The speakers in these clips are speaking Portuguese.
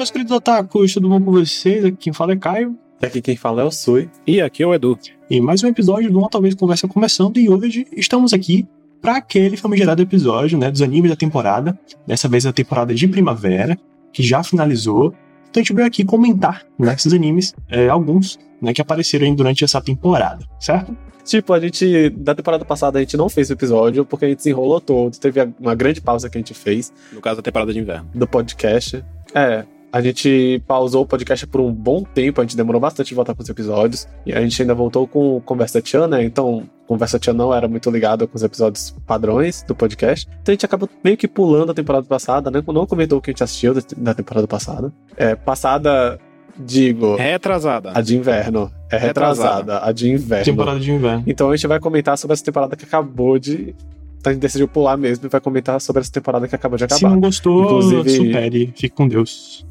Meus queridos otakus, tudo bom com vocês? Aqui quem fala é Caio. Aqui quem fala é o Sui. E aqui é o Edu. E mais um episódio do Uma Talvez Conversa começando, e hoje estamos aqui para aquele famigerado episódio, né, dos animes da temporada. Dessa vez a temporada de primavera, que já finalizou. Então a gente veio aqui comentar né, esses animes, é, alguns, né, que apareceram aí durante essa temporada, certo? Tipo, a gente, da temporada passada, a gente não fez o episódio porque a gente se enrolou todo. Teve uma grande pausa que a gente fez. No caso da temporada de inverno. Do podcast. É, a gente pausou o podcast por um bom tempo, a gente demorou bastante de voltar com os episódios. E a gente ainda voltou com Conversa Tchan, né? Então, Conversa Tchan não era muito ligado com os episódios padrões do podcast. Então a gente acaba meio que pulando a temporada passada, né? Não comentou o que a gente assistiu da temporada passada. É, passada, digo. Retrasada. A de inverno. É retrasada, retrasada. a de inverno. Temporada de inverno. Então a gente vai comentar sobre essa temporada que acabou de então a gente decidiu pular mesmo e vai comentar sobre essa temporada que acabou de acabar. Se não gostou, Inclusive... supere. Fique com Deus.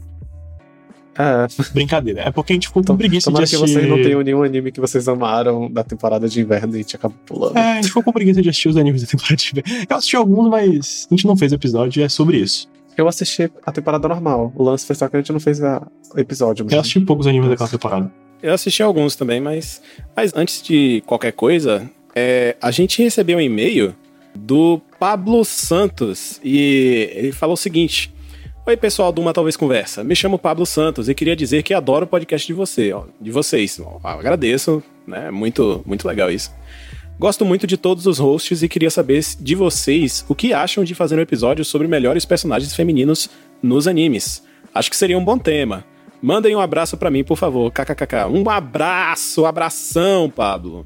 É. Brincadeira. É porque a gente ficou com preguiça de assistir. que vocês não tenham nenhum anime que vocês amaram da temporada de inverno e a gente acabou pulando. É, a gente ficou com preguiça de assistir os animes da temporada de inverno. Eu assisti alguns, mas a gente não fez episódio, é sobre isso. Eu assisti a temporada normal. O lance foi só que a gente não fez o episódio mesmo. Eu assisti poucos animes daquela temporada. Eu assisti alguns também, mas, mas antes de qualquer coisa, é, a gente recebeu um e-mail do Pablo Santos e ele falou o seguinte: Oi, pessoal do Uma Talvez Conversa. Me chamo Pablo Santos e queria dizer que adoro o podcast de você, ó, de vocês. Ó, agradeço, né? Muito, muito legal isso. Gosto muito de todos os hosts e queria saber de vocês o que acham de fazer um episódio sobre melhores personagens femininos nos animes. Acho que seria um bom tema. Mandem um abraço para mim, por favor. KKKK. Um abraço, abração, Pablo.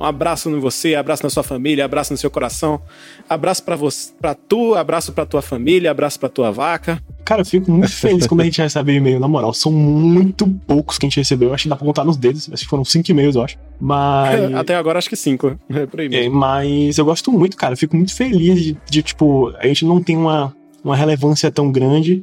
Um abraço em você, abraço na sua família, abraço no seu coração. Abraço para você, para tu, abraço para tua família, abraço para tua vaca. Cara, eu fico muito feliz quando a gente recebe e-mail, na moral. São muito poucos que a gente recebeu. Eu acho que dá pra contar nos dedos. Acho que foram cinco e-mails, eu acho. Mas. Até agora acho que cinco. É por aí mesmo. É, mas eu gosto muito, cara. Eu fico muito feliz de, de, tipo, a gente não tem uma, uma relevância tão grande.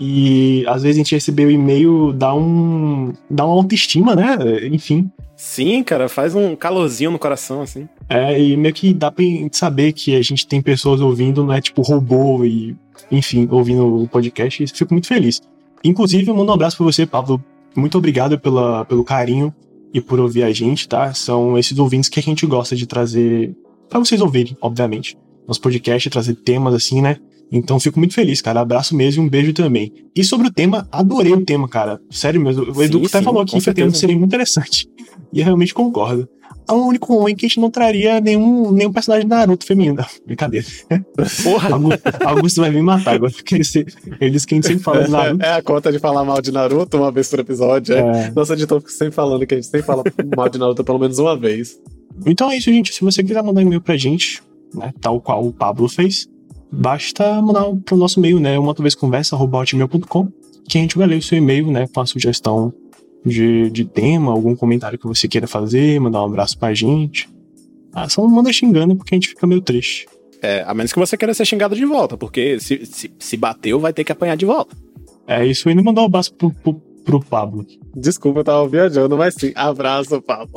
E às vezes a gente recebeu e-mail, dá um. dá uma autoestima, né? Enfim. Sim, cara, faz um calorzinho no coração, assim. É, e meio que dá pra saber que a gente tem pessoas ouvindo, não é tipo robô e, enfim, ouvindo o podcast, e fico muito feliz. Inclusive, eu mando um abraço pra você, Pablo. Muito obrigado pela, pelo carinho e por ouvir a gente, tá? São esses ouvintes que a gente gosta de trazer para vocês ouvirem, obviamente. Nosso podcast, trazer temas assim, né? Então fico muito feliz, cara. Abraço mesmo e um beijo também. E sobre o tema, adorei o tema, cara. Sério mesmo. O Edu até falou aqui que o tema seria muito interessante. E eu realmente concordo. É o único ruim que a gente não traria nenhum, nenhum personagem de Naruto feminino. Brincadeira. Porra! Augusto, Augusto vai me matar agora, porque ele, ele disse que a gente sempre fala de Naruto. É a conta de falar mal de Naruto uma vez por episódio. É. é. Nossa editor fica sempre falando que a gente sempre fala mal de Naruto pelo menos uma vez. Então é isso, gente. Se você quiser mandar e-mail pra gente, né, tal qual o Pablo fez, basta mandar pro nosso e-mail, né? Uma vez conversa, que a gente vai ler o seu e-mail, né? Com a sugestão de, de tema, algum comentário que você queira fazer, mandar um abraço pra gente. Ah, só não manda xingando porque a gente fica meio triste. É, a menos que você queira ser xingado de volta, porque se, se, se bateu, vai ter que apanhar de volta. É isso aí, não mandar um abraço pro, pro, pro Pablo. Desculpa, eu tava viajando, mas sim, abraço, Pablo.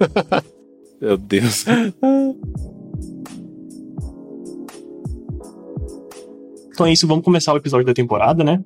Meu Deus. Então é isso, vamos começar o episódio da temporada, né?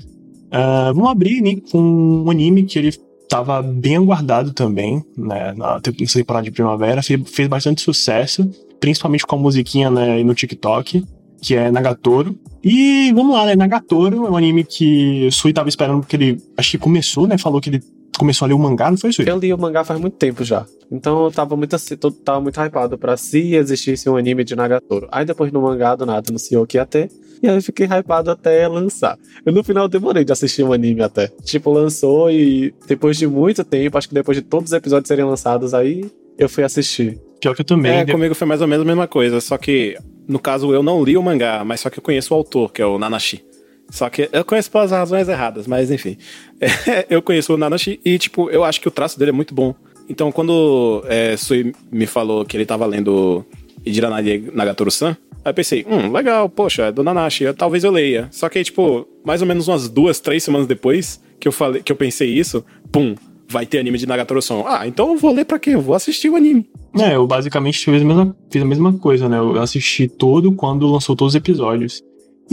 Uh, vamos abrir né, com um anime que ele estava bem aguardado também, né, na temporada de primavera, fez, fez bastante sucesso, principalmente com a musiquinha né, no TikTok, que é Nagatoro. E vamos lá, né, Nagatoro é um anime que o Sui tava esperando porque ele, acho que começou, né, falou que ele começou a ler o mangá, não foi isso? Eu li o mangá faz muito tempo já. Então eu tava muito, tava muito hypado pra se existisse um anime de Nagatoro. Aí depois no mangá do nada anunciou que ia ter. E aí eu fiquei hypado até lançar. Eu no final demorei de assistir o um anime até. Tipo, lançou e depois de muito tempo, acho que depois de todos os episódios serem lançados, aí eu fui assistir. Pior que eu também. É, comigo foi mais ou menos a mesma coisa. Só que, no caso, eu não li o mangá, mas só que eu conheço o autor, que é o Nanashi. Só que eu conheço pelas razões erradas, mas enfim. É, eu conheço o Nanashi e, tipo, eu acho que o traço dele é muito bom. Então, quando é, Sui me falou que ele tava lendo Ijira Nagatoro-san, Aí eu pensei, hum, legal, poxa, é do Nanashi, talvez eu leia. Só que tipo, mais ou menos umas duas, três semanas depois que eu falei, que eu pensei isso, pum, vai ter anime de Nagatoro-san. Ah, então eu vou ler pra quê? Eu vou assistir o anime. É, eu basicamente fiz a mesma, fiz a mesma coisa, né? Eu assisti todo quando lançou todos os episódios.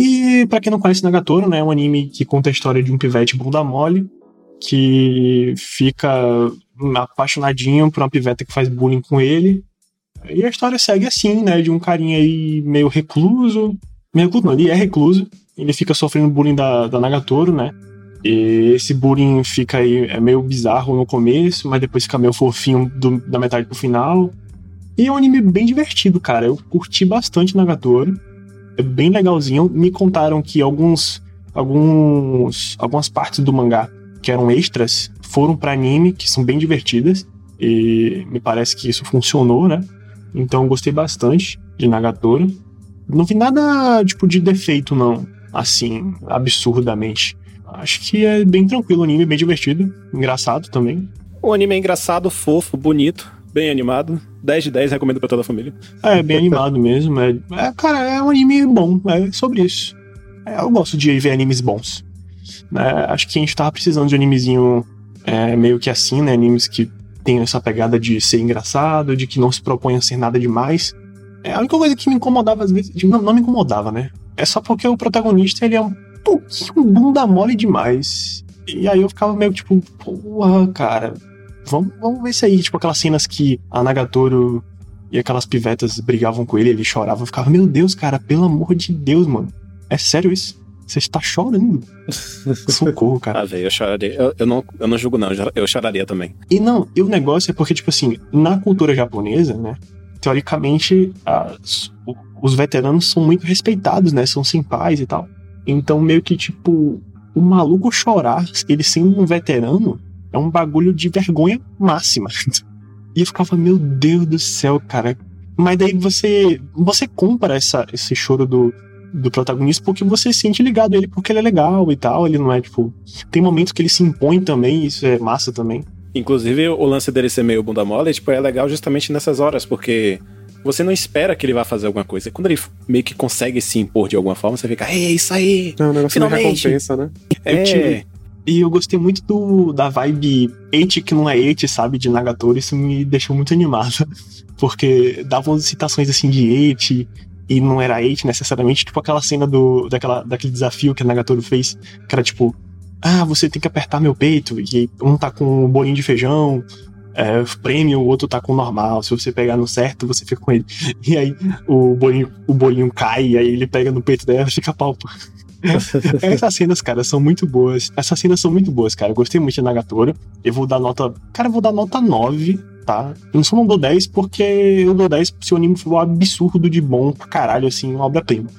E para quem não conhece Nagatoro, né, é um anime que conta a história de um pivete bunda mole que fica apaixonadinho por uma piveta que faz bullying com ele. E a história segue assim, né, de um carinha aí meio recluso, meio recluso não, ele é recluso, ele fica sofrendo bullying da, da Nagatoro, né, e esse bullying fica aí, é meio bizarro no começo, mas depois fica meio fofinho do, da metade pro final. E é um anime bem divertido, cara. Eu curti bastante Nagatoro. É bem legalzinho. Me contaram que alguns, alguns, algumas partes do mangá que eram extras foram para anime, que são bem divertidas. E me parece que isso funcionou, né? Então gostei bastante de Nagatoro. Não vi nada tipo de defeito, não. Assim, absurdamente. Acho que é bem tranquilo o anime, bem divertido, engraçado também. O anime é engraçado, fofo, bonito, bem animado. 10 de 10, recomendo pra toda a família. É, bem animado mesmo. É, é, cara, é um anime bom, é sobre isso. É, eu gosto de ver animes bons. É, acho que a gente tava precisando de um animezinho é, meio que assim, né? Animes que tem essa pegada de ser engraçado, de que não se propõe a ser nada demais. É, a única coisa que me incomodava às vezes, não, não me incomodava, né? É só porque o protagonista ele é um pouquinho bunda mole demais. E aí eu ficava meio tipo, porra, cara, vamos, vamos ver isso aí. Tipo, aquelas cenas que a Nagatoro e aquelas pivetas brigavam com ele, ele chorava. Eu ficava, meu Deus, cara, pelo amor de Deus, mano. É sério isso? Você está chorando. Socorro, cara. Ah, velho, eu choraria. Eu, eu, não, eu não julgo, não. Eu choraria também. E não, e o negócio é porque, tipo assim, na cultura japonesa, né? Teoricamente, as, os veteranos são muito respeitados, né? São simpais e tal. Então, meio que, tipo, o maluco chorar, ele sendo um veterano, é um bagulho de vergonha máxima. E eu ficava, meu Deus do céu, cara. Mas daí você você compra essa, esse choro do, do protagonista porque você se sente ligado a ele porque ele é legal e tal. Ele não é, tipo. Tem momentos que ele se impõe também, isso é massa também. Inclusive, o lance dele ser meio bunda mole, tipo, é legal justamente nessas horas, porque você não espera que ele vá fazer alguma coisa. Quando ele meio que consegue se impor de alguma forma, você fica, é isso aí! Não, o negócio finalmente. recompensa, né? É. Tive, e eu gostei muito do, da vibe Eight que não é Eight, sabe? De Nagatoro. Isso me deixou muito animado. Porque davam citações assim de Eight e não era Eight necessariamente. Tipo aquela cena do, daquela, daquele desafio que a Nagatoro fez, que era tipo. Ah, você tem que apertar meu peito. E um tá com um bolinho de feijão, é, prêmio, o outro tá com normal. Se você pegar no certo, você fica com ele. E aí o bolinho, o bolinho cai, e aí ele pega no peito dela e fica pau. Essas cenas, cara, são muito boas. Essas cenas são muito boas, cara. Eu gostei muito de Nagatoro. Eu vou dar nota. Cara, eu vou dar nota 9, tá? Eu só não dou 10 porque eu dou 10 se o anime for um absurdo de bom pra caralho, assim, uma obra-prima.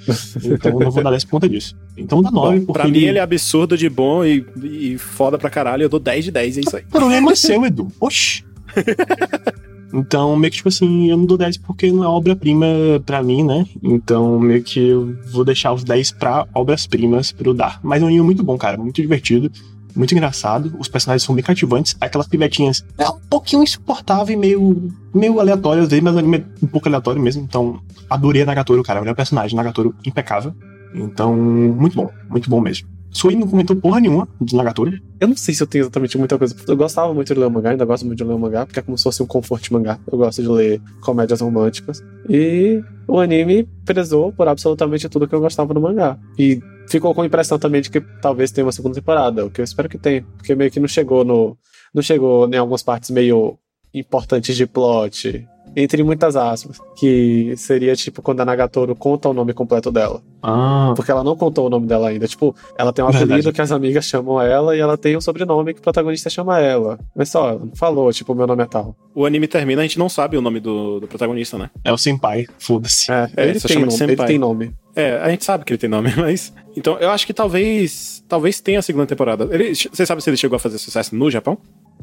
Então eu não vou dar 10 por conta disso. Então dá 9 bom. Pra ele... mim ele é absurdo de bom e, e foda pra caralho. Eu dou 10 de 10, é isso aí. O problema é seu, Edu. Oxi. Então, meio que tipo assim, eu não dou 10 porque não é obra-prima pra mim, né? Então, meio que eu vou deixar os 10 pra obras-primas pra eu dar. Mas é um anime muito bom, cara, muito divertido, muito engraçado. Os personagens são bem cativantes. Aquelas pivetinhas é um pouquinho insuportável e meio, meio aleatório às vezes, mas o anime é um pouco aleatório mesmo. Então, adorei a Nagatoro, cara. O melhor personagem, Nagatoro, impecável. Então, muito bom, muito bom mesmo. Sui não comentou porra nenhuma de Nagatoro. Eu não sei se eu tenho exatamente muita coisa. Eu gostava muito de ler o mangá, ainda gosto muito de ler o mangá, porque é como se fosse um conforto mangá. Eu gosto de ler comédias românticas. E o anime prezou por absolutamente tudo que eu gostava no mangá. E ficou com a impressão também de que talvez tenha uma segunda temporada, o que eu espero que tenha, porque meio que não chegou no. Não chegou em algumas partes meio importantes de plot entre muitas aspas, que seria tipo quando a Nagatoro conta o nome completo dela. Ah. Porque ela não contou o nome dela ainda. Tipo, ela tem um Verdade. apelido que as amigas chamam ela e ela tem um sobrenome que o protagonista chama ela. Mas só, ela não falou, tipo, meu nome é tal. O anime termina, a gente não sabe o nome do, do protagonista, né? É o Senpai, foda-se. É, é, ele, tem nome, ele tem nome. É, a gente sabe que ele tem nome, mas. Então, eu acho que talvez. Talvez tenha a segunda temporada. Ele, você sabe se ele chegou a fazer sucesso no Japão?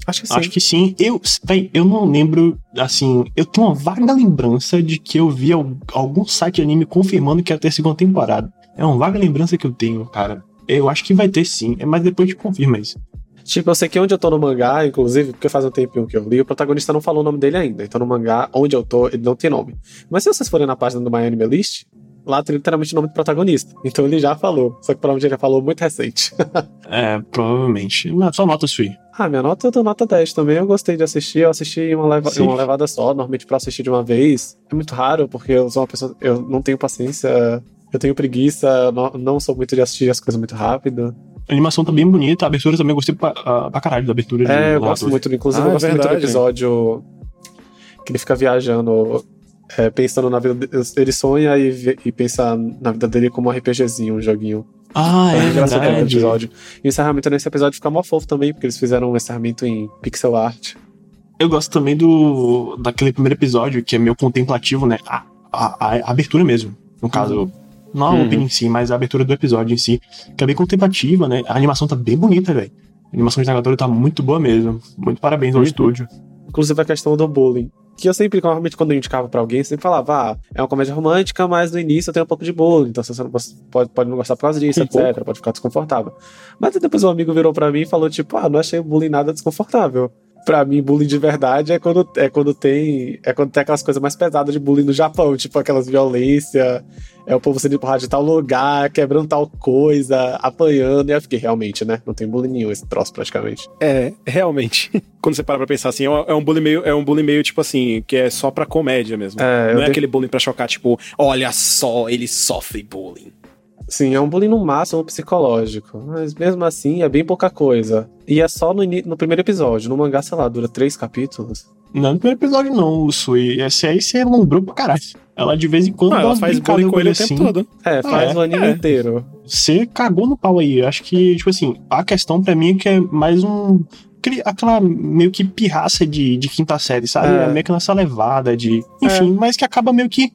Acho que sim. Acho que sim. Eu, véi, eu não lembro, assim, eu tenho uma vaga lembrança de que eu vi algum site de anime confirmando que ia ter segunda temporada. É uma vaga lembrança que eu tenho, cara. Eu acho que vai ter sim, é mas depois a gente confirma isso. Tipo, eu sei que onde eu tô no mangá, inclusive, porque faz um tempinho que eu li, o protagonista não falou o nome dele ainda. Então no mangá, onde eu tô, ele não tem nome. Mas se vocês forem na página do My Anime List, lá tem literalmente o nome do protagonista. Então ele já falou. Só que provavelmente ele já falou muito recente. é, provavelmente. Mas só nota sui. Ah, minha nota eu dou nota 10 também. Eu gostei de assistir. Eu assisti em uma, leva, uma levada só. Normalmente pra assistir de uma vez é muito raro, porque eu sou uma pessoa. Eu não tenho paciência Eu tenenho preguiça, não, não sou muito de assistir as coisas muito rápido. A animação tá bem bonita, a abertura também eu gostei pra, uh, pra caralho da abertura. de É, eu gosto muito, inclusive Ah, eu é gosto muito do episódio que ele fica viajando, é, pensando na vida dele. Ele sonha e, e pensa na vida dele como um RPGzinho, um joguinho. Ah, é, engraçado aquele verdade. episódio. E o encerramento nesse episódio fica mó fofo também, porque eles fizeram um encerramento em pixel art. Eu gosto também do daquele primeiro episódio, que é meio contemplativo, né? A, a- a- abertura mesmo. No caso, não a Uhum. opening em si, mas a abertura do episódio em si. Que é bem contemplativa, né? A animação tá bem bonita, velho. A animação de Nagatoro tá muito boa mesmo. Muito parabéns ao Uhum. estúdio. Inclusive a questão do bullying. Que eu sempre, normalmente, quando eu indicava pra alguém, eu sempre falava, ah, é uma comédia romântica, mas no início tem um pouco de bullying, então você não pode, pode não gostar por causa disso, Um etc. Pode ficar desconfortável. Mas depois um amigo virou pra mim e falou, tipo, ah, não achei o bullying nada desconfortável. Pra mim, bullying de verdade é quando, é quando tem. É quando tem aquelas coisas mais pesadas de bullying no Japão, tipo aquelas violência, é o povo sendo empurrado de tal lugar, quebrando tal coisa, apanhando. E eu fiquei, realmente, né? Não tem bullying nenhum esse troço praticamente. É, realmente. Quando você para pra pensar assim, é um, é um bullying meio, é um bullying meio, tipo assim, que é só pra comédia mesmo. É, Não é dei- aquele bullying pra chocar, tipo, olha só, ele sofre bullying. Sim, é um bullying no máximo psicológico. Mas mesmo assim, é bem pouca coisa. E é só no, no primeiro episódio. No mangá, sei lá, dura três capítulos. Não no primeiro episódio, não, Sui. Esse aí você alombrou pra caralho. Ela de vez em quando dá ela faz bullying com ele o assim. tempo todo. É, faz é, o anime é. inteiro. Você cagou no pau aí. Acho que, tipo assim, a questão pra mim é que é mais um. aquele- Aquela meio que pirraça de, de quinta série, sabe? É. É. meio que nessa levada de. Enfim, mas que acaba meio que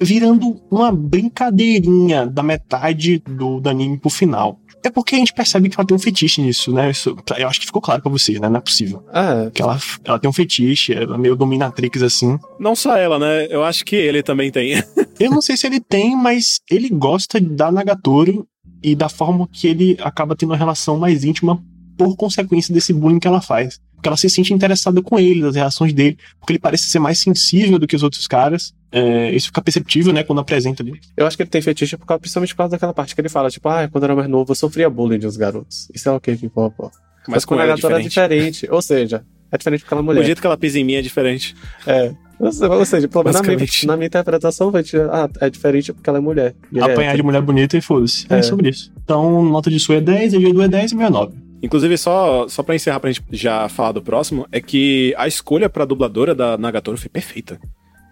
virando uma brincadeirinha da metade do, do anime pro final. É porque a gente percebe que ela tem um fetiche nisso, né? Isso, eu acho que ficou claro pra você, né? Não é possível. É, Que ela, ela tem um fetiche, ela é meio dominatrix assim. Não só ela, né? Eu acho que ele também tem. Eu não sei se ele tem, mas ele gosta da Nagatoro e da forma que ele acaba tendo uma relação mais íntima por consequência desse bullying que ela faz. Porque ela se sente interessada com ele, das reações dele, porque ele parece ser mais sensível do que os outros caras. É, isso fica perceptível, né, quando apresenta ali. eu acho que ele tem fetiche por causa, principalmente por causa daquela parte que ele fala, tipo, ah, quando eu era mais novo, eu sofria bullying de uns garotos. Isso é o que, pô, pô. Mas com com a ela é é diferente. diferente. Ou seja, é diferente porque ela é O mulher. jeito que ela pisa em mim é diferente. É. Ou se- Ou seja, pelo menos na minha, na minha interpretação, vai te- ah, é diferente porque ela é mulher. E é Apanhar de mulher bonita e foda-se. É. É. sobre isso. Então, nota de Sui é 10, e de é 10 e meu é 9. Inclusive, só, só pra encerrar, pra gente já falar do próximo, é que a escolha pra dubladora da Nagatoro foi perfeita.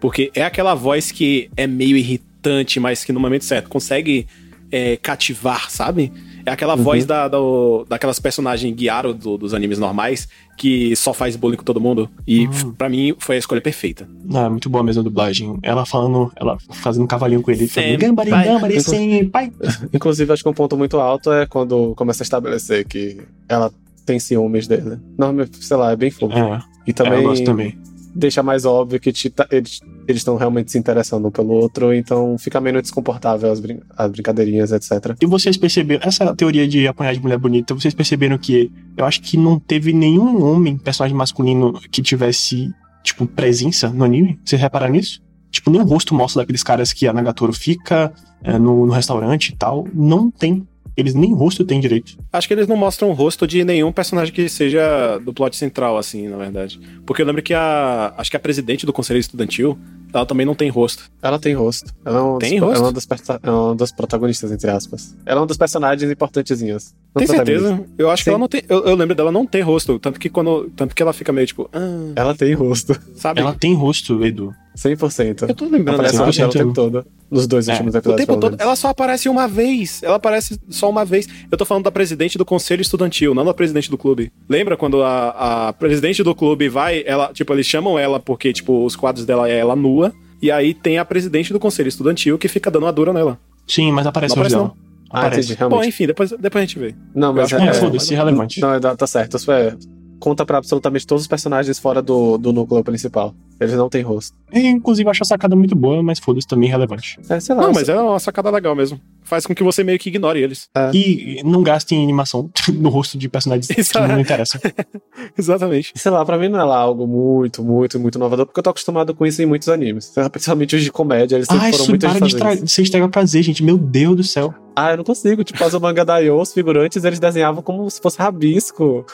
Porque é aquela voz que é meio irritante, mas que no momento certo consegue é, cativar, sabe? É aquela Uhum. voz da, do- daquelas personagens Guiaro do- dos animes normais que só faz bullying com todo mundo. E Hum. pra mim foi a escolha perfeita. Ah, é muito boa mesmo a dublagem. Ela falando, ela fazendo um cavalinho com ele, falando, Senpai. gambari, gambari, senpai. Inclusive, acho que um ponto muito alto é quando começa a estabelecer que ela tem ciúmes dele. Não, sei lá, é bem fofo. É, E é, também, eu gosto também. Deixa mais óbvio que te- eles eles estão realmente se interessando um pelo outro, então fica menos desconfortável as, brin as brincadeirinhas, etc. E vocês perceberam, essa teoria de apanhar de mulher bonita, vocês perceberam que eu acho que não teve nenhum homem, personagem masculino, que tivesse, tipo, presença no anime? Vocês repararam nisso? Tipo, nem o rosto mostra daqueles caras que a Nagatoro fica é, no, no restaurante e tal. Não tem. Eles nem rosto têm direito. Acho que eles não mostram o rosto de nenhum personagem que seja do plot central, assim, na verdade. Porque eu lembro que a. Acho que a presidente do conselho estudantil, ela também não tem rosto. Ela tem rosto. Ela é uma, Tem dos, rosto? Ela é uma das, é uma das protagonistas, entre aspas. Ela é uma dos personagens importantezinhos. Não Tem certeza? Eu acho que Sim. ela não tem. Eu, eu lembro dela não ter rosto. Tanto que quando. Tanto que ela fica meio tipo. Ah, Ela tem rosto. sabe? Ela tem rosto, Edu. 100%. Eu tô lembrando dessa o dela o 100%. tempo todo. Nos dois É. últimos O episódios. tempo pelo todo, ela só aparece uma vez. Ela aparece só uma vez. Eu tô falando da presidente do conselho estudantil, não da presidente do clube. Lembra quando a, a presidente do clube vai, ela, tipo, eles chamam ela porque, tipo, os quadros dela é ela nua. E aí tem a presidente do conselho estudantil que fica dando uma dura nela. Sim, mas aparece Não o aparece. Ah, Aparece. realmente. Bom, enfim, depois, depois a gente vê. Não, mas Eu acho É, que foda-se, irrelevante. Não, é, tá certo. Isso é, conta pra absolutamente todos os personagens fora do, do núcleo principal. Eles não têm rosto. E, inclusive, eu acho a sacada muito boa, mas foda-se também irrelevante. É, sei lá. Não, mas é uma sacada legal mesmo. Faz com que você meio que ignore eles. E não gastem animação no rosto de personagens Isso que é. não interessam. Exatamente. Sei lá, pra mim não é lá algo muito, muito, muito inovador, porque eu tô acostumado com isso em muitos animes. Principalmente os de comédia, eles sempre Ah, foram muito para de, tra- ser estraga prazer, gente. Meu Deus do céu. Ah, eu não consigo. Tipo, as manga da Yo, os figurantes, eles desenhavam como se fosse rabisco.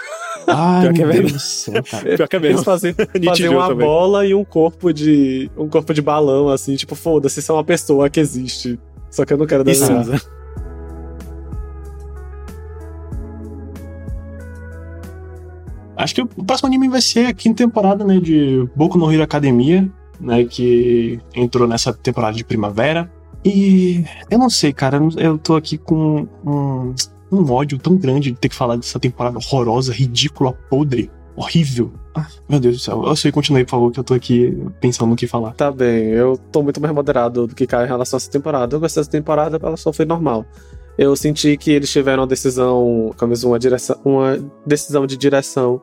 Ai, Pior que é meu Deus verdade. do céu, cara. Pior que é Eles mesmo. faziam, Nichijou faziam uma também. bola e um corpo de. um corpo de balão, assim, tipo, foda-se, isso é uma pessoa que existe. Só que eu não quero Isso. desenhar. Acho que o próximo anime vai ser a quinta temporada, né, de Boku no Hero Academia, né, que entrou nessa temporada de primavera. E eu não sei, cara, eu tô aqui com um, um ódio tão grande de ter que falar dessa temporada horrorosa, ridícula, podre, horrível. Meu Deus do céu. Eu sei, continue, por favor, que eu tô aqui pensando no que falar. Tá bem, eu tô muito mais moderado do que Caio em relação a essa temporada. Eu gostei dessa temporada, ela só foi normal. Eu senti que eles tiveram uma decisão, como uma uma decisão de direção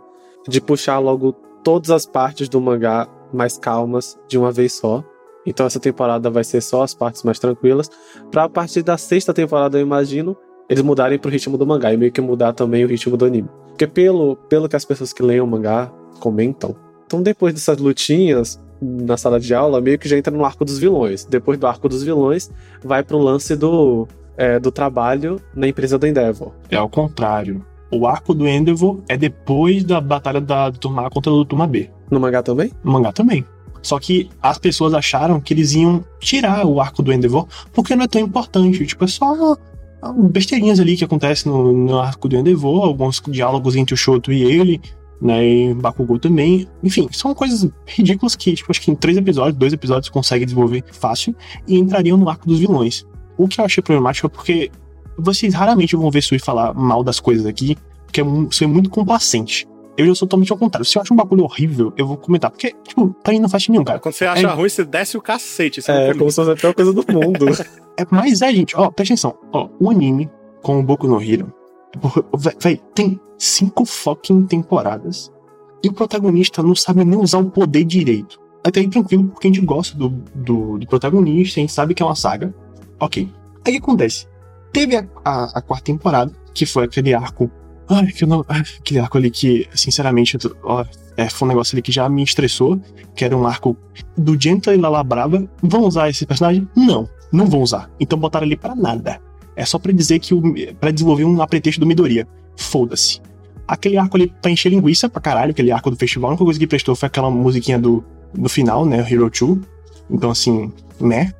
de puxar logo todas as partes do mangá mais calmas de uma vez só. Então essa temporada vai ser só as partes mais tranquilas. Pra a partir da sexta temporada, eu imagino, eles mudarem pro ritmo do mangá e meio que mudar também o ritmo do anime. Porque pelo, pelo que as pessoas que leem o mangá comentam, então depois dessas lutinhas na sala de aula, meio que já entra no arco dos vilões. Depois do arco dos vilões, vai pro lance do, é, do trabalho na empresa do Endeavor. É ao contrário. O arco do Endeavor é depois da batalha da, Turma A contra o Turma B. No mangá também? No mangá também. Só que as pessoas acharam que eles iam tirar o arco do Endeavor porque não é tão importante. Tipo, é só besteirinhas ali que acontecem no, no arco do Endeavor, alguns diálogos entre o Shoto e ele, né, e Bakugou também. Enfim, são coisas ridículas que, tipo, acho que em três episódios, dois episódios consegue desenvolver fácil e entrariam no arco dos vilões. O que eu achei problemático é porque vocês raramente vão ver Sui falar mal das coisas aqui, porque é ser muito complacente. Eu já sou totalmente ao contrário. Se eu acho um bagulho horrível, eu vou comentar. Porque, tipo, pra mim não faz nenhum, cara. Quando você acha É- ruim, você desce o cacete. É, como se fosse a pior coisa do mundo. É, mas é, gente, ó, presta atenção. Ó, o anime com o Boku no Hero, véi, tem cinco fucking temporadas e o protagonista não sabe nem usar o poder direito. Até aí tranquilo, porque a gente gosta do, do, do protagonista, a gente sabe que é uma saga. Ok. Aí acontece? Teve a, a, a quarta temporada, que foi aquele arco. Ai, que não, aquele arco ali que, sinceramente, ó, é, foi um negócio ali que já me estressou, que era um arco do Gentle e Lala Brava. Vão usar esse personagem? Não, não vão usar. Então botaram ali pra nada. É só pra dizer que para desenvolver um apretexto do Midoriya. Foda-se. Aquele arco ali pra encher linguiça pra caralho, aquele arco do festival, a única coisa que prestou foi aquela musiquinha do, do final, né? Hero 2. Então, assim, né?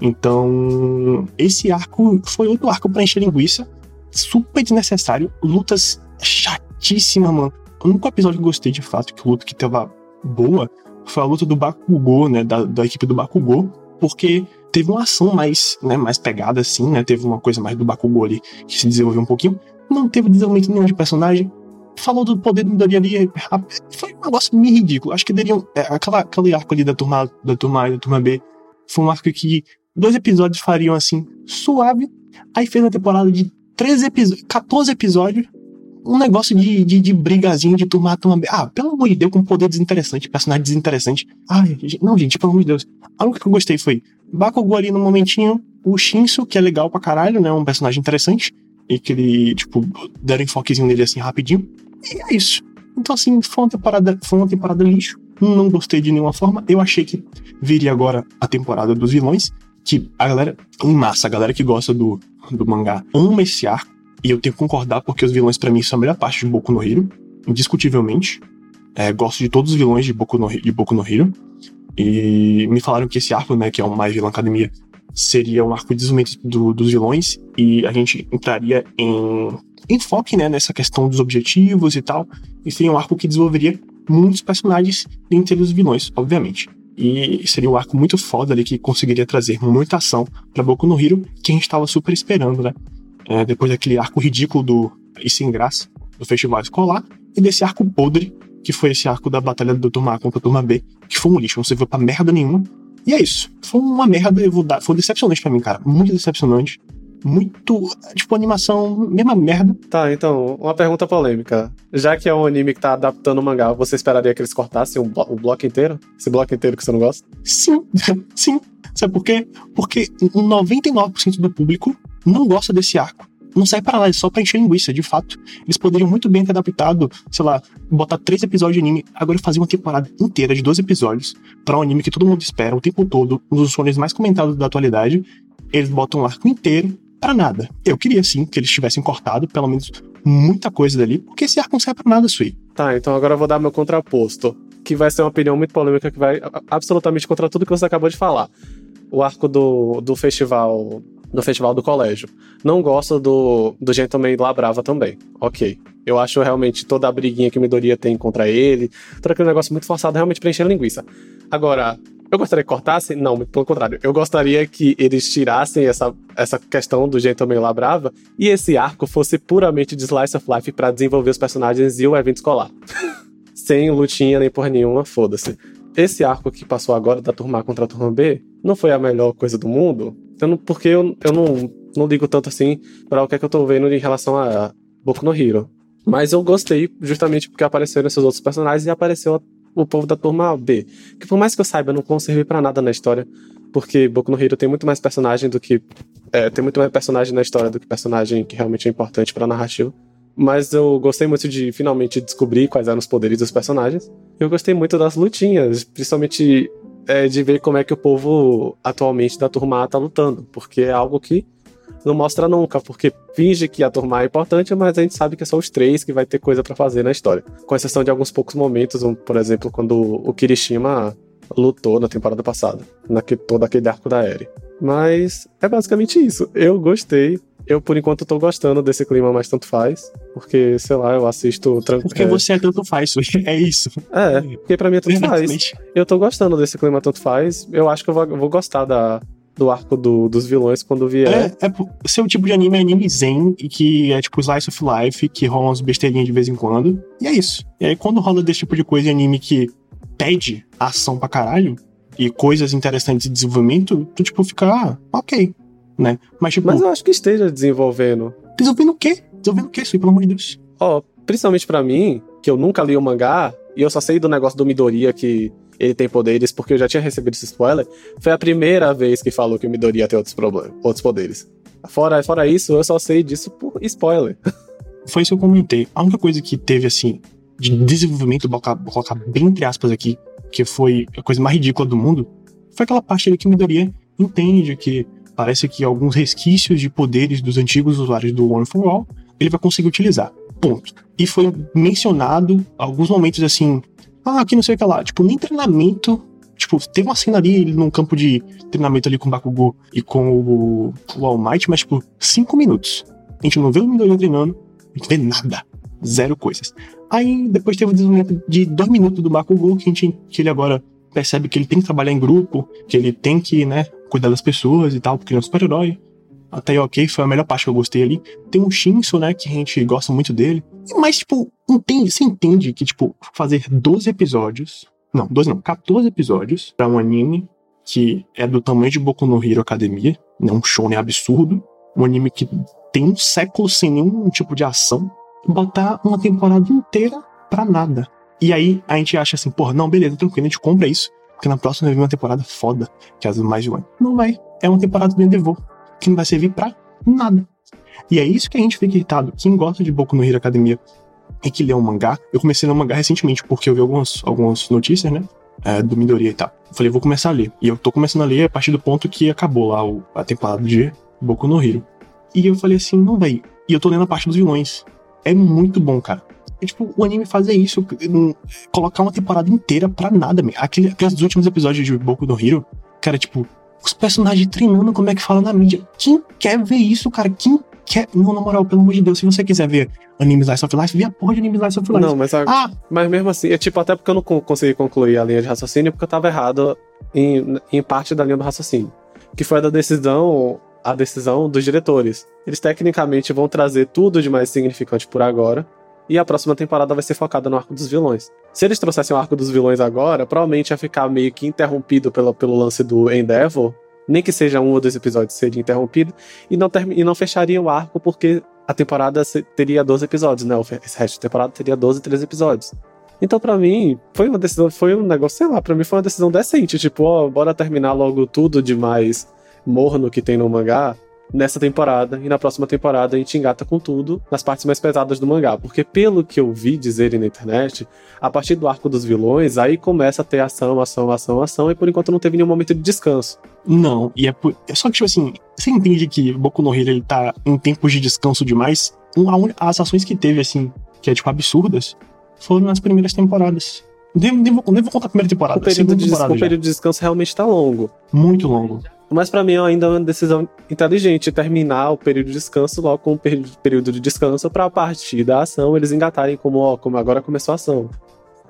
Então, esse arco foi outro arco pra encher linguiça. Super desnecessário. Lutas chatíssimas, mano. O único episódio que eu gostei de fato, que luta que tava boa, foi a luta do Bakugou, né? Da, da equipe do Bakugou. Porque teve uma ação mais, né, mais pegada, assim, né? Teve uma coisa mais do Bakugou ali que se desenvolveu um pouquinho. Não teve desenvolvimento nenhum de personagem. Falou do poder do Midoriya ali. a- Foi um negócio meio ridículo. Acho que deriam. é, aquela, aquele arco ali da turma, da turma A e da turma B foi um arco que dois episódios fariam assim, suave. Aí fez uma temporada de 13 episódios, 14 episódios. Um negócio de, de, de brigazinha de turma A, turma B. Ah, pelo amor de Deus, com poder desinteressante, personagem desinteressante. Ai, não, gente, pelo amor de Deus. A única que eu gostei foi Bakugou ali no momentinho, o Shinsu, que é legal pra caralho, né? Um personagem interessante. E que ele, tipo, deram enfoquezinho nele assim rapidinho. E é isso. Então, assim, foi uma temporada, foi uma temporada lixo. Não gostei de nenhuma forma. Eu achei que viria agora a temporada dos vilões. Que a galera, em massa, a galera que gosta do, do mangá ama esse arco. E eu tenho que concordar, porque os vilões, pra mim, são a melhor parte de Boku no Hero. Indiscutivelmente. É, gosto de todos os vilões de Boku no, de Boku no Hero. E me falaram que esse arco, né, que é o Mais Vilã Academia, seria um arco de desenvolvimento do- dos vilões. E a gente entraria em enfoque, né, nessa questão dos objetivos e tal. E seria um arco que desenvolveria muitos personagens dentre os vilões, obviamente. E seria um arco muito foda ali que conseguiria trazer muita ação pra Boku no Hero, que a gente tava super esperando, né? É, depois daquele arco ridículo do e sem graça do festival escolar, e desse arco podre, que foi esse arco da batalha do Turma A contra a Turma B, que foi um lixo, não serviu pra merda nenhuma. E é isso. Foi uma merda, eu vou dar. Foi decepcionante pra mim, cara. Muito decepcionante. Muito. Tipo, animação, mesma merda. Tá, então, uma pergunta polêmica. Já que é um anime que tá adaptando o mangá, você esperaria que eles cortassem o, blo- o bloco inteiro? Esse bloco inteiro que você não gosta? Sim, sim. Sabe por quê? Porque 99% do público não gosta desse arco. Não sai pra lá, é só pra encher linguiça, de fato. Eles poderiam muito bem ter adaptado, sei lá, botar três episódios de anime, agora fazer uma temporada inteira de 12 episódios pra um anime que todo mundo espera o tempo todo, um dos sonhos mais comentados da atualidade. Eles botam um arco inteiro pra nada. Eu queria sim que eles tivessem cortado, pelo menos, muita coisa dali, porque esse arco não sai pra nada, Sui. Tá, então agora eu vou dar meu contraposto. Que vai ser uma opinião muito polêmica que vai absolutamente contra tudo que você acabou de falar. o arco do, do festival do festival do colégio. Não gosto do, do Gentleman lá brava também. Ok. Eu acho realmente toda a briguinha que o Midoriya tem contra ele, todo aquele negócio muito forçado, realmente preencher a linguiça. Agora, eu gostaria que cortassem? Não, pelo contrário. Eu gostaria que eles tirassem essa, essa questão do Gentleman lá brava e esse arco fosse puramente de Slice of Life para desenvolver os personagens e o evento escolar. Sem lutinha nem porra nenhuma, foda-se. Esse arco que passou agora da turma A contra a turma B não foi a melhor coisa do mundo, porque eu, eu não, não ligo tanto assim para o que é que eu tô vendo em relação a Boku no Hero. Mas eu gostei justamente porque apareceram esses outros personagens e apareceu o povo da turma B. Que por mais que eu saiba, não servir para nada na história. Porque Boku no Hero tem muito mais personagem do que. É, tem muito mais personagem na história do que personagem que realmente é importante pra narrativa. Mas eu gostei muito de finalmente descobrir quais eram os poderes dos personagens. Eu gostei muito das lutinhas, principalmente é, de ver como é que o povo atualmente da turma A tá lutando. Porque é algo que não mostra nunca, porque finge que a turma é importante, mas a gente sabe que é só os três que vai ter coisa para fazer na história. Com exceção de alguns poucos momentos, um, por exemplo, quando o Kirishima lutou na temporada passada, naquele, todo aquele arco da Eri. Mas é basicamente isso. Eu gostei. Eu, por enquanto, tô gostando desse clima, mas tanto faz. Porque, sei lá, eu assisto tranquilo. Porque é... você é tanto faz, é isso. É, porque pra mim é tanto faz. Eu tô gostando desse clima tanto faz. Eu acho que eu vou, vou gostar da, do arco do, dos vilões quando vier. É, é, seu tipo de anime é anime zen, e que é tipo slice of life, que rola umas besteirinhas de vez em quando. E é isso. E aí, quando rola desse tipo de coisa em anime que pede ação pra caralho, e coisas interessantes de desenvolvimento, tu, tipo, fica, ah, ok, né? Mas, tipo... Mas eu acho que esteja desenvolvendo. Desenvolvendo o quê? Desenvolvendo o quê, isso aí, pelo amor de Deus? Ó, oh, principalmente para mim, que eu nunca li o mangá, e eu só sei do negócio do Midoriya que ele tem poderes, porque eu já tinha recebido esse spoiler, foi a primeira vez que falou que o Midoriya tem outros, problemas, outros poderes. Fora, fora isso, eu só sei disso por spoiler. Foi isso que eu comentei. A única coisa que teve, assim, de desenvolvimento, vou colocar, bem entre aspas aqui, que foi a coisa mais ridícula do mundo, foi aquela parte ali que o Midoriya entende que parece que alguns resquícios de poderes dos antigos usuários do One for All ele vai conseguir utilizar. Ponto. E foi mencionado alguns momentos assim, ah, que não sei o que lá. Tipo, nem treinamento. Tipo, teve uma cena ali num campo de treinamento ali com o Bakugou e com o, o All Might, mas, tipo, cinco minutos. A gente não vê o Midoriya treinando, a gente vê nada. Zero coisas. Aí, depois teve o desenvolvimento de dois minutos do Bakugou, que, a gente, que ele agora percebe que ele tem que trabalhar em grupo, que ele tem que, né, cuidar das pessoas e tal, porque ele é um super-herói. Até ok, foi a melhor parte que eu gostei ali. Tem o Shinso, né, que a gente gosta muito dele. Mas, tipo, entende, você entende que, tipo, fazer 12 episódios. Não, 12 não, 14 episódios para um anime que é do tamanho de Boku no Hero Academia, né, um shonen absurdo. Um anime que tem um século sem nenhum tipo de ação. Botar uma temporada inteira pra nada. E aí a gente acha assim, porra, não, beleza, tranquilo, a gente compra isso. Porque na próxima vai vir uma temporada foda, que é as mais de. Não vai. É uma temporada do Endeavor, que não vai servir pra nada. E é isso que a gente fica irritado. Quem gosta de Boku no Hero Academia e que lê um mangá, eu comecei a ler um mangá recentemente, porque eu vi algumas, algumas notícias, né? É, do Midoriya e tal. Eu falei, vou começar a ler. E eu tô começando a ler a partir do ponto que acabou lá o, a temporada de Boku no Hero. E eu falei assim, não, véi. E eu tô lendo a parte dos vilões. É muito bom, cara. É, tipo, o anime fazer isso, colocar uma temporada inteira pra nada, meu. Aquele, aqueles últimos episódios de Boku no Hero, cara, tipo, os personagens treinando como é que fala na mídia. Quem quer ver isso, cara? Quem quer. Não, na moral, pelo amor de Deus, se você quiser ver anime Slice of Life, vê a porra de anime Slice of Life. Não, mas, a... ah. mas mesmo assim, é tipo, até porque eu não consegui concluir a linha de raciocínio, porque eu tava errado em, em parte da linha do raciocínio. Que foi a da decisão. A decisão dos diretores. Eles tecnicamente vão trazer tudo de mais significante por agora. E a próxima temporada vai ser focada no arco dos vilões. Se eles trouxessem o arco dos vilões agora, provavelmente ia ficar meio que interrompido pelo, pelo lance do Endeavor, nem que seja um ou dois episódios seria interrompido, e não, e não fecharia o arco porque a temporada teria 12 episódios, né? Esse resto da temporada teria 12, 13 episódios. Então, para mim, foi uma decisão, foi um negócio, sei lá, pra mim foi uma decisão decente. Tipo, ó, bora terminar logo tudo de mais morno que tem no mangá nessa temporada e na próxima temporada a gente engata com tudo nas partes mais pesadas do mangá, porque pelo que eu vi dizerem na internet, a partir do arco dos vilões, aí começa a ter ação, ação, ação, ação e por enquanto não teve nenhum momento de descanso. Não, e é por... só que tipo assim, você entende que Boku no Hero ele tá em tempos de descanso demais? As ações que teve assim, que é tipo absurdas, foram nas primeiras temporadas. Nem, nem, vou, nem vou contar a primeira temporada. O período, de, o período de descanso realmente tá longo. Muito longo. Mas para mim ainda é uma decisão inteligente terminar o período de descanso logo com o período de descanso para a partir da ação eles engatarem como, ó, como agora começou a ação.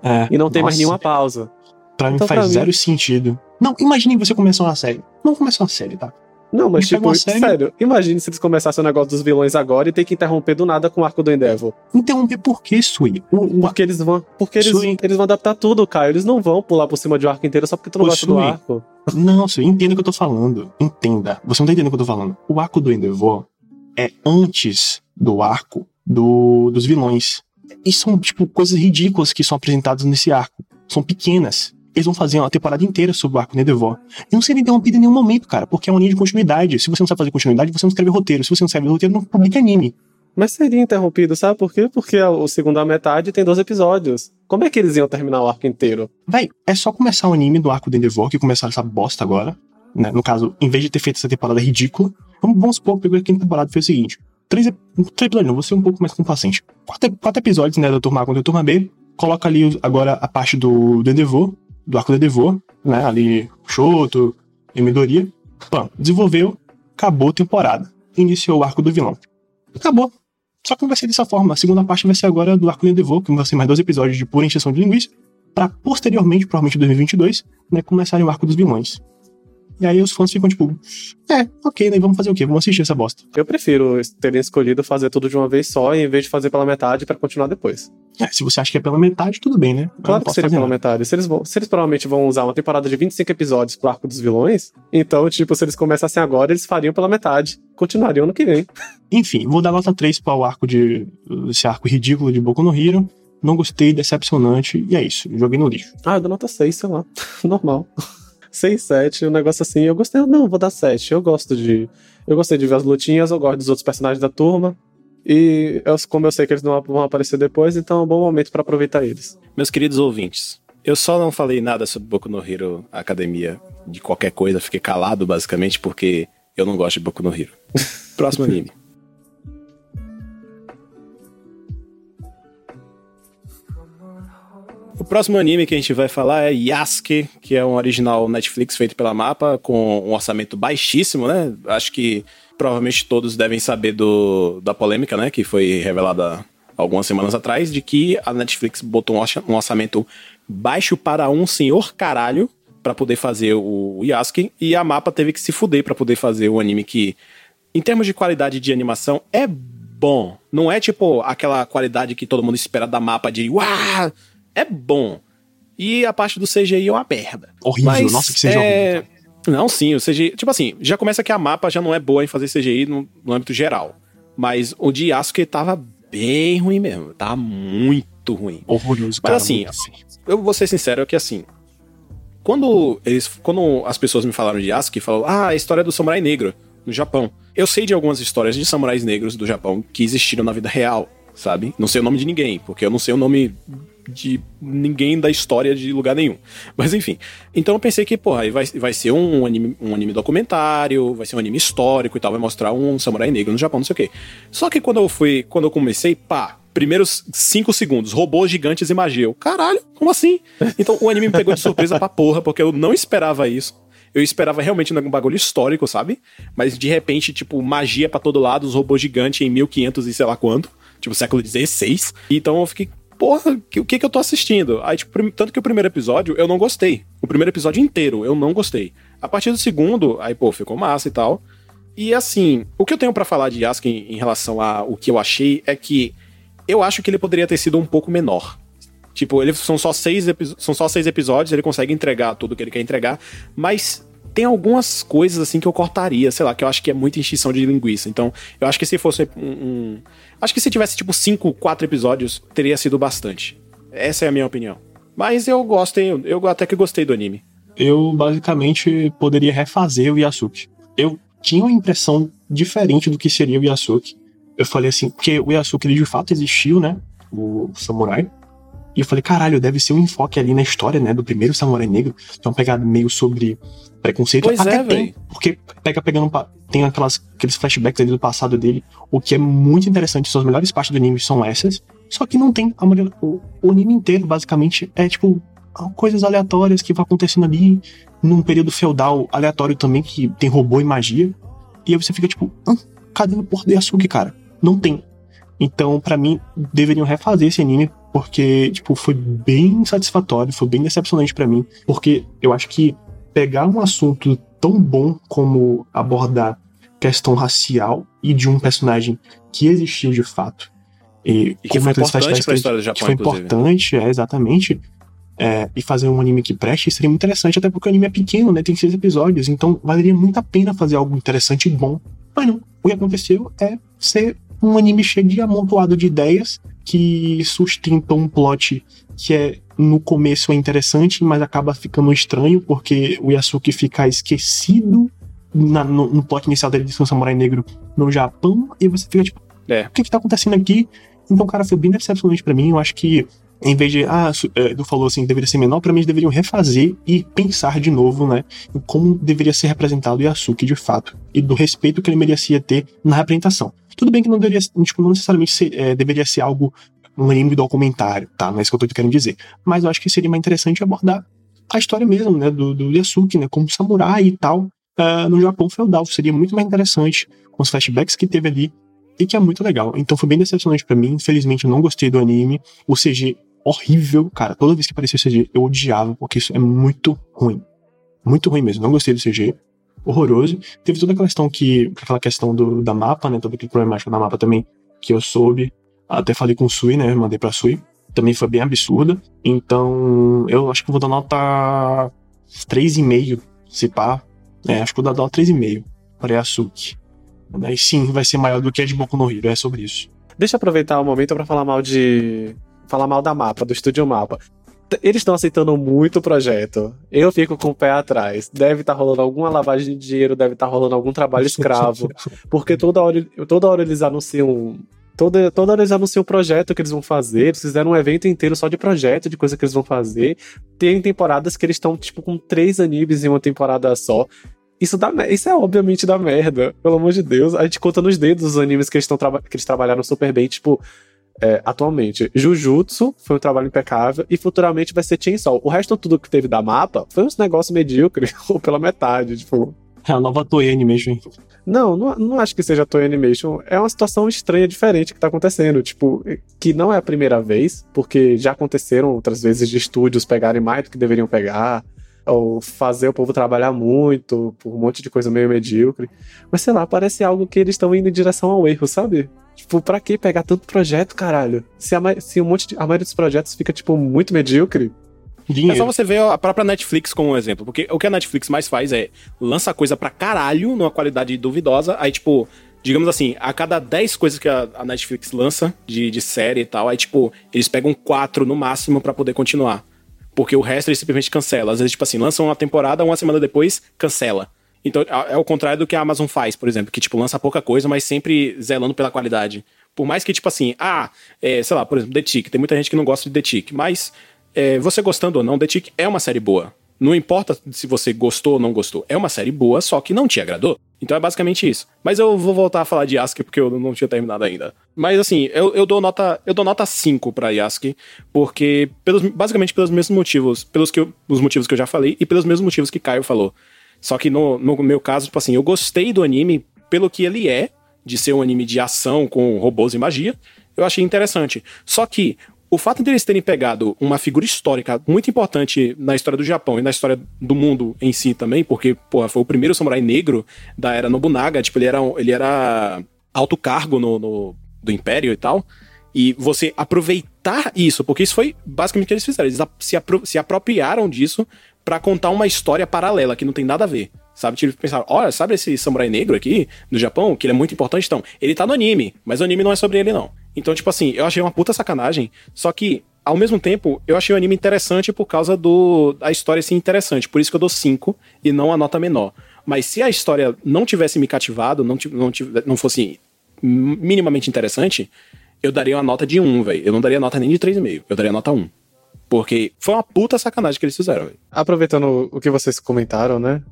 É, e não tem nossa. mais nenhuma pausa. Pra mim então, faz pra zero mim... sentido. Não, imagine você começar uma série. Não começar uma série, tá? Não, mas tipo, sério, imagine se eles começassem o negócio dos vilões agora e ter que interromper do nada com o arco do Endeavor. Interromper por quê, Sui? O, o... Porque eles vão. Porque eles, eles vão adaptar tudo, Caio. Eles não vão pular por cima de um arco inteiro só porque tu não gosta Sui. do arco. Não, Sui, entenda o que eu tô falando. Entenda. Você não tá entendendo o que eu tô falando. O arco do Endeavor é antes do arco do, dos vilões. E são, tipo, coisas ridículas que são apresentadas nesse arco. São pequenas eles vão fazer uma temporada inteira sobre o arco Nedevor. E não seria interrompido em nenhum momento, cara, porque é uma linha de continuidade. Se você não sabe fazer continuidade, você não escreve roteiro. Se você não sabe roteiro, não publica anime. Mas seria interrompido, sabe por quê? Porque o segunda metade tem dois episódios. Como é que eles iam terminar o arco inteiro? Véi, é só começar o anime do arco do Endeavor, que começaram essa bosta agora. Né? No caso, em vez de ter feito essa temporada ridícula, vamos, vamos supor que a quinta temporada fez o seguinte: três, três episódios, não, vou ser um pouco mais complacente. Quatro, quatro episódios, né, da turma A com a turma B, coloca ali agora a parte do, do Endeavor, do arco de Devor, né? Ali, Shoto, Midoriya. Pã, desenvolveu, acabou a temporada. Iniciou o arco do vilão. Acabou. Só que não vai ser dessa forma. A segunda parte vai ser agora do arco de Devor, que vai ser mais dois episódios de pura encheção de linguiça, para posteriormente, provavelmente em 2022, né, começarem o arco dos vilões. E aí os fãs ficam tipo, é, ok, né? Vamos fazer o quê? Vamos assistir essa bosta. Eu prefiro terem escolhido fazer tudo de uma vez só, em vez de fazer pela metade para continuar depois. É, se você acha que é pela metade, tudo bem, né? claro que seria pela nada. metade. Se eles, vão, se eles provavelmente vão usar uma temporada de 25 episódios pro arco dos vilões, então, tipo, se eles começassem agora, eles fariam pela metade. Continuariam no que vem. Enfim, vou dar nota 3 para o arco de. esse arco ridículo de Boku no Hero. Não gostei, decepcionante, e é isso. Joguei no lixo. Ah, eu dou nota 6, sei lá. Normal. 6, 7, um negócio assim. Eu gostei, não, vou dar 7. Eu gosto de. Eu gostei de ver as lutinhas, eu gosto dos outros personagens da turma. E eu, como eu sei que eles não vão aparecer depois, então é um bom momento para aproveitar eles. Meus queridos ouvintes, eu só não falei nada sobre Boku no Hero Academia de qualquer coisa, fiquei calado basicamente porque eu não gosto de Boku no Hero. Próximo anime. O próximo anime que a gente vai falar é Yasuke, que é um original Netflix feito pela Mapa, com um orçamento baixíssimo, né? Acho que provavelmente todos devem saber do, da polêmica, né? Que foi revelada algumas semanas atrás, de que a Netflix botou um orçamento baixo para um senhor caralho para poder fazer o Yasuke, e a Mapa teve que se fuder para poder fazer o anime que, em termos de qualidade de animação, é bom. Não é tipo aquela qualidade que todo mundo espera da Mapa de uau! É bom. E a parte do CGI é uma merda. Horrível, Mas, nossa, que CGI é... horrível. Não, sim, o CGI. Tipo assim, já começa que a mapa já não é boa em fazer CGI no, no âmbito geral. Mas o de Yasuke tava bem ruim mesmo. Tava muito ruim. Horroroso, Mas assim, eu vou ser sincero que assim. Quando eles. Quando as pessoas me falaram de Yasuke, falaram, ah, a história do samurai negro no Japão. Eu sei de algumas histórias de samurais negros do Japão que existiram na vida real, sabe? Não sei o nome de ninguém, porque eu não sei o nome de ninguém da história de lugar nenhum. Mas enfim. Então eu pensei que, porra, vai, vai ser um anime, um anime documentário, vai ser um anime histórico e tal, vai mostrar um samurai negro no Japão, não sei o quê. Só que quando eu fui, quando eu comecei, pá, primeiros cinco segundos, robôs gigantes e magia. Eu, caralho, como assim? Então o anime me pegou de surpresa pra porra, porque eu não esperava isso. Eu esperava realmente um bagulho histórico, sabe? Mas de repente, tipo, magia para todo lado, os robôs gigantes em 1500 e sei lá quanto. Tipo, século XVI. Então eu fiquei, porra, que, o que que eu tô assistindo? Aí, tipo, tanto que o primeiro episódio eu não gostei. O primeiro episódio inteiro eu não gostei. A partir do segundo, aí, pô, ficou massa e tal. E assim, o que eu tenho para falar de Yasuke em, em relação ao que eu achei é que eu acho que ele poderia ter sido um pouco menor. Tipo, ele, são, só seis são só seis episódios, ele consegue entregar tudo que ele quer entregar, mas tem algumas coisas assim que eu cortaria, sei lá, que eu acho que é muita enchição de linguiça. Então, eu acho que se fosse um, um Acho que se tivesse, tipo, cinco, quatro episódios, teria sido bastante. Essa é a minha opinião. Mas eu gosto, eu, eu até que gostei do anime. Eu, basicamente, poderia refazer o Yasuke. Eu tinha uma impressão diferente do que seria o Yasuke. Eu falei assim, porque o Yasuke, ele de fato existiu, né? O samurai. E eu falei, caralho, deve ser um enfoque ali na história, né? Do primeiro samurai negro. Tem uma pegada meio sobre preconceito. Pois Até é, tem, porque pega pegando tem aquelas, aqueles flashbacks ali do passado dele, o que é muito interessante, são as melhores partes do anime são essas, só que não tem a mulher, o, o anime inteiro basicamente é tipo coisas aleatórias que vão acontecendo ali num período feudal aleatório também, que tem robô e magia. E aí você fica tipo, ah, cadê o porra do Yasuki, cara? Não tem. Então, para mim, deveriam refazer esse anime, porque, tipo, foi bem satisfatório, foi bem decepcionante para mim, porque eu acho que pegar um assunto tão bom como abordar questão racial e de um personagem que existiu de fato. E, e que foi importante pra história do Japão, que foi inclusive. importante, é, exatamente. É, e fazer um anime que preste seria muito interessante, até porque o anime é pequeno, né? Tem seis episódios, então valeria muito a pena fazer algo interessante e bom. Mas não, o que aconteceu é ser um anime cheio de amontoado de ideias que sustentam um plot que é no começo é interessante, mas acaba ficando estranho, porque o Yasuki fica esquecido na, no, no plot inicial dele de um samurai negro no Japão, e você fica tipo, é. o que que tá acontecendo aqui? Então, cara, foi bem decepcionante para mim. Eu acho que, em vez de, ah, Edu falou assim, deveria ser menor, pra mim eles deveriam refazer e pensar de novo, né, em como deveria ser representado o Yasuki de fato, e do respeito que ele merecia ter na representação. Tudo bem que não deveria, tipo, não necessariamente ser, é, deveria ser algo um anime documentário, tá? Não é isso que eu tô querendo dizer. Mas eu acho que seria mais interessante abordar a história mesmo, né? Do, do Yasuki, né? Como samurai e tal, uh, no Japão feudal. Seria muito mais interessante com os flashbacks que teve ali e que é muito legal. Então foi bem decepcionante para mim. Infelizmente eu não gostei do anime. O CG horrível, cara. Toda vez que aparecia CG eu odiava, porque isso é muito ruim. Muito ruim mesmo. Não gostei do CG. Horroroso. Teve toda aquela questão que. aquela questão do, da mapa, né? Todo aquele problemático da mapa também que eu soube. Até falei com o Sui, né? Mandei pra Sui. Também foi bem absurda. Então, eu acho que vou dar nota 3,5, se pá. É, acho que vou dar nota 3,5 para Yasuki. Daí sim, vai ser maior do que a de Boku no Hero, é sobre isso. Deixa eu aproveitar o momento para falar mal de. Falar mal da mapa, do estúdio mapa. Eles estão aceitando muito o projeto. Eu fico com o pé atrás. Deve estar tá rolando alguma lavagem de dinheiro, deve estar tá rolando algum trabalho escravo. porque toda hora, toda hora eles anunciam Toda, toda hora eles anunciam o projeto que eles vão fazer, eles fizeram um evento inteiro só de projeto, de coisa que eles vão fazer. Tem temporadas que eles estão, tipo, com três animes em uma temporada só. Isso, dá, isso é obviamente da merda, pelo amor de Deus. A gente conta nos dedos os animes que eles, que eles trabalharam super bem, tipo, é, atualmente. Jujutsu foi um trabalho impecável e futuramente vai ser Chainsaw. O resto tudo que teve da mapa foi uns negócios medíocres, ou pela metade, tipo. É a nova Toei Animation. Não, não, não acho que seja Toy Animation. É uma situação estranha, diferente que tá acontecendo. Tipo, que não é a primeira vez, porque já aconteceram outras vezes de estúdios pegarem mais do que deveriam pegar, ou fazer o povo trabalhar muito, por um monte de coisa meio medíocre. Mas sei lá, parece algo que eles estão indo em direção ao erro, sabe? Tipo, pra que pegar tanto projeto, caralho? Se, a, se um monte de, a maioria dos projetos fica, tipo, muito medíocre, Dinheiro. É só você ver a própria Netflix como um exemplo. Porque o que a Netflix mais faz é lança coisa pra caralho, numa qualidade duvidosa. Aí, tipo, digamos assim, a cada 10 coisas que a, a Netflix lança de, de, série e tal, aí, tipo, eles pegam 4 no máximo para poder continuar. Porque o resto eles simplesmente cancela. Às vezes, tipo assim, lançam uma temporada, uma semana depois, cancela. Então, é o contrário do que a Amazon faz, por exemplo, que, tipo, lança pouca coisa, mas sempre zelando pela qualidade. Por mais que, tipo assim, ah, é, sei lá, por exemplo, The Tick. Tem muita gente que não gosta de The Tick, mas é, você gostando ou não, The Tick é uma série boa. Não importa se você gostou ou não gostou. É uma série boa, só que não te agradou. Então é basicamente isso. Mas eu vou voltar a falar de Yasuke porque eu não tinha terminado ainda. Mas assim, eu, eu dou nota eu dou nota 5 para Yasuke, porque pelos, basicamente pelos mesmos motivos, pelos que eu, os motivos que eu já falei e pelos mesmos motivos que Caio falou. Só que no, no meu caso, tipo assim, eu gostei do anime pelo que ele é, de ser um anime de ação com robôs e magia. Eu achei interessante. Só que o fato de eles terem pegado uma figura histórica muito importante na história do Japão e na história do mundo em si também, porque, porra, foi o primeiro samurai negro da era Nobunaga, tipo, ele era, ele era alto cargo no, no do Império e tal. E você aproveitar isso, porque isso foi basicamente o que eles fizeram. Eles se, apro se apropriaram disso para contar uma história paralela que não tem nada a ver. Sabe? Tipo, pensaram, olha, sabe esse samurai negro aqui no Japão, que ele é muito importante? Então, ele tá no anime, mas o anime não é sobre ele, não. Então, tipo assim, eu achei uma puta sacanagem, só que, ao mesmo tempo, eu achei o anime interessante por causa do da história ser interessante. Por isso que eu dou 5 e não a nota menor. Mas se a história não tivesse me cativado, não, não, não fosse minimamente interessante, eu daria uma nota de 1, um, velho. Eu não daria nota nem de 3,5. Eu daria nota 1. Um. Porque foi uma puta sacanagem que eles fizeram, velho. Aproveitando o que vocês comentaram, né?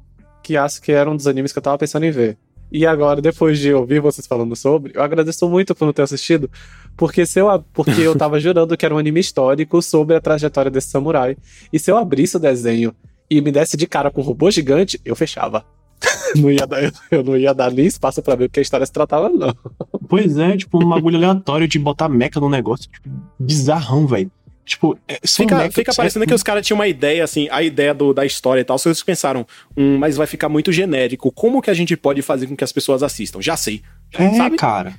Que acho que era um dos animes que eu tava pensando em ver. E agora, depois de ouvir vocês falando sobre, eu agradeço muito por não ter assistido, porque se eu, porque eu tava jurando que era um anime histórico sobre a trajetória desse samurai. E se eu abrisse o desenho e me desse de cara com um robô gigante, eu fechava. não ia dar, eu não ia dar nem espaço para ver o que a história se tratava, não. Pois é, tipo, um bagulho aleatório de botar meca no negócio, tipo, bizarrão, velho. Tipo, é, fica, fica parecendo que os caras tinham uma ideia, assim, a ideia do, da história e tal. Vocês pensaram, hum, mas vai ficar muito genérico. Como que a gente pode fazer com que as pessoas assistam? Já sei. É, sabe? cara.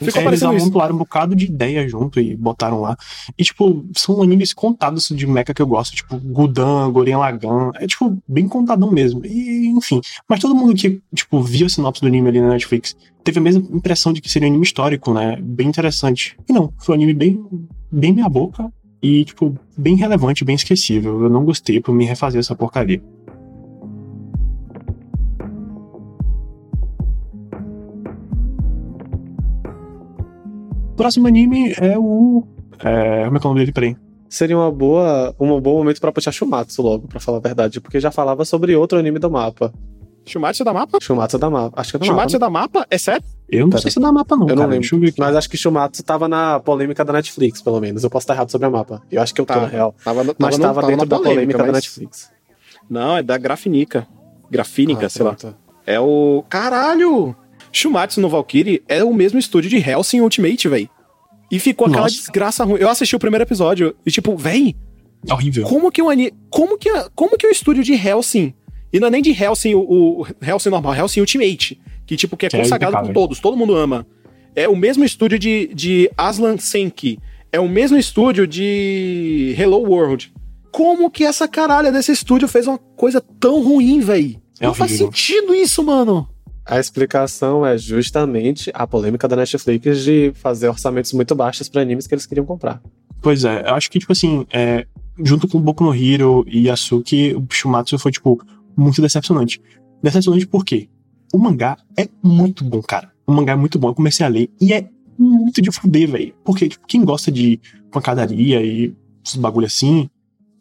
Ficou é, parecendo eles amontoaram um bocado de ideia junto e botaram lá. E, tipo, são animes contados de mecha que eu gosto, tipo, Gudan, Goren Lagan. É, tipo, bem contadão mesmo. E, enfim. Mas todo mundo que, tipo, viu a sinopse do anime ali na Netflix teve a mesma impressão de que seria um anime histórico, né? Bem interessante. E não, foi um anime bem, bem minha boca e, tipo, bem relevante, bem esquecível. Eu não gostei por me refazer essa porcaria. Próximo anime é o. É, como é que é o nome dele? Peraí. Seria uma boa, um bom momento para puxar Shumatsu logo, para falar a verdade, porque já falava sobre outro anime do mapa. Shumatsu é da mapa? Shumatsu é da mapa. Acho que é da Shumatsu mapa. é da mapa? É sério? Eu não Pera. sei se é da mapa, não. Eu cara. não lembro. Mas acho que Shumatsu tava na polêmica da Netflix, pelo menos. Eu posso estar errado sobre a mapa. Eu acho que eu tô, tá. na real. Tava, tava mas tava, dentro da polêmica, mas... da Netflix. Não, é da Grafinica. Grafínica, ah, sei pronto. lá. É o. Caralho! Shumatsu no Valkyrie é o mesmo estúdio de Hellsing Ultimate, velho. E ficou aquela Nossa. desgraça ruim. Eu assisti o primeiro episódio e, tipo, véi. É horrível. Como que o anime. Como que, como que o estúdio de Hellsing e não é nem de Hellsing, o, o Hellsing normal, Hellsing Ultimate. Que, tipo, que é, é consagrado por todos, todo mundo ama. É o mesmo estúdio de, de Aslan Senki. É o mesmo estúdio de Hello World. Como que essa caralha desse estúdio fez uma coisa tão ruim, véi? É não faz sentido isso, mano. A explicação é justamente a polêmica da Netflix de fazer orçamentos muito baixos para animes que eles queriam comprar. Pois é, eu acho que, tipo assim, é, junto com Boku no Hero e Yasuki, o Shumatsu foi, tipo, muito decepcionante. Decepcionante por quê? O mangá é muito bom, cara. O mangá é muito bom. Eu comecei a ler e é muito de fuder, velho. Porque, tipo, quem gosta de pancadaria e bagulho assim,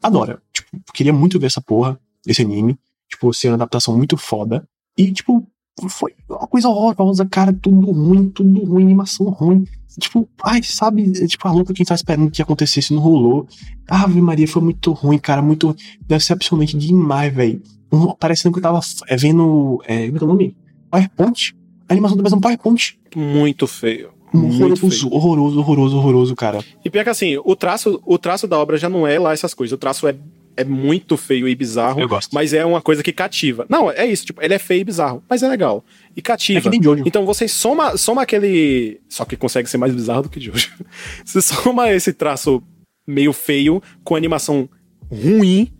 adora. Tipo, queria muito ver essa porra, esse anime. Tipo, ser uma adaptação muito foda. E, tipo, foi uma coisa horrorosa, cara. Tudo ruim, tudo ruim, animação ruim. Tipo, ai, sabe? Tipo, a louca quem tá esperando que acontecesse não rolou. Ave Maria, foi muito ruim, cara. Muito decepcionante demais, velho um, parecendo que eu tava é, vendo. É, como é que é o nome? PowerPoint. A animação tá um PowerPoint. Muito feio. Horroroso, feio. horroroso, horroroso, horroroso, cara. E pior que assim, o traço, o traço da obra já não é lá essas coisas. O traço é, é muito feio e bizarro. Eu gosto. Mas é uma coisa que cativa. Não, é isso, tipo, ele é feio e bizarro, mas é legal. E cativa. É que nem Jojo. Então você soma, soma aquele. Só que consegue ser mais bizarro do que Jojo. você soma esse traço meio feio com animação ruim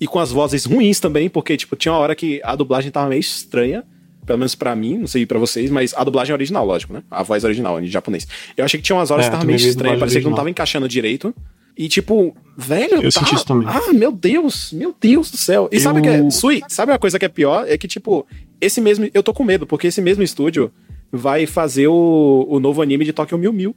e com as vozes ruins também, porque, tipo, tinha uma hora que a dublagem tava meio estranha. Pelo menos para mim, não sei para vocês, mas a dublagem é original, lógico, né? A voz original, em japonês. Eu achei que tinha umas horas é, que tava meio estranha, parecia original. que não tava encaixando direito. E tipo, velho, eu tá... senti isso também. Ah, meu Deus, meu Deus do céu. E eu... sabe o que é, Sui, sabe a coisa que é pior? É que tipo, esse mesmo, eu tô com medo, porque esse mesmo estúdio vai fazer o, o novo anime de Tokyo Mew Mew.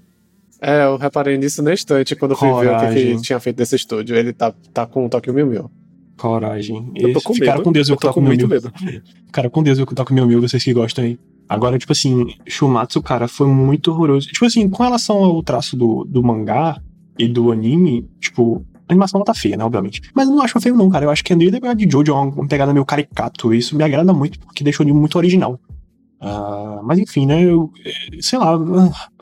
É, eu reparei nisso na instante quando fui ver o que, que tinha feito desse estúdio. Ele tá, tá com o Tokyo Mew Mew. Coragem. Eu tô com medo. com Deus, eu, eu tô com muito medo. Cara, com Deus, eu tô com meu amigo, vocês que gostam aí. Agora, tipo assim, Shumatsu, cara, foi muito horroroso. Tipo assim, com relação ao traço do, do mangá e do anime, tipo, a animação não tá feia, né, obviamente. Mas eu não acho feio, não, cara. Eu acho que a Neil de Jojo é uma pegada meio caricato. Isso me agrada muito, porque deixou o anime muito original. Uh, mas enfim, né? Eu, sei lá,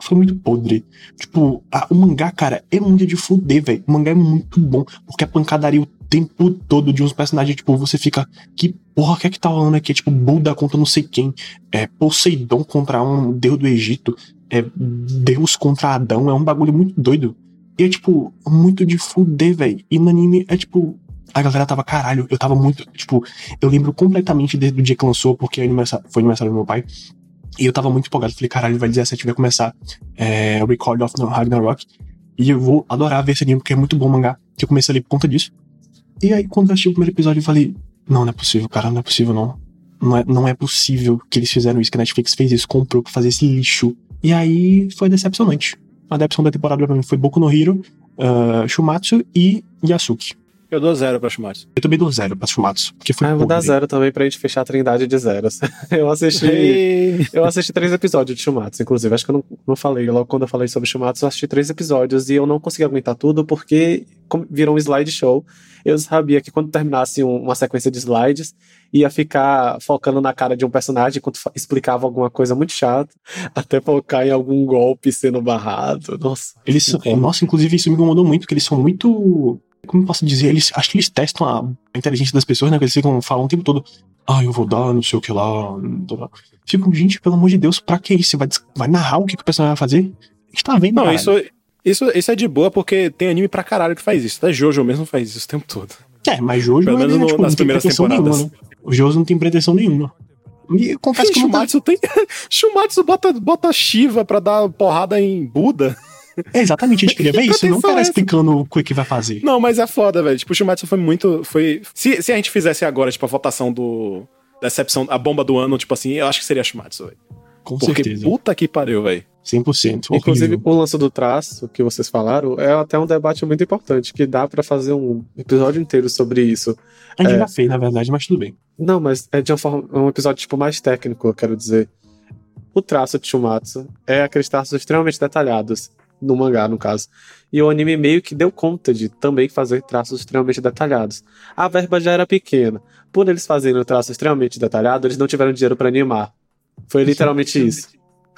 foi muito podre. Tipo, a, o mangá, cara, é muito de fuder, velho. O mangá é muito bom, porque a pancadaria o tempo todo de uns personagens, tipo, você fica, que porra que é que tá rolando aqui? É, tipo, Buda contra não sei quem, é Poseidon contra um deus do Egito, é Deus contra Adão, é um bagulho muito doido. E é, tipo, muito de fuder, velho. E no anime é, tipo, a galera tava, caralho, eu tava muito, tipo, eu lembro completamente desde o dia que lançou, porque é foi aniversário do meu pai. E eu tava muito empolgado. Falei, caralho, vai 17 vai começar é, Record of Ragnarok. E eu vou adorar ver esse anime, porque é muito bom o mangá. Que eu comecei a ler por conta disso. E aí, quando eu assisti o primeiro episódio, eu falei: Não, não é possível, cara, não é possível, não. Não é, não é possível que eles fizeram isso, que a Netflix fez isso, comprou pra fazer esse lixo. E aí foi decepcionante. A decepção da temporada foi Boku no Hero, uh, Shumatsu e Yasuki. Eu dou zero pra Shumatsu. Eu também dou zero pra Shumatsu. Porque foi Ah, eu vou dar podre. zero também pra gente fechar a trindade de zeros. Eu assisti. Eu assisti três episódios de Shumatsu, inclusive. Acho que eu não, não falei. Logo quando eu falei sobre Shumatsu, eu assisti três episódios e eu não consegui aguentar tudo porque virou um slideshow. Eu sabia que quando terminasse um- uma sequência de slides, ia ficar focando na cara de um personagem enquanto explicava alguma coisa muito chata, até focar em algum golpe sendo barrado. Nossa. Eles são, nossa, inclusive isso me incomodou muito, porque eles são muito. Como eu posso dizer? Eles, acho que eles testam a, inteligência das pessoas, né? Que eles ficam falando o tempo todo. Ah, eu vou dar, não sei o que lá. blá, blá." Ficam, gente, pelo amor de Deus, pra que isso? Você vai, vai narrar o que, que o personagem vai fazer? A gente tá vendo, Não, caralho. isso, isso, isso é de boa porque tem anime pra caralho que faz isso. Até Jojo mesmo faz isso o tempo todo. É, mas Jojo Pelo ele, menos no- tipo, nas não tem primeiras pretensão temporadas. nenhuma, né? O Jojo não tem pretensão nenhuma. E eu confesso que não tá- Shumatsu tem. Shumatsu bota, bota Shiva pra dar porrada em Buda. É, exatamente, a gente queria ver Que isso, não cara é essa? explicando o que, que vai fazer. Não, mas é foda, velho. Tipo, o Shumatsu foi muito. Foi... Se, se a gente fizesse agora, tipo, a votação do. Decepção, a bomba do ano, tipo assim, eu acho que seria Shumatsu, velho. Com Porque certeza. puta que pariu, velho. 100%. Inclusive, horrível. o lance do traço que vocês falaram é até um debate muito importante, que dá pra fazer um episódio inteiro sobre isso. A gente é. já fez, na verdade, mas tudo bem. Não, mas é de uma forma, é um episódio tipo mais técnico, eu quero dizer. O traço de Shumatsu é aqueles traços extremamente detalhados, no mangá, no caso. E o anime meio que deu conta de também fazer traços extremamente detalhados. A verba já era pequena. Por eles fazerem o traço extremamente detalhado, eles não tiveram dinheiro pra animar. Foi literalmente isso.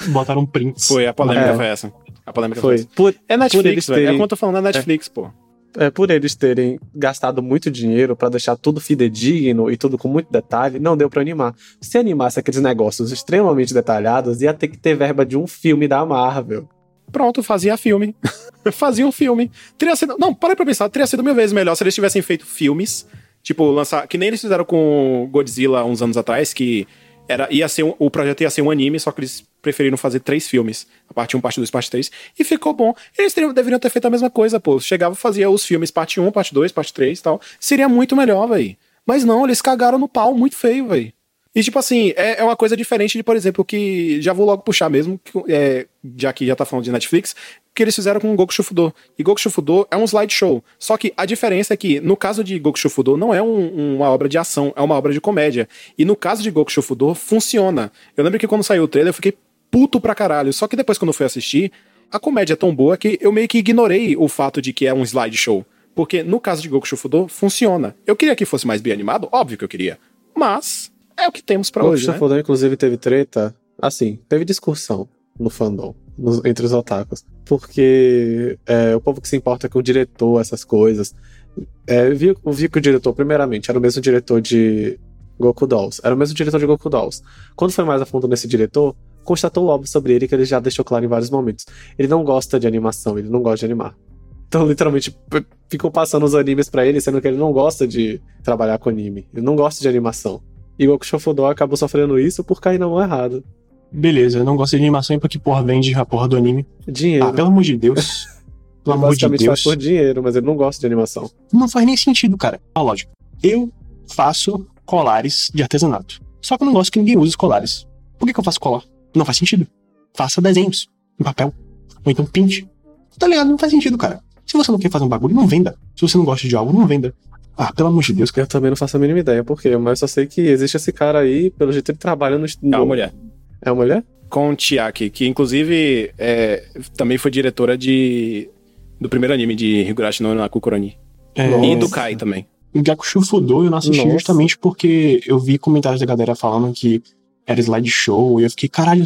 Botaram prints. Foi, a polêmica É. foi essa. A polêmica foi, Foi. essa. Por, É Netflix, velho. É terem- como eu tô falando, é Netflix, pô. é, por eles terem gastado muito dinheiro pra deixar tudo fidedigno e tudo com muito detalhe, não deu pra animar. Se animasse aqueles negócios extremamente detalhados, ia ter que ter verba de um filme da Marvel. Pronto, fazia filme. fazia um filme. Teria sido. Não, parei pra pensar, teria sido mil vezes melhor se eles tivessem feito filmes. Tipo, lançar. Que nem eles fizeram com Godzilla uns anos atrás, que era, ia ser um- o projeto ia ser um anime, só que eles preferiram fazer três filmes. A parte 1, parte 2, parte 3. E ficou bom. Eles teriam- deveriam ter feito a mesma coisa, pô. Chegava e fazia os filmes parte 1, parte 2, parte 3 e tal. Seria muito melhor, véi. Mas não, eles cagaram no pau muito feio, véi. E, tipo assim, é, é uma coisa diferente de, por exemplo, que já vou logo puxar mesmo, que, é, já que já tá falando de Netflix, que eles fizeram com o Goku Shufudo. E Goku Shufudo é um slideshow. Só que a diferença é que, no caso de Goku Shufudo, não é um- uma obra de ação, é uma obra de comédia. E no caso de Goku Shufudo, funciona. Eu lembro que quando saiu o trailer, eu fiquei puto pra caralho. Só que depois, quando eu fui assistir, a comédia é tão boa que eu meio que ignorei o fato de que é um slideshow. Porque no caso de Goku Shufudo, funciona. Eu queria que fosse mais bem animado, óbvio que eu queria. Mas é o que temos pra O hoje, né? Shuffle, inclusive, teve treta. Assim, teve discussão no fandom, nos- entre os otakus. Porque é, o povo que se importa com o diretor, essas coisas. É, viu, viu que o diretor, primeiramente, era o mesmo diretor de Goku Dolls. Era o mesmo diretor de Goku Dolls. Quando foi mais a fundo nesse diretor, constatou óbvio sobre ele que ele já deixou claro em vários momentos. Ele não gosta de animação, ele não gosta de animar. Então, literalmente, ficou passando os animes pra ele, sendo que ele não gosta de trabalhar com anime. Ele não gosta de animação. E o Goku Shofudo acabou sofrendo isso por cair na mão errada. Beleza, eu não gosto de animação e pra que porra vende a porra do anime. Dinheiro. Ah, pelo amor de Deus. Pelo amor de Deus. faz por dinheiro, mas ele não gosta de animação. Não faz nem sentido, cara. Ó, lógico. Eu faço colares de artesanato. Só que eu não gosto que ninguém use os colares. Por que, que eu faço colar? Não faz sentido. Faça desenhos em papel. Ou então pinte. Tá ligado? Não faz sentido, cara. Se você não quer fazer um bagulho, não venda. Se você não gosta de algo, não venda. Ah, pelo amor de Deus. Eu também não faço a mínima ideia por quê, mas eu só sei que existe esse cara aí, pelo jeito ele trabalha no. É uma mulher. É uma mulher? Com Chiaki, que inclusive é, também foi diretora de do primeiro anime de Higurashi no Nakukuroni. É. E do Kai também. Gakushu Fudou eu não assisti Nossa. justamente porque eu vi comentários da galera falando que era slideshow, e eu fiquei, caralho,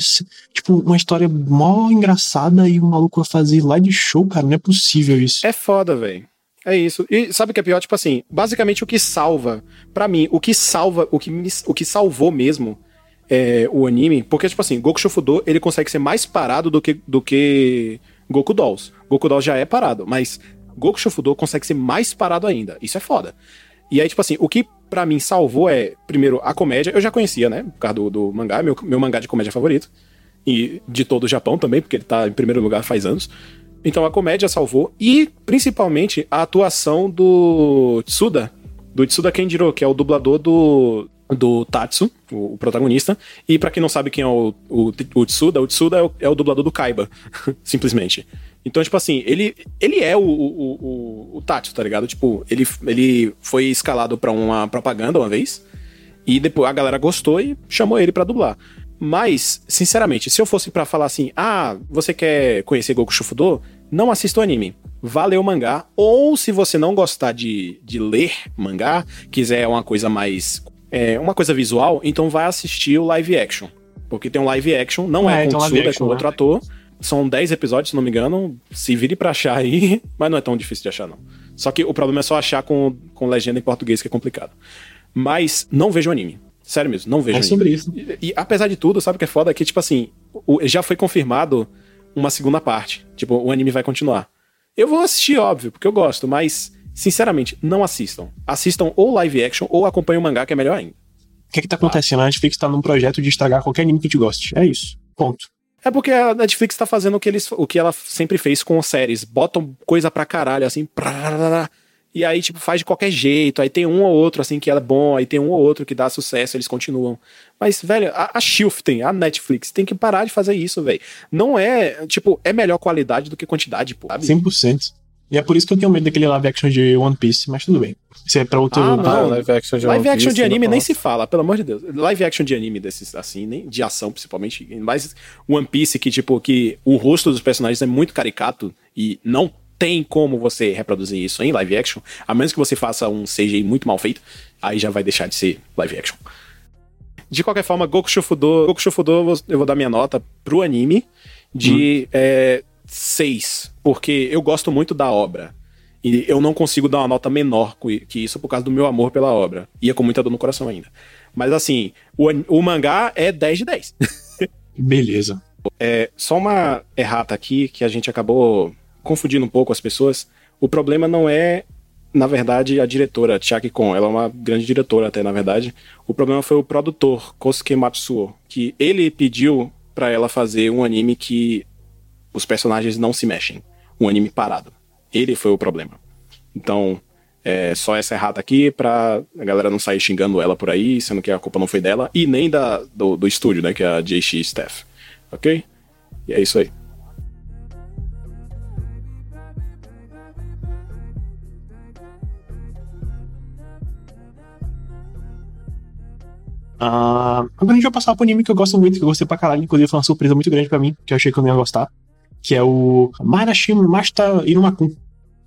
tipo, uma história mó engraçada e o maluco vai fazer slideshow, cara, não é possível isso. É foda, velho. É isso. E sabe o que é pior? Tipo assim, basicamente o que salva, pra mim, o que salva, o que, me- o que salvou mesmo é, o anime, porque, tipo assim, Goku Shufudo, ele consegue ser mais parado do que, do que Goku Dolls. Goku Dolls já é parado, mas Goku Shufudo consegue ser mais parado ainda. Isso é foda. E aí, tipo assim, o que pra mim salvou é, primeiro, a comédia. Eu já conhecia, né? Por causa do, do mangá, meu, meu mangá de comédia favorito. E de todo o Japão também, porque ele tá em primeiro lugar faz anos. Então a comédia salvou. E, principalmente, a atuação do Tsuda. Do Tsuda Kenjiro, que é o dublador do, do Tatsu, o, o protagonista. E para quem não sabe quem é o, o, o Tsuda, o Tsuda é o, é o dublador do Kaiba, simplesmente. Então, tipo assim, ele, ele é o, o, o, Tatsu, tá ligado? Tipo, ele, ele foi escalado para uma propaganda uma vez. E depois a galera gostou e chamou ele para dublar. Mas, sinceramente, se eu fosse para falar assim, ah, você quer conhecer Goku Shufudo? Não assista o anime. Vá ler o mangá. Ou se você não gostar de, de ler mangá, quiser uma coisa mais. É, uma coisa visual, então vai assistir o live action. Porque tem um live action, não é, é com o Tsuda, é com outro né? ator. São 10 episódios, se não me engano. Se vire pra achar aí, mas não é tão difícil de achar, não. Só que o problema é só achar com, com legenda em português, que é complicado. Mas não vejo anime. Sério mesmo, não vejo é sobre isso. E, e, apesar de tudo, sabe o que é foda? É que, tipo assim, o, já foi confirmado uma segunda parte. Tipo, o anime vai continuar. Eu vou assistir, óbvio, porque eu gosto, mas, sinceramente, não assistam. Assistam ou live action ou acompanhem o mangá, que é melhor ainda. O que, é que tá acontecendo? A Netflix tá num projeto de estragar qualquer anime que te goste. É isso. Ponto. É porque a Netflix tá fazendo o que, eles, o que ela sempre fez com séries. Botam coisa pra caralho, assim. Prá, e aí, tipo, faz de qualquer jeito. Aí tem um ou outro, assim, que é bom. Aí tem um ou outro que dá sucesso, eles continuam. Mas, velho, a, a Shifting, a Netflix, tem que parar de fazer isso, velho. Não é, tipo, é melhor qualidade do que quantidade, pô. Sabe? 100%. E é por isso que eu tenho medo daquele live action de One Piece, mas tudo bem. Isso é pra outro. Ah, não, live action de, live action de anime nem se fala, pelo amor de Deus. Live action de anime desses, assim, nem de ação principalmente. Mais One Piece, que, tipo, que o rosto dos personagens é muito caricato e não tem como você reproduzir isso em live action, a menos que você faça um CGI muito mal feito, aí já vai deixar de ser live action. De qualquer forma, Goku Shufudo, Goku Shufudo eu vou dar minha nota pro anime de hum. é, 6, porque eu gosto muito da obra. E eu não consigo dar uma nota menor que isso por causa do meu amor pela obra. Ia com muita dor no coração ainda. Mas assim, o, o mangá é 10 de 10. Beleza. É, só uma errata aqui que a gente acabou confundindo um pouco as pessoas. O problema não é, na verdade, a diretora, Chiaki Kon. Ela é uma grande diretora até, na verdade. O problema foi o produtor, Kosuke Matsuo, que ele pediu para ela fazer um anime que os personagens não se mexem. Um anime parado. Ele foi o problema. Então, é só essa errata aqui pra a galera não sair xingando ela por aí, sendo que a culpa não foi dela, e nem da, do, do estúdio, né, que é a JX Staff. Ok? E é isso aí. Uh, agora a gente vai passar pro anime que eu gosto muito, que eu gostei pra caralho, inclusive foi uma surpresa muito grande pra mim, que eu achei que eu não ia gostar que é o Marashim Masta Irumakun.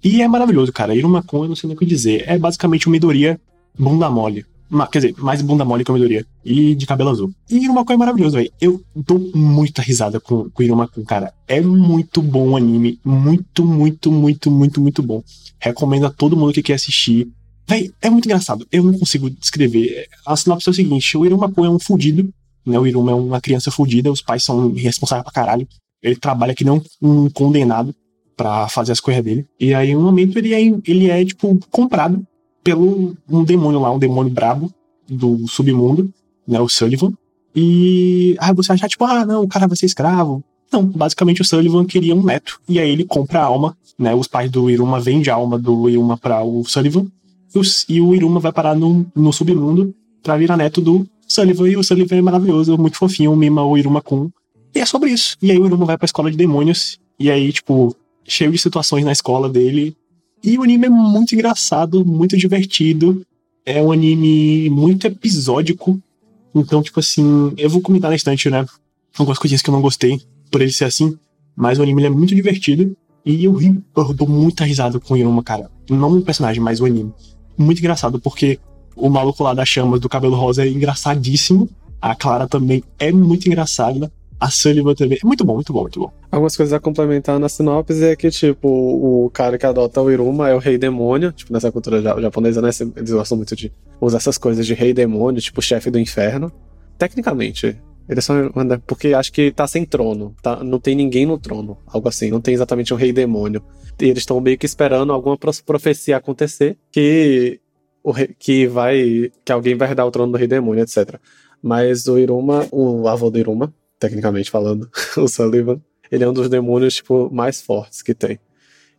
E é maravilhoso, cara. Irumakun, eu não sei nem o que dizer. É basicamente uma Midoriya bunda mole. Quer dizer, mais bunda mole que a Midoriya. E de cabelo azul. E Irumakun é maravilhoso, velho. Eu dou muita risada com, com Irumakun, cara. É muito bom o anime. Muito, muito, muito, muito, muito bom. Recomendo a todo mundo que quer assistir. Véi, é muito engraçado. Eu não consigo descrever. A sinopse é o seguinte: o Irumakun é um fudido. Né? O Iruma é uma criança fudida. Os pais são responsáveis pra caralho. Ele trabalha que não um condenado para fazer as coisas dele. E aí, em um momento, ele é, ele é, tipo, comprado pelo um demônio lá, um demônio brabo do submundo, né? O Sullivan. E aí você acha, tipo, ah, não, o cara vai ser escravo. Não, basicamente o Sullivan queria um neto. E aí ele compra a alma, né? Os pais do Iruma vendem a alma do Iruma para o Sullivan. E o Iruma vai parar no, no submundo pra virar neto do Sullivan. E o Sullivan é maravilhoso, muito fofinho, mima o Iruma com e é sobre isso. E aí o Iruma vai pra escola de demônios. E aí, tipo, cheio de situações na escola dele. E o anime é muito engraçado, muito divertido. É um anime muito episódico. Então, tipo assim, eu vou comentar na estante, né? Algumas coisinhas que eu não gostei por ele ser assim. Mas o anime é muito divertido. E eu ri, eu dou muita risada com o Iruma, cara. Não o personagem, mas o anime. Muito engraçado, porque o maluco lá das chamas do cabelo rosa é engraçadíssimo. A Clara também é muito engraçada a Sullivan também. É muito bom, muito bom, muito bom. Algumas coisas a complementar na sinopse é que, tipo, o cara que adota o Iruma é o rei demônio. Tipo, nessa cultura japonesa, né? Eles gostam muito de usar essas coisas de rei demônio, tipo, chefe do inferno. Tecnicamente, eles são. Porque acho que tá sem trono. Tá, não tem ninguém no trono. Algo assim. Não tem exatamente um rei demônio. E eles estão meio que esperando alguma profecia acontecer que. O rei, que vai. Que alguém vai herdar o trono do rei demônio, etc. Mas o Iruma, o avô do Iruma, tecnicamente falando, o Sullivan, ele é um dos demônios, tipo, mais fortes que tem.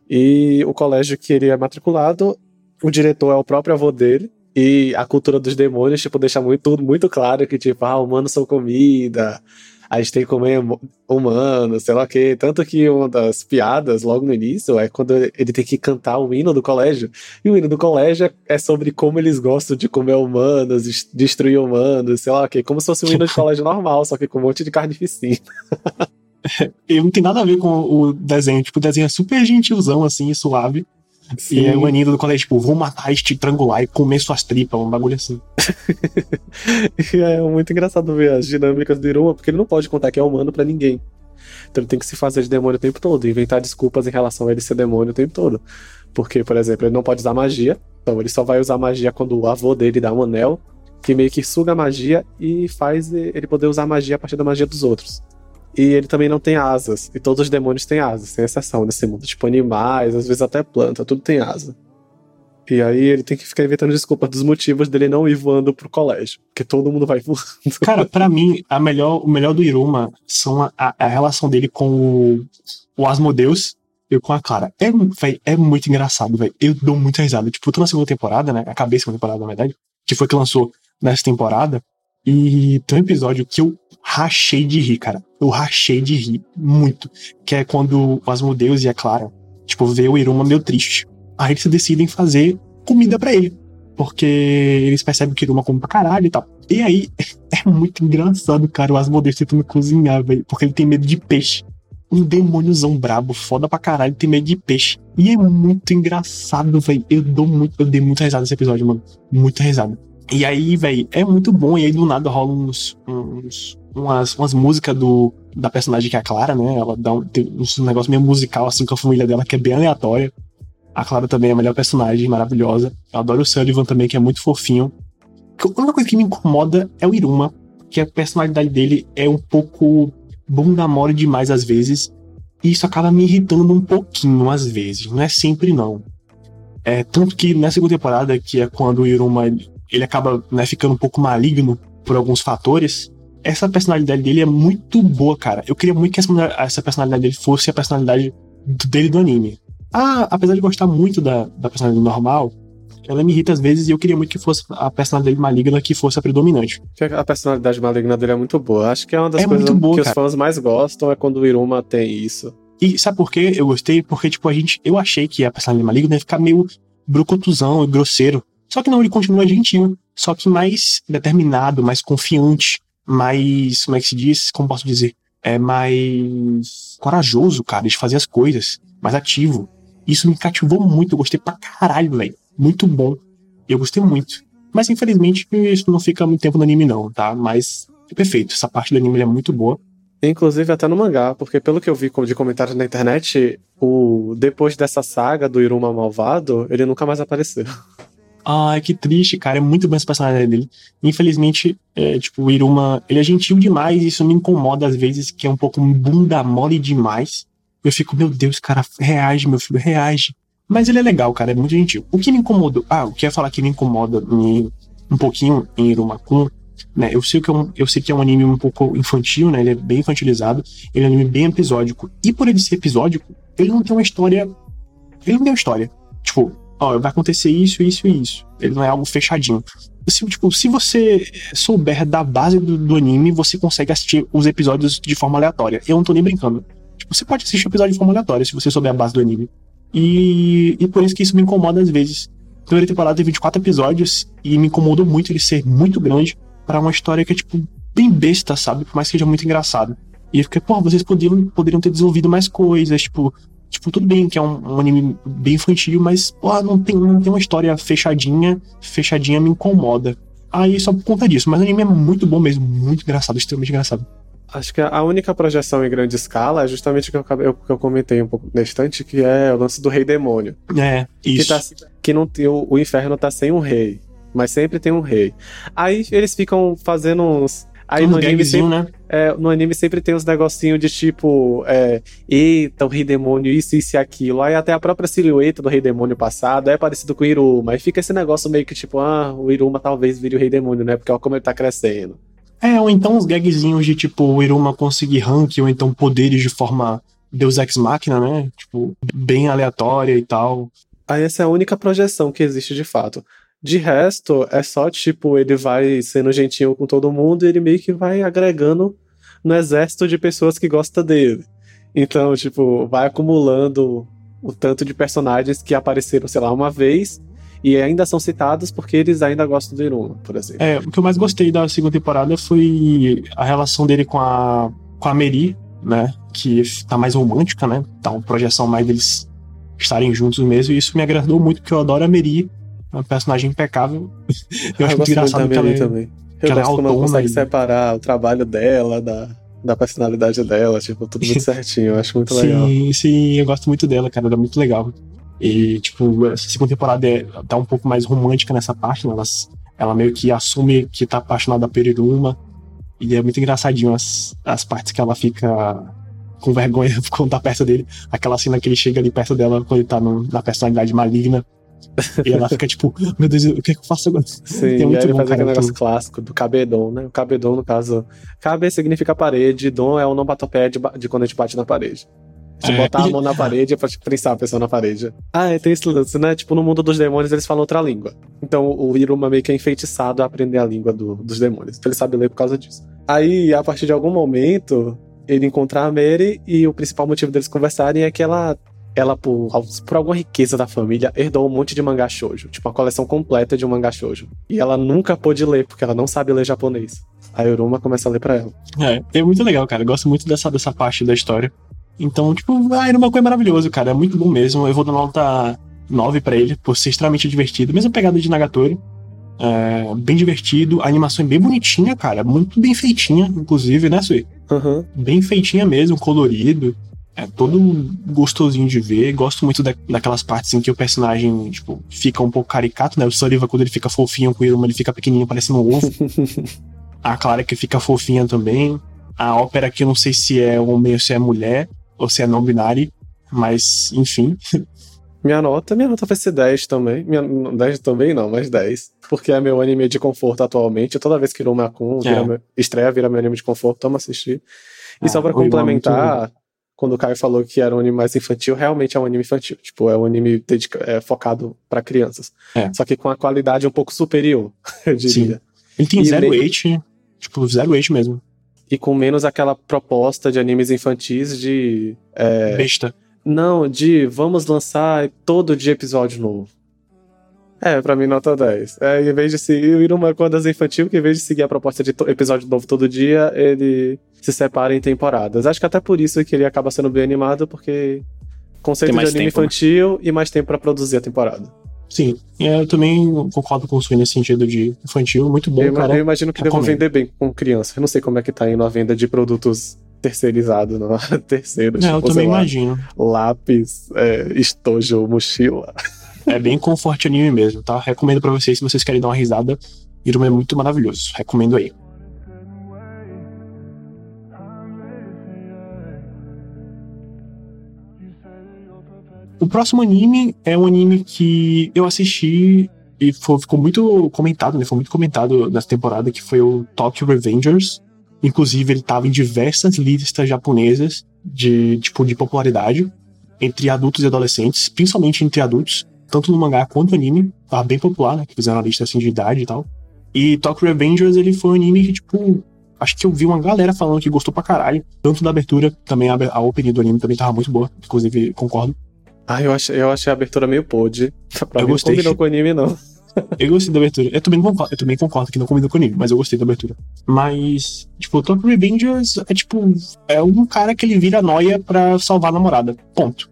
E o colégio que ele é matriculado, o diretor é o próprio avô dele, E a cultura dos demônios, tipo, deixa muito, muito claro que, tipo, ah, humanos são comida, a gente tem que comer humano, sei lá o quê. Tanto que uma das piadas, logo no início, é quando ele tem que cantar o hino do colégio. E o hino do colégio é sobre como eles gostam de comer humanos, destruir humanos, sei lá o quê. Como se fosse um hino de colégio normal, só que com um monte de carnificina. e não tem nada a ver com o desenho. Tipo, o desenho é super gentilzão, assim, suave. Sim. E é o Anida do colégio, tipo, vou matar este triangular e comer suas tripas, um bagulho assim. é muito engraçado ver as dinâmicas do Iruma, porque ele não pode contar que é humano para ninguém. Então ele tem que se fazer de demônio o tempo todo, inventar desculpas em relação a ele ser demônio o tempo todo. Porque, por exemplo, ele não pode usar magia, então ele só vai usar magia quando o avô dele dá um anel, que meio que suga a magia e faz ele poder usar magia a partir da magia dos outros. E ele também não tem asas. E todos os demônios têm asas, sem exceção nesse mundo. Tipo animais, às vezes até planta, tudo tem asa. E aí ele tem que ficar inventando desculpas dos motivos dele não ir voando pro colégio. Porque todo mundo vai voando. Cara, para mim, a melhor, o melhor do Iruma são a, a, relação dele com o, o Asmodeus e com a Clara. É, é muito engraçado, velho. Eu dou muita risada. Tipo, eu tô na segunda temporada, né? Acabei a segunda temporada, na verdade. Que foi que lançou nessa temporada. E tem um episódio que eu rachei de rir, cara. Eu rachei de rir muito. Que é quando o Asmodeus e a Clara, tipo, vê o Iruma meio triste. Aí eles decidem fazer comida para ele. Porque eles percebem que Iruma come pra caralho e tal. E aí, é muito engraçado, cara, o Asmodeus tentando cozinhar, velho. Porque ele tem medo de peixe. Um demôniozão brabo, foda pra caralho, tem medo de peixe. E é muito engraçado, velho. Eu dou muito, eu dei muita risada nesse episódio, mano. Muita risada. E aí, velho, é muito bom. E aí do nada rola uns, uns umas, umas músicas do, da personagem que é a Clara, né? Ela dá um, tem um negócio meio musical assim com a família dela que é bem aleatória. A Clara também é a melhor personagem, maravilhosa. Eu adoro o Sullivan também, que é muito fofinho. A única coisa que me incomoda é o Iruma, que a personalidade dele é um pouco bunda mole demais às vezes. E isso acaba me irritando um pouquinho às vezes. Não é sempre não. É, tanto que na segunda temporada, que é quando o Iruma ele acaba né, ficando um pouco maligno por alguns fatores, essa personalidade dele é muito boa, cara. Eu queria muito que essa personalidade dele fosse a personalidade dele do anime. Ah, apesar de gostar muito da, da personalidade normal, ela me irrita às vezes e eu queria muito que fosse a personalidade maligna que fosse a predominante. A personalidade maligna dele é muito boa. Acho que é uma das é coisas boa, que cara. os fãs mais gostam é quando o Iruma tem isso. E sabe por que eu gostei? Porque, tipo, a gente. Eu achei que a personalidade maligna ia ficar meio brucotuzão e grosseiro. Só que não, ele continua gentil. Só que mais determinado, mais confiante, mais. Como é que se diz? Como posso dizer? É mais corajoso, cara, de fazer as coisas. Mais ativo. Isso me cativou muito. Eu gostei pra caralho, velho. Muito bom. Eu gostei muito. Mas infelizmente isso não fica muito tempo no anime, não, tá? Mas é perfeito. Essa parte do anime é muito boa. Inclusive até no mangá, porque pelo que eu vi de comentários na internet, o depois dessa saga do Iruma malvado, ele nunca mais apareceu. Ai, que triste, cara. É muito bom esse personagem dele. Infelizmente, é, tipo, o Iruma, ele é gentil demais e isso me incomoda às vezes, que é um pouco bunda mole demais. Eu fico, meu Deus, cara, reage, meu filho, reage. Mas ele é legal, cara, é muito gentil. O que me incomodou, ah, o que eu ia falar que me incomoda em, um pouquinho em Iruma-kun, né, eu sei, que é um, eu sei que é um anime um pouco infantil, né, ele é bem infantilizado, ele é um anime bem episódico. E por ele ser episódico, ele não tem uma história, ele não tem uma história. Tipo, ó, vai acontecer isso, isso e isso. Ele não é algo fechadinho. Se, tipo, se você souber da base do, do, anime, você consegue assistir os episódios de forma aleatória. Eu não tô nem brincando. Tipo, você pode assistir o episódio de forma aleatória se você souber a base do anime. E, e por isso que isso me incomoda às vezes. A primeira temporada tem 24 episódios e me incomodou muito ele ser muito grande para uma história que é, tipo, bem besta, sabe? Por mais que seja muito engraçado. E eu fiquei, pô, vocês poderiam, poderiam ter desenvolvido mais coisas, tipo, Tipo, tudo bem que é um, um anime bem infantil, mas, pô, não tem, não tem uma história fechadinha. Fechadinha me incomoda. Aí só por conta disso. Mas o anime é muito bom mesmo, muito engraçado, extremamente engraçado. Acho que a única projeção em grande escala é justamente o que eu, que eu comentei um pouco distante, que é o lance do Rei Demônio. É, isso. Que, tá, que não, o, o inferno tá sem um rei, mas sempre tem um rei. Aí eles ficam fazendo uns Aí no anime, sempre, né? é, no anime sempre tem uns negocinhos de tipo, é, eita, o rei demônio, isso, isso e aquilo. Aí até a própria silhueta do rei demônio passado é parecido com o Iruma. Aí fica esse negócio meio que tipo, ah, o Iruma talvez vire o rei demônio, né? Porque olha como ele tá crescendo. É, ou então uns gagzinhos de tipo, o Iruma conseguir rank, ou então poderes de forma Deus Ex Machina, né? Tipo, bem aleatória e tal. Aí essa é a única projeção que existe de fato. De resto, é só tipo, ele vai sendo gentil com todo mundo e ele meio que vai agregando no exército de pessoas que gostam dele. Então, tipo, vai acumulando o tanto de personagens que apareceram, sei lá, uma vez e ainda são citados porque eles ainda gostam do Iruma, por exemplo. É, o que eu mais gostei da segunda temporada foi a relação dele com a, com a Meri, né? Que tá mais romântica, né? Tá uma projeção mais deles estarem juntos mesmo, e isso me agradou muito, porque eu adoro a Meri, uma personagem impecável. eu acho muito engraçado que ela, também. Eu gosto ela é como ela consegue e... separar o trabalho dela da, da personalidade dela, tipo, tudo muito certinho. Eu acho muito sim, legal. Sim, sim, eu gosto muito dela, cara. Ela é muito legal. E, tipo, essa segunda temporada é, tá um pouco mais romântica nessa parte, né? Ela, ela meio que assume que tá apaixonada por Iruma. E é muito engraçadinho as, as partes que ela fica com vergonha quando tá perto dele. Aquela cena que ele chega ali perto dela quando ele tá no, na personalidade maligna. E ela fica tipo, meu Deus, o que, é que eu faço agora? Sim, é muito e aí bom, faz aquele negócio tudo. clássico do cabedon, né? O cabedon, no caso, cabe significa parede, dom é o onomatopeia de, de quando a gente bate na parede. Se é, botar e... a mão na parede é pra prensar a pessoa na parede. Ah, tem esse lance, né? Tipo, no mundo dos demônios eles falam outra língua. Então o Iruma meio que é enfeitiçado a aprender a língua do, dos demônios. Então ele sabe ler por causa disso. Aí, a partir de algum momento, ele encontrar a Mary e o principal motivo deles conversarem é que ela, ela por, por alguma riqueza da família, herdou um monte de mangá shoujo. Tipo, uma coleção completa de um mangá shoujo. E ela nunca pôde ler, porque ela não sabe ler japonês. A Yoruma começa a ler pra ela. É, é muito legal, cara. Eu gosto muito dessa, dessa parte da história. Então, tipo, a Iruma é maravilhoso, cara. É muito bom mesmo. Eu vou dar nota 9 para ele, por ser extremamente divertido. Mesma pegada de Nagatoro. É, bem divertido, a animação é bem bonitinha, cara. Muito bem feitinha, inclusive, né, Sui? Uhum. Bem feitinha mesmo, colorido. É todo gostosinho de ver. Gosto muito da, daquelas partes em que o personagem, tipo, fica um pouco caricato, né? O Sullivan, quando ele fica fofinho com o Iruma, ele fica pequenininho, parecendo um ovo. a Clara que fica fofinha também. A ópera que eu não sei se é homem ou se é mulher, ou se é não binário, mas enfim. Minha nota, minha nota vai ser 10 também. Minha, 10 também não, mas 10. Porque é meu anime de conforto atualmente. Toda vez que Iruma Kun é. estreia, vira meu anime de conforto, tamo assistir. E ah, só pra complementar, quando o Caio falou que era um anime mais infantil, realmente é um anime infantil. Tipo, é um anime é, focado para crianças. É. Só que com a qualidade um pouco superior, eu diria. Sim. Ele tem zero weight, tipo, zero weight mesmo. E com menos aquela proposta de animes infantis de. É, Besta não, de vamos lançar todo dia episódio novo. É, pra mim nota 10. É, em vez de seguir uma coisa infantil, que em vez de seguir a proposta de episódio novo todo dia, ele se separa em temporadas. Acho que até por isso que ele acaba sendo bem animado, porque conceito de anime tempo, né? infantil né? e mais tempo para produzir a temporada. Sim, eu também concordo com o Sui nesse sentido de infantil, muito bom, eu, cara. Eu imagino que devo vender bem com criança. Eu não sei como é que tá indo a venda de produtos terceirizado, não. Terceiro. Não, tipo, eu também imagino. lápis, é, estojo, mochila. É bem conforto anime mesmo, tá? Recomendo para vocês se vocês querem dar uma risada. Iruma é muito maravilhoso. Recomendo aí. O próximo anime é um anime que eu assisti e foi, ficou muito comentado, né? Foi muito comentado nessa temporada, que foi o Tokyo Revengers. Inclusive, ele estava em diversas listas japonesas de, tipo, de popularidade entre adultos e adolescentes, principalmente entre adultos, tanto no mangá quanto no anime. Tava bem popular, né? Que fizeram a lista assim de idade e tal. E Tokyo Revengers, ele foi um anime que, tipo, acho que eu vi uma galera falando que gostou pra caralho. Tanto da abertura, também a, a opening do anime também tava muito boa. Inclusive, concordo. Ah, eu achei, eu achei a abertura meio pod. Pra eu mim, gostei. não combinou com o anime, não. Eu gostei da abertura. Eu também, concordo, eu também concordo que não combinou com anime, mas eu gostei da abertura. Mas, tipo, o Top Revengers é tipo. É um cara que ele vira noia pra salvar a namorada. Ponto.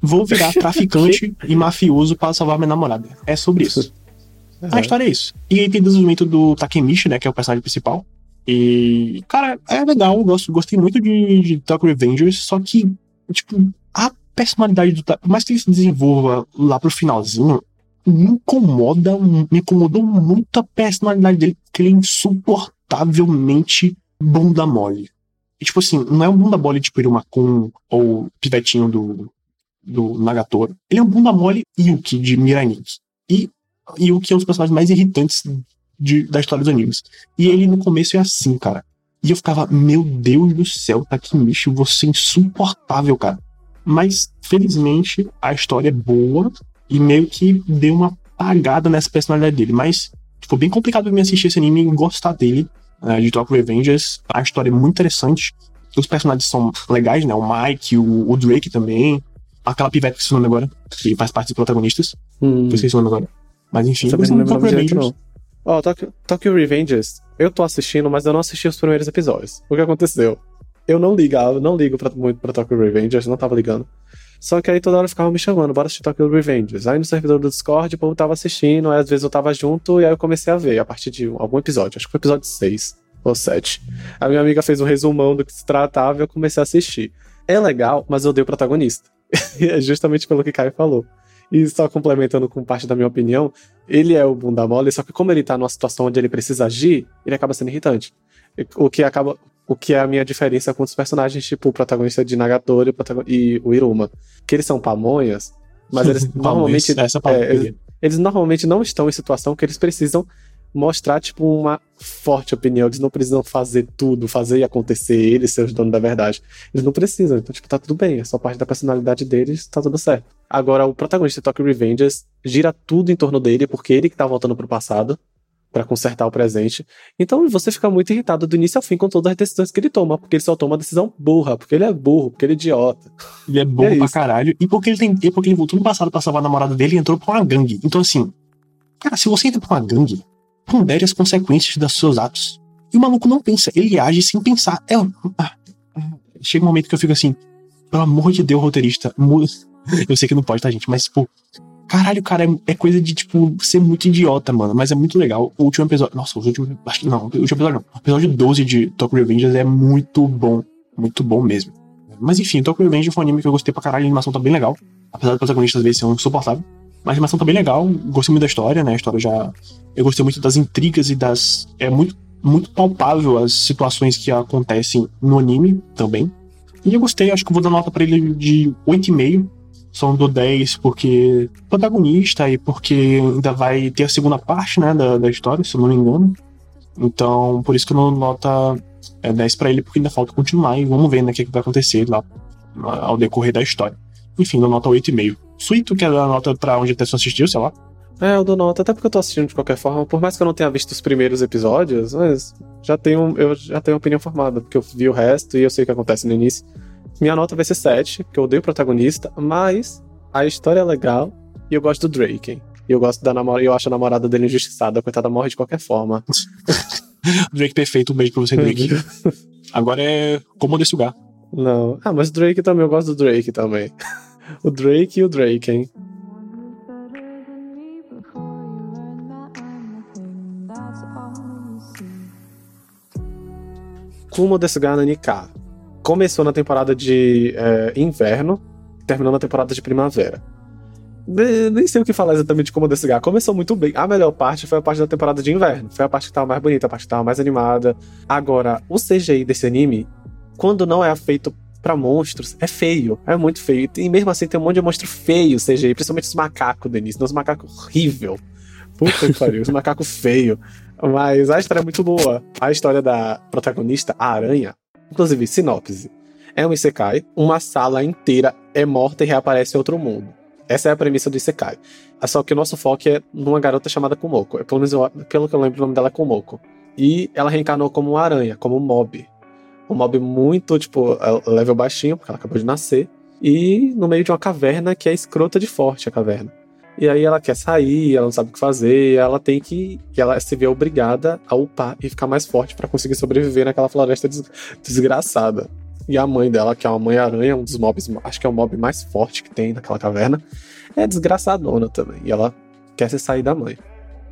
Vou virar traficante e mafioso para salvar minha namorada. É sobre isso. Uhum. A história é isso. E aí tem o desenvolvimento do Takemichi, né? Que é o personagem principal. E, cara, é legal, eu gosto, gostei muito de, de Tokyo Revengers, só que, tipo, a personalidade do Por mais que ele se desenvolva lá pro finalzinho, me incomoda, me incomodou muito a personalidade dele, porque ele é insuportavelmente bunda mole. E, tipo assim, não é um bunda mole tipo Irumakun ou Pivetinho do, do Nagatoro. Ele é um bunda mole Yuki de Mirai E Yuki é um dos personagens mais irritantes de, da história dos animes. E ele no começo é assim, cara. E eu ficava, meu Deus do céu, Takemichi, você é insuportável, cara. Mas, felizmente, a história é boa e meio que deu uma apagada nessa personalidade dele. Mas foi bem complicado pra mim assistir esse anime e gostar dele, uh, de Tokyo Revengers. A história é muito interessante. Os personagens são legais, né? O Mike, o, o Drake também. Aquela pivete que se nome agora, que faz parte dos protagonistas. Hum. Se o nome agora. Mas enfim, mas não lembro o nome direito, não. Ó, Tokyo, Tokyo Revengers, eu tô assistindo, mas eu não assisti os primeiros episódios. O que aconteceu? Eu não ligava, não ligo pra, muito pra Tokyo Revengers, não tava ligando. Só que aí toda hora ficava me chamando, bora assistir Tokyo Revengers. Aí no servidor do Discord, o povo tava assistindo, aí às vezes eu tava junto, e aí eu comecei a ver, a partir de algum episódio, acho que foi o episódio 6 ou 7. A minha amiga fez um resumão do que se tratava e eu comecei a assistir. É legal, mas eu dei o protagonista. E é justamente pelo que Caio falou. E só complementando com parte da minha opinião, ele é o bunda mole, só que como ele tá numa situação onde ele precisa agir, ele acaba sendo irritante. O que acaba. O que é a minha diferença com os personagens, tipo o protagonista de Nagatoro e o, Iruma. Que eles são pamonhas, mas eles normalmente. É, palavra. eles, eles normalmente não estão em situação que eles precisam mostrar, tipo, uma forte opinião. Eles não precisam fazer tudo, fazer e acontecer, eles ser os donos da verdade. Eles não precisam, então, tipo, tá tudo bem. É só parte da personalidade deles, tá tudo certo. Agora, o protagonista de Tokyo Revengers gira tudo em torno dele, porque ele que tá voltando pro passado pra consertar o presente. Então você fica muito irritado do início ao fim com todas as decisões que ele toma, porque ele só toma decisão burra, porque ele é burro, porque ele é idiota. Ele é bom É pra isso. caralho. E porque ele, tem, e porque ele voltou no passado pra salvar a namorada dele e entrou pra uma gangue. Então, assim, cara, se você entra pra uma gangue, pondere as consequências dos seus atos. E o maluco não pensa, ele age sem pensar. É, ah, ah, chega um momento que eu fico assim, pelo amor de Deus, roteirista. Eu sei que não pode, tá, gente? Mas, tipo, caralho, cara, é, coisa de, tipo, ser muito idiota, mano. Mas é muito legal. O último episódio. Nossa, o último. Acho que não, o último episódio não. O episódio 12 de Tokyo Revengers é muito bom. Muito bom mesmo. Mas enfim, Tokyo Revengers foi um anime que eu gostei pra caralho. A animação tá bem legal. Apesar do protagonista às vezes ser um insuportável. Mas a animação tá bem legal. Gostei muito da história, né? A história já. Eu gostei muito das intrigas e das. É muito, muito palpável as situações que acontecem no anime também. E eu gostei, acho que vou dar nota pra ele de 8,5. Só do 10 porque protagonista e porque ainda vai ter a segunda parte, né, da, da história, se eu não me engano. Então, por isso que eu dou nota é, 10 pra ele, porque ainda falta continuar e vamos ver, né, o que, que vai acontecer lá ao decorrer da história. Enfim, dou nota 8,5. Suíto, que é a nota pra onde a pessoa assistiu, sei lá. É, eu dou nota, até porque eu tô assistindo de qualquer forma, por mais que eu não tenha visto os primeiros episódios, mas já tenho, eu já tenho uma opinião formada, porque eu vi o resto e eu sei o que acontece no início. Minha nota vai ser 7, porque eu odeio o protagonista, mas a história é legal e eu gosto do Drake. hein? E eu gosto da namorada, eu acho a namorada dele injustiçada, a coitada morre de qualquer forma. Drake perfeito, um beijo pra você, Drake. Agora é como desse lugar. Não. Ah, mas o Drake também, eu gosto do Drake também. O Drake e o Drake, hein? Kumo desu ga nani ka. Começou na temporada de é, inverno, terminou na temporada de primavera. Ne- Nem sei o que falar exatamente de como desu ga. Começou muito bem. A melhor parte foi a parte da temporada de inverno. Foi a parte que tava mais bonita, a parte que tava mais animada. Agora, o CGI desse anime, quando não é feito pra monstros, é feio. É muito feio. E mesmo assim tem um monte de monstro feio CGI, principalmente os macacos, Denise. Os macacos horrível. Puta que pariu, os macacos feio. Mas a história é muito boa. A história da protagonista, a aranha, inclusive, sinopse. É um Isekai, uma sala inteira é morta e reaparece em outro mundo. Essa é a premissa do Isekai. É Só que o nosso foco é numa garota chamada Kumoko. Pelo menos eu- pelo que eu lembro, o nome dela é Kumoko. E ela reencarnou como uma aranha, como um mob. Um mob muito, tipo, é level baixinho, porque ela acabou de nascer. E no meio de uma caverna que é escrota de forte a caverna. E aí ela quer sair, ela não sabe o que fazer, ela tem que. Ela se vê obrigada a upar e ficar mais forte pra conseguir sobreviver naquela floresta des- desgraçada. E a mãe dela, que é uma mãe aranha, um dos mobs, acho que é o mob mais forte que tem naquela caverna, é desgraçadona também. E ela quer se sair da mãe.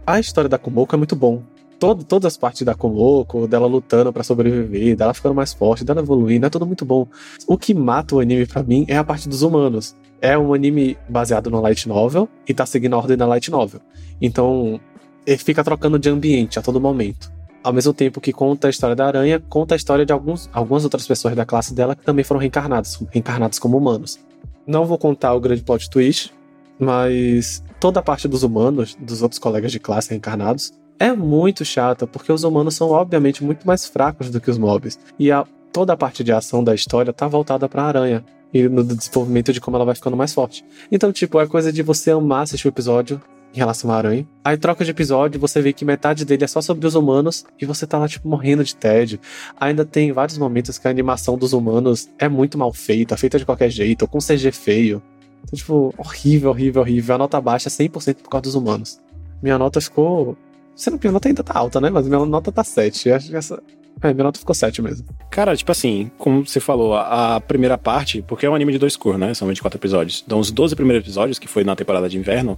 A história da Kumoko é muito bom. Todo, todas as partes da Kumoko, dela lutando pra sobreviver, dela ficando mais forte, dela evoluindo, é tudo muito bom. O que mata o anime pra mim é a parte dos humanos. É um anime baseado no light novel e tá seguindo a ordem da light novel. Então, ele fica trocando de ambiente a todo momento. Ao mesmo tempo que conta a história da aranha, conta a história de alguns, algumas outras pessoas da classe dela que também foram reencarnadas, reencarnadas como humanos. Não vou contar o grande plot twist, mas toda a parte dos humanos, dos outros colegas de classe reencarnados, é muito chata, porque os humanos são obviamente muito mais fracos do que os mobs. E a, toda a parte de ação da história tá voltada pra aranha. E no desenvolvimento de como ela vai ficando mais forte. Então, tipo, é coisa de você amar assistir o episódio em relação ao Aranha. Aí troca de episódio, você vê que metade dele é só sobre os humanos e você tá lá, tipo, morrendo de tédio. Ainda tem vários momentos que a animação dos humanos é muito mal feita, feita de qualquer jeito, ou com CG feio. Então, tipo, horrível, horrível, horrível. A nota baixa é 100% por causa dos humanos. Minha nota ficou. Sendo que minha nota ainda tá alta, né? Mas minha nota tá 7. Acho que essa. É, minha nota ficou 7 mesmo. Cara, tipo assim, como você falou, a, primeira parte, porque é um anime de dois cor, né? São 24 episódios. Então, os 12 primeiros episódios, que foi na temporada de inverno,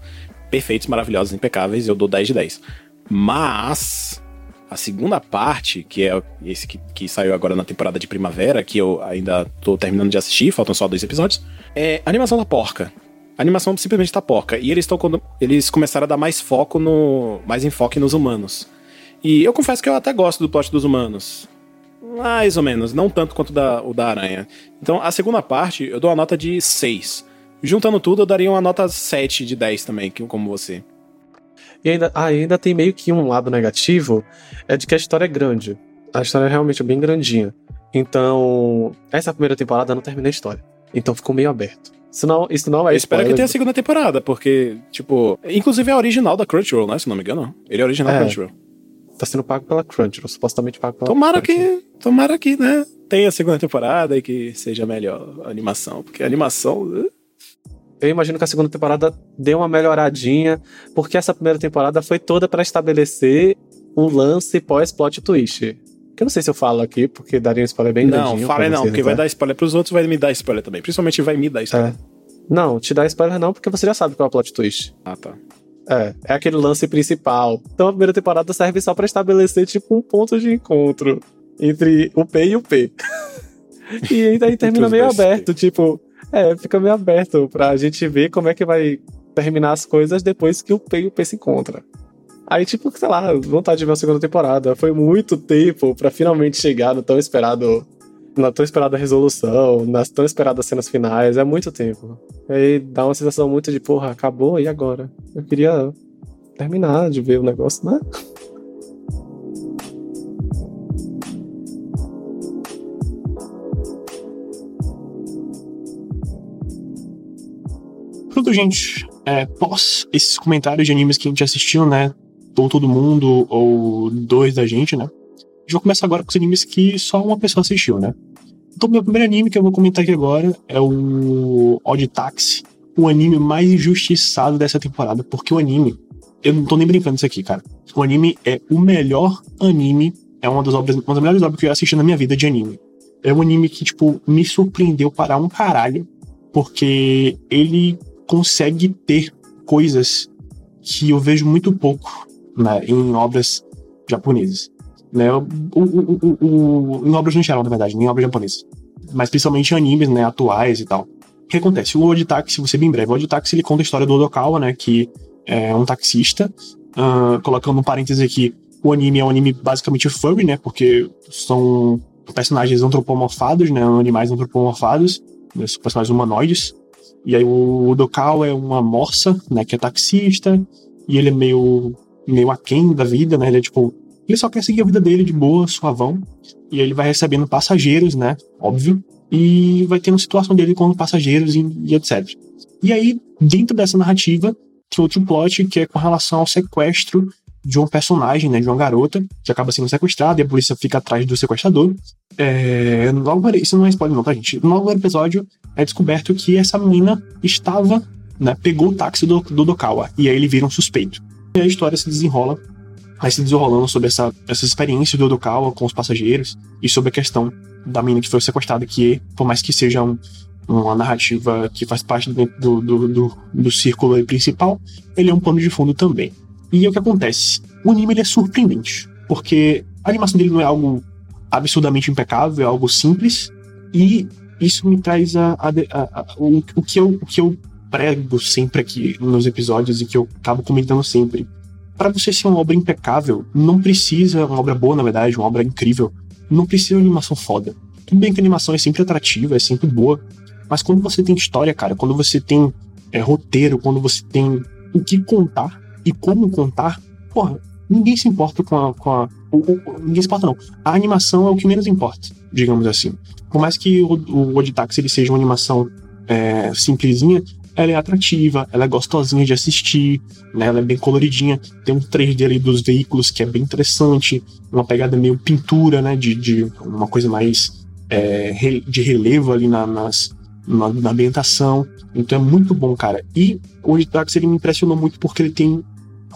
perfeitos, maravilhosos, impecáveis, eu dou 10 de 10. Mas a segunda parte, que é esse que, que, saiu agora na temporada de primavera, que eu ainda tô terminando de assistir, faltam só dois episódios, é a animação da porca. A animação simplesmente tá porca. E eles, tão, eles começaram a dar mais foco no. mais enfoque nos humanos. E eu confesso que eu até gosto do plot dos humanos. Mais ou menos, não tanto quanto da, o da aranha. Então, a segunda parte, eu dou uma nota de 6. Juntando tudo, eu daria uma nota 7 de 10 também, como você. E ainda, ah, ainda tem meio que um lado negativo, é de que a história é grande. A história é realmente bem grandinha. Então, essa primeira temporada não termina a história. Então ficou meio aberto. Isso não, isso não é Eu espero que tenha a segunda temporada, porque, tipo, inclusive é original da Crunchyroll, né? Se não me engano. Ele é original é. da Crunchyroll tá sendo pago pela Crunchyroll, supostamente pago pela Tomara Crunchyroll. que, tomara que, né, tenha a segunda temporada e que seja melhor a animação, porque a animação... Uh, Eu imagino que a segunda temporada dê uma melhoradinha, porque essa primeira temporada foi toda para estabelecer um lance pós-plot twist. Eu não sei se eu falo aqui, porque daria um spoiler bem Não, fale não, porque vai dar spoiler pros outros, vai me dar spoiler também. Principalmente vai me dar spoiler. É. Não, te dá spoiler não, porque você já sabe qual é o plot twist. Ah, tá. É, é aquele lance principal. Então a primeira temporada serve só para estabelecer, tipo, um ponto de encontro entre o P e o P. e aí termina meio aberto, tipo, é, fica meio aberto pra gente ver como é que vai terminar as coisas depois que o P e o P se encontram. Aí, tipo, sei lá, vontade de ver a segunda temporada. Foi muito tempo para finalmente chegar no tão esperado na tão esperada resolução, nas tão esperadas cenas finais, é muito tempo. Aí dá uma sensação muito de, porra, acabou e agora? Eu queria terminar de ver o negócio, né? Pronto, gente. É, pós esses comentários de animes que a gente assistiu, né? Ou todo mundo, ou dois da gente, né? vai começar agora com os animes que só uma pessoa assistiu, né? Então, meu primeiro anime que eu vou comentar aqui agora é o Odd Taxi, o anime mais injustiçado dessa temporada, porque o anime, eu não tô nem brincando isso aqui, cara. O anime é o melhor anime, é uma das obras, uma das melhores obras que eu assisti na minha vida de anime. É um anime que, tipo, me surpreendeu para um caralho, porque ele consegue ter coisas que eu vejo muito pouco né, em obras japonesas né? O, o, o, em obras no geral, na verdade, nem em obras japonesas. Mas principalmente animes, né, atuais e tal. O que acontece? O Odd Taxi, você bem breve, o Odd Taxi ele conta a história do Odokawa, né, que é um taxista, uh, colocando um parêntese aqui, o anime é um anime basicamente furry, né, porque são personagens antropomorfados, né, animais antropomorfados, né, são personagens humanoides, e aí o Odokawa é uma morsa, né, que é taxista, e ele é meio meio aquém da vida, né, ele é tipo ele só quer seguir a vida dele de boa, suavão. E aí ele vai recebendo passageiros, né? Óbvio. E vai tendo situação dele com passageiros e, e etc. E aí, dentro dessa narrativa, tem outro plot que é com relação ao sequestro de um personagem, né, de uma garota, que acaba sendo sequestrada e a polícia fica atrás do sequestrador. É, logo, isso não é spoiler não, tá, gente? No primeiro episódio é descoberto que essa menina estava, né, pegou o táxi do, do Dokawa, e aí ele vira um suspeito. E a história se desenrola vai se desenrolando sobre essa, essas experiências do Odokawa com os passageiros e sobre a questão da menina que foi sequestrada, que, por mais que seja um, uma narrativa que faz parte do, do, do, do, círculo principal, ele é um pano de fundo também. E o que acontece? O anime ele é surpreendente, porque a animação dele não é algo absurdamente impecável, é algo simples, e isso me traz a, a, a o, o, que eu, o que eu prego sempre aqui nos episódios e que eu acabo comentando sempre para você ser uma obra impecável, não precisa, uma obra boa, na verdade, uma obra incrível, não precisa de animação foda. Tudo bem que a animação é sempre atrativa, é sempre boa, mas quando você tem história, cara, quando você tem é, roteiro, quando você tem o que contar e como contar, porra, ninguém se importa com a. Com a ninguém se importa, não. A animação é o que menos importa, digamos assim. Por mais que o, o Oditax ele seja uma animação é, simplesinha, ela é atrativa, ela é gostosinha de assistir, né? Ela é bem coloridinha. Tem um 3D ali dos veículos que é bem interessante, uma pegada meio pintura, né? De, de uma coisa mais é, de relevo ali na, nas, na, na, ambientação. Então é muito bom, cara. E o Editax ele me impressionou muito porque ele tem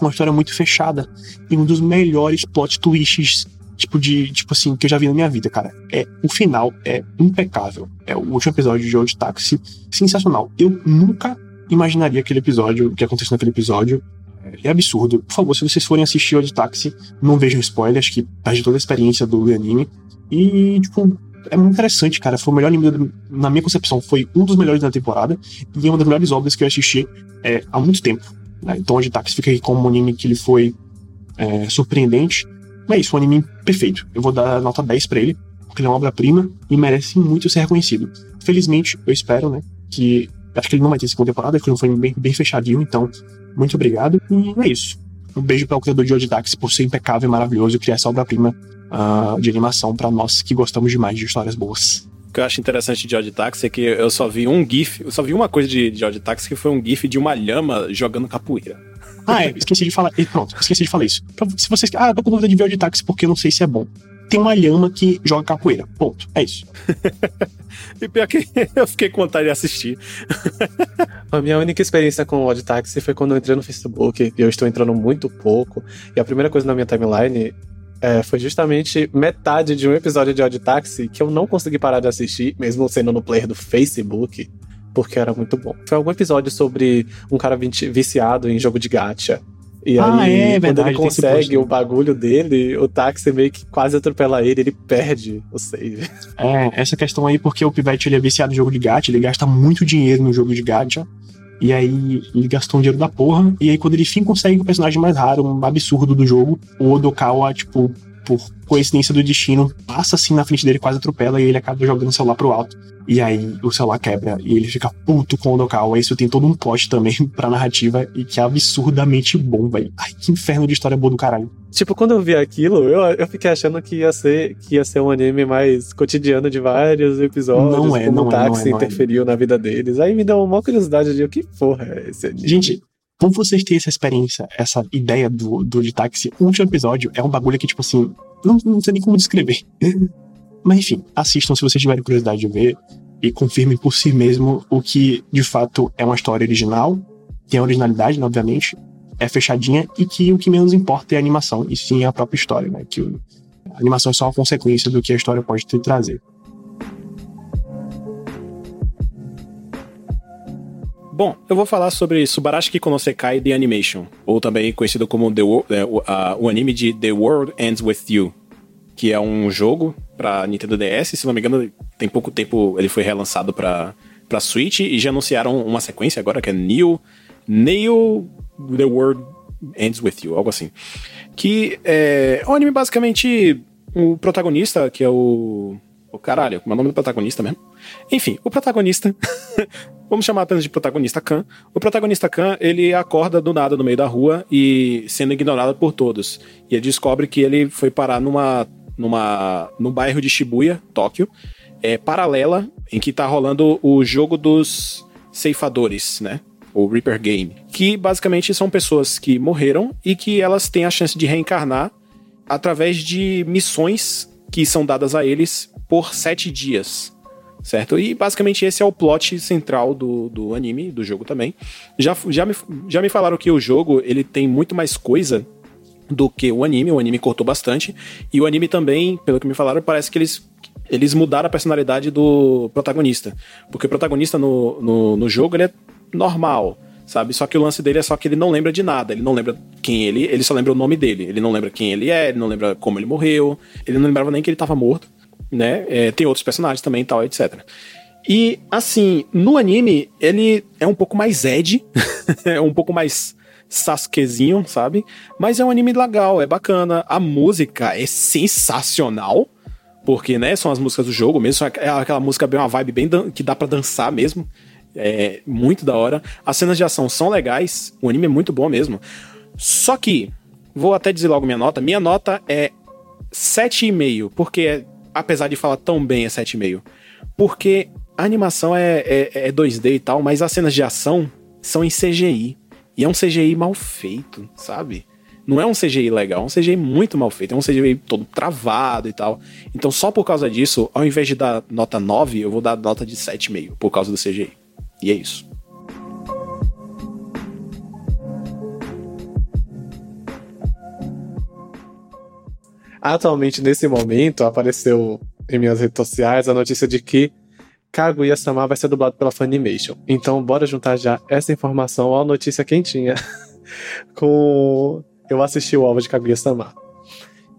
uma história muito fechada e um dos melhores plot twists tipo de, tipo assim, que eu já vi na minha vida, cara. É, o final é impecável. É o último episódio de Old Taxi, sensacional. Eu nunca imaginaria aquele episódio, o que aconteceu naquele episódio. É absurdo. Por favor, se vocês forem assistir Old Taxi, não vejam spoilers, que perde toda a experiência do anime. E, tipo, é muito interessante, cara. Foi o melhor anime, na minha concepção, foi um dos melhores da temporada e é uma das melhores obras que eu assisti é, há muito tempo. Né? Então, Old Taxi fica aqui como um anime que ele foi é, surpreendente é isso, um anime perfeito. Eu vou dar nota 10 para ele, porque ele é uma obra-prima e merece muito ser reconhecido. Felizmente, eu espero, né, que. Acho que ele não vai ter segunda temporada, porque ele foi bem, bem fechadinho, então, muito obrigado. E é isso. Um beijo para o criador de Odidax por ser impecável e maravilhoso e criar essa obra-prima uh, de animação para nós que gostamos demais de histórias boas. O que eu acho interessante de Odd Taxi é que eu só vi um GIF, eu só vi uma coisa de, de Odd Taxi que foi um GIF de uma lhama jogando capoeira. Ah, é, esqueci de falar. Pronto, esqueci de falar isso. se vocês. Ah, tô com dúvida de ver o de táxi porque eu não sei se é bom. Tem uma lhama que joga capoeira. Ponto. É isso. e pior que eu fiquei com vontade de assistir. a minha única experiência com o Odd Taxi foi quando eu entrei no Facebook. E eu estou entrando muito pouco. E a primeira coisa na minha timeline é, foi justamente metade de um episódio de Odd Taxi que eu não consegui parar de assistir, mesmo sendo no player do Facebook porque era muito bom. Foi algum episódio sobre um cara viciado em jogo de gacha. E ah, aí, é, quando verdade, ele consegue o bagulho dele, o táxi meio que quase atropela ele, ele perde o save. É, essa questão aí, porque o Pivete ele é viciado em jogo de gacha, ele gasta muito dinheiro no jogo de gacha. E aí ele gastou um dinheiro da porra. E aí, quando ele enfim consegue o personagem mais raro, um absurdo do jogo, o Odokawa, tipo, por coincidência do destino, passa assim na frente dele, quase atropela, e ele acaba jogando o celular pro alto. E aí o celular quebra e ele fica puto com o Odokawa. Isso tem todo um plot também pra narrativa e que é absurdamente bom, velho. Ai, que inferno de história boa do caralho. Tipo, quando eu vi aquilo, eu, eu fiquei achando que ia ser que ia ser um anime mais cotidiano de vários episódios, não é, como não o táxi é, não é, interferiu é. na vida deles. Aí me deu uma curiosidade de o que porra é esse anime. Gente, como vocês têm essa experiência, essa ideia do, do de táxi, o último episódio é um bagulho que, tipo assim, não, não sei nem como descrever. Mas enfim, assistam se vocês tiverem curiosidade de ver e confirmem por si mesmo o que de fato é uma história original, tem originalidade, né, obviamente, é fechadinha e que o que menos importa é a animação, e sim a própria história, né? Que a animação é só uma consequência do que a história pode te trazer. Bom, eu vou falar sobre Subarashi Konosekai The Animation, ou também conhecido como the, é, o, a, o anime de The World Ends With You, que é um jogo para Nintendo DS, se não me engano, tem pouco tempo ele foi relançado para para Switch e já anunciaram uma sequência agora que é Neo Neo The World Ends With You, algo assim. Que é um anime basicamente o protagonista, que é o o caralho, como é o nome do protagonista mesmo? Enfim, o protagonista Vamos chamar apenas de protagonista Khan. O protagonista Khan, ele acorda do nada no meio da rua e sendo ignorado por todos. E ele descobre que ele foi parar numa numa no bairro de Shibuya, Tóquio, é paralela em que tá rolando o jogo dos ceifadores, né? O Reaper Game, que basicamente são pessoas que morreram e que elas têm a chance de reencarnar através de missões que são dadas a eles por sete dias certo? E basicamente esse é o plot central do, do anime, do jogo também. Já, já, me, já me falaram que o jogo ele tem muito mais coisa do que o anime, o anime cortou bastante, e o anime também, pelo que me falaram, parece que eles eles mudaram a personalidade do protagonista. Porque o protagonista no, no, no jogo ele é normal, sabe? Só que o lance dele é só que ele não lembra de nada. Ele não lembra quem ele, ele só lembra o nome dele. Ele não lembra quem ele é, ele não lembra como ele morreu, ele não lembrava nem que ele estava morto né? É, tem outros personagens também e tal, etc. E, assim, no anime, ele é um pouco mais Ed, é um pouco mais Sasukezinho, sabe? Mas é um anime legal, é bacana. A música é sensacional, porque, né, são as músicas do jogo mesmo, é aquela música bem uma vibe bem que dá para dançar mesmo. É muito da hora. As cenas de ação são legais, o anime é muito bom mesmo. Só que, vou até dizer logo minha nota, minha nota é 7,5, porque apesar de falar tão bem, é 7,5. Porque a animação é, é, é 2D e tal, mas as cenas de ação são em CGI. E é um CGI mal feito, sabe? Não é um CGI legal, é um CGI muito mal feito, é um CGI todo travado e tal. Então, só por causa disso, ao invés de dar nota 9, eu vou dar nota de 7,5 por causa do CGI. E é isso. Atualmente, nesse momento, apareceu em minhas redes sociais a notícia de que Kaguya-sama vai ser dublado pela Funimation. Então, bora juntar já essa informação à notícia quentinha com eu assisti o OVA de Kaguya-sama.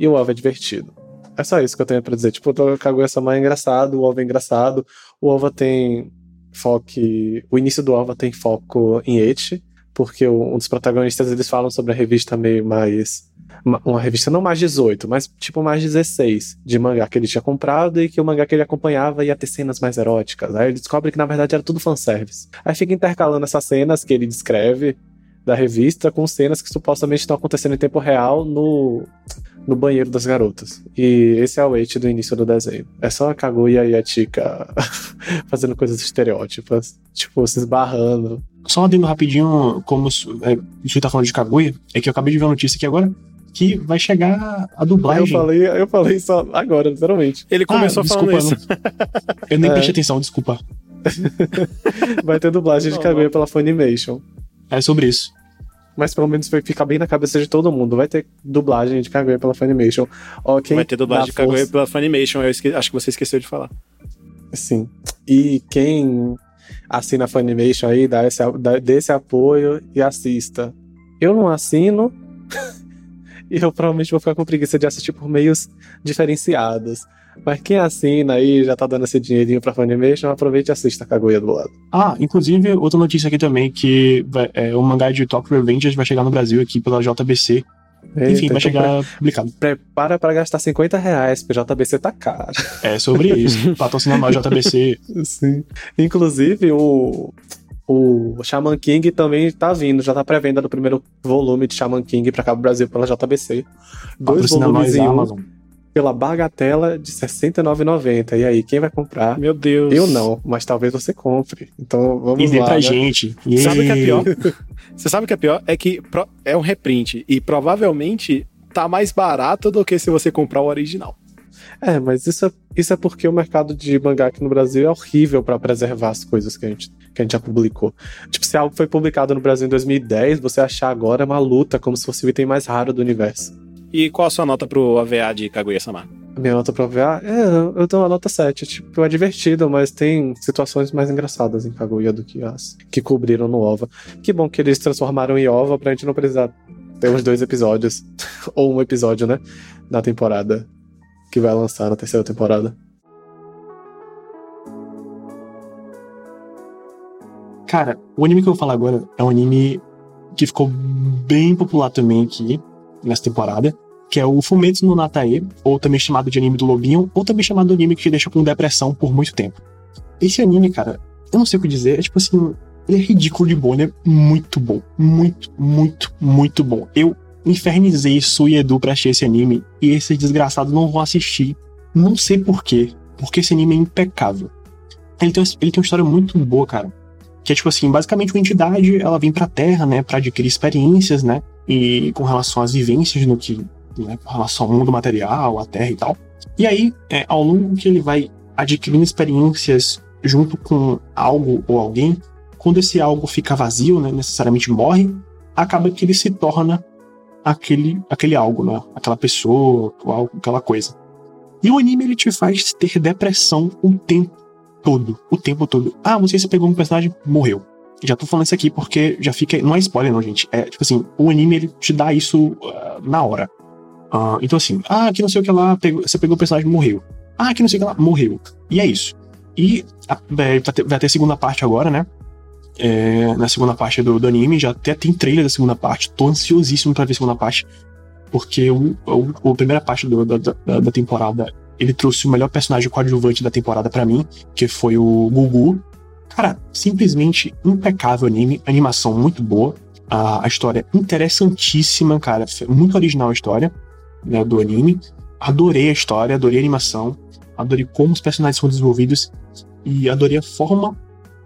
E o OVA é divertido. É só isso que eu tenho pra dizer. Tipo, o Kaguya-sama é engraçado, o OVA é engraçado. O OVA tem foco... O início do OVA tem foco em Eti, porque um dos protagonistas, eles falam sobre a revista meio mais uma revista não mais 18, mas tipo mais 16 de mangá que ele tinha comprado e que o mangá que ele acompanhava ia ter cenas mais eróticas. Aí ele descobre que na verdade era tudo fanservice. Aí fica intercalando essas cenas que ele descreve da revista com cenas que supostamente estão acontecendo em tempo real no, no banheiro das garotas. E esse é o eight do início do desenho. É só a Kaguya e a Chica fazendo coisas estereótipas, tipo, se esbarrando. Só adendo rapidinho, como é, a gente tá falando de Kaguya, é que eu acabei de ver a notícia aqui agora que vai chegar a dublagem. Eu falei, eu falei só agora, literalmente. Ele começou ah, falando isso. Eu nem é. prestei atenção, desculpa. vai ter dublagem de Kaguya pela Funimation. É sobre isso. Mas pelo menos vai ficar bem na cabeça de todo mundo. Vai ter dublagem de Kaguya pela Funimation. Ó, vai ter dublagem de Kaguya força... pela Funimation, eu esque... acho que você esqueceu de falar. Sim. E quem assina a Funimation aí, dá esse, dá, dê esse apoio e assista. Eu não assino, e eu provavelmente vou ficar com preguiça de assistir por meios diferenciados. Mas quem assina aí já tá dando esse dinheirinho pra Funimation, aproveite e assista a Kaguya do lado. Ah, inclusive, outra notícia aqui também, que vai, é, o mangá de Tokyo Revengers vai chegar no Brasil aqui pela JBC. Eita, Enfim, vai então chegar publicado. Prepara pra gastar 50 reais, porque JBC tá caro. É sobre isso. Patrocinar mais JBC. Sim. Inclusive, o, o Shaman King também tá vindo, já tá pré-venda do primeiro volume de Shaman King pra cá pro Brasil pela JBC. Dois volumes em um pela bagatela de R$ 69,90. E aí, quem vai comprar? Meu Deus. Eu não, mas talvez você compre. Então vamos e lá. pra né? gente. Yeah. Sabe o que é pior? você sabe o que é pior? É que é um reprint e provavelmente tá mais barato do que se você comprar o original. É, mas isso é, isso é porque o mercado de mangá aqui no Brasil é horrível para preservar as coisas que a gente que a gente já publicou. Tipo, se algo foi publicado no Brasil em 2010, você achar agora é uma luta, como se fosse o item mais raro do universo. E qual a sua nota pro AVA de Kaguya-sama? Minha nota pro AVA? É, eu dou uma nota 7. Tipo, é divertido, mas tem situações mais engraçadas em Kaguya do que as que cobriram no OVA. Que bom que eles transformaram em OVA pra gente não precisar ter uns dois episódios. ou um episódio, né? Na temporada que vai lançar na terceira temporada. Cara, o anime que eu vou falar agora é um anime que ficou bem popular também aqui nessa temporada, que é o Fumetsu no Natae, ou também chamado de anime do lobinho, ou também chamado de anime que te deixa com depressão por muito tempo. Esse anime, cara, eu não sei o que dizer, é tipo assim, ele é ridículo de bom, ele é muito bom, muito, muito, muito bom. Eu infernizei Su e Edu pra assistir esse anime, e esse desgraçado não vão assistir, não sei porquê, porque esse anime é impecável. Ele tem, ele tem uma história muito boa, cara que é tipo assim, basicamente uma entidade, ela vem pra Terra, né, para adquirir experiências, né, e com relação às vivências no que, né, com relação ao mundo material, à Terra e tal. E aí, é, ao longo que ele vai adquirindo experiências junto com algo ou alguém, quando esse algo fica vazio, né, necessariamente morre, acaba que ele se torna aquele, aquele algo, né, aquela pessoa, aquela coisa. E o anime ele te faz ter depressão o tempo todo, o tempo todo. Ah, você se pegou um personagem, morreu. Já tô falando isso aqui porque já fica. Não é spoiler, não, gente. É tipo assim, o anime ele te dá isso uh, na hora. Uh, então, assim, ah, que não sei o que lá, pegou, você pegou o personagem, morreu. Ah, que não sei o que lá, morreu. E é isso. E a, é, vai ter segunda parte agora, né? É, na segunda parte do, do, anime, já até tem trailer da segunda parte. Tô ansiosíssimo pra ver a segunda parte. Porque o, o, a primeira parte do, da, da, da temporada ele trouxe o melhor personagem coadjuvante da temporada para mim, que foi o Gugu. Cara, simplesmente impecável anime, animação muito boa, a, a história interessantíssima, cara, muito original a história né, do anime. Adorei a história, adorei a animação, adorei como os personagens são desenvolvidos. e adorei a forma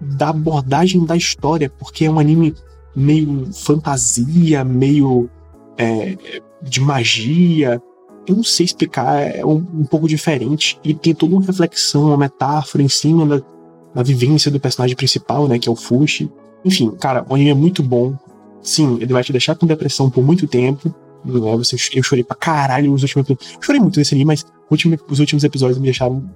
da abordagem da história, porque é um anime meio fantasia, meio é, de magia. Eu não sei explicar, é um, um, pouco diferente e tem toda uma reflexão, uma metáfora em cima da, da vivência do personagem principal, né, que é o Fushi. Enfim, cara, o anime é muito bom. Sim, ele vai te deixar com depressão por muito tempo. Né? Eu chorei pra caralho nos últimos episódios. Chorei muito nesse anime, mas os últimos episódios me deixaram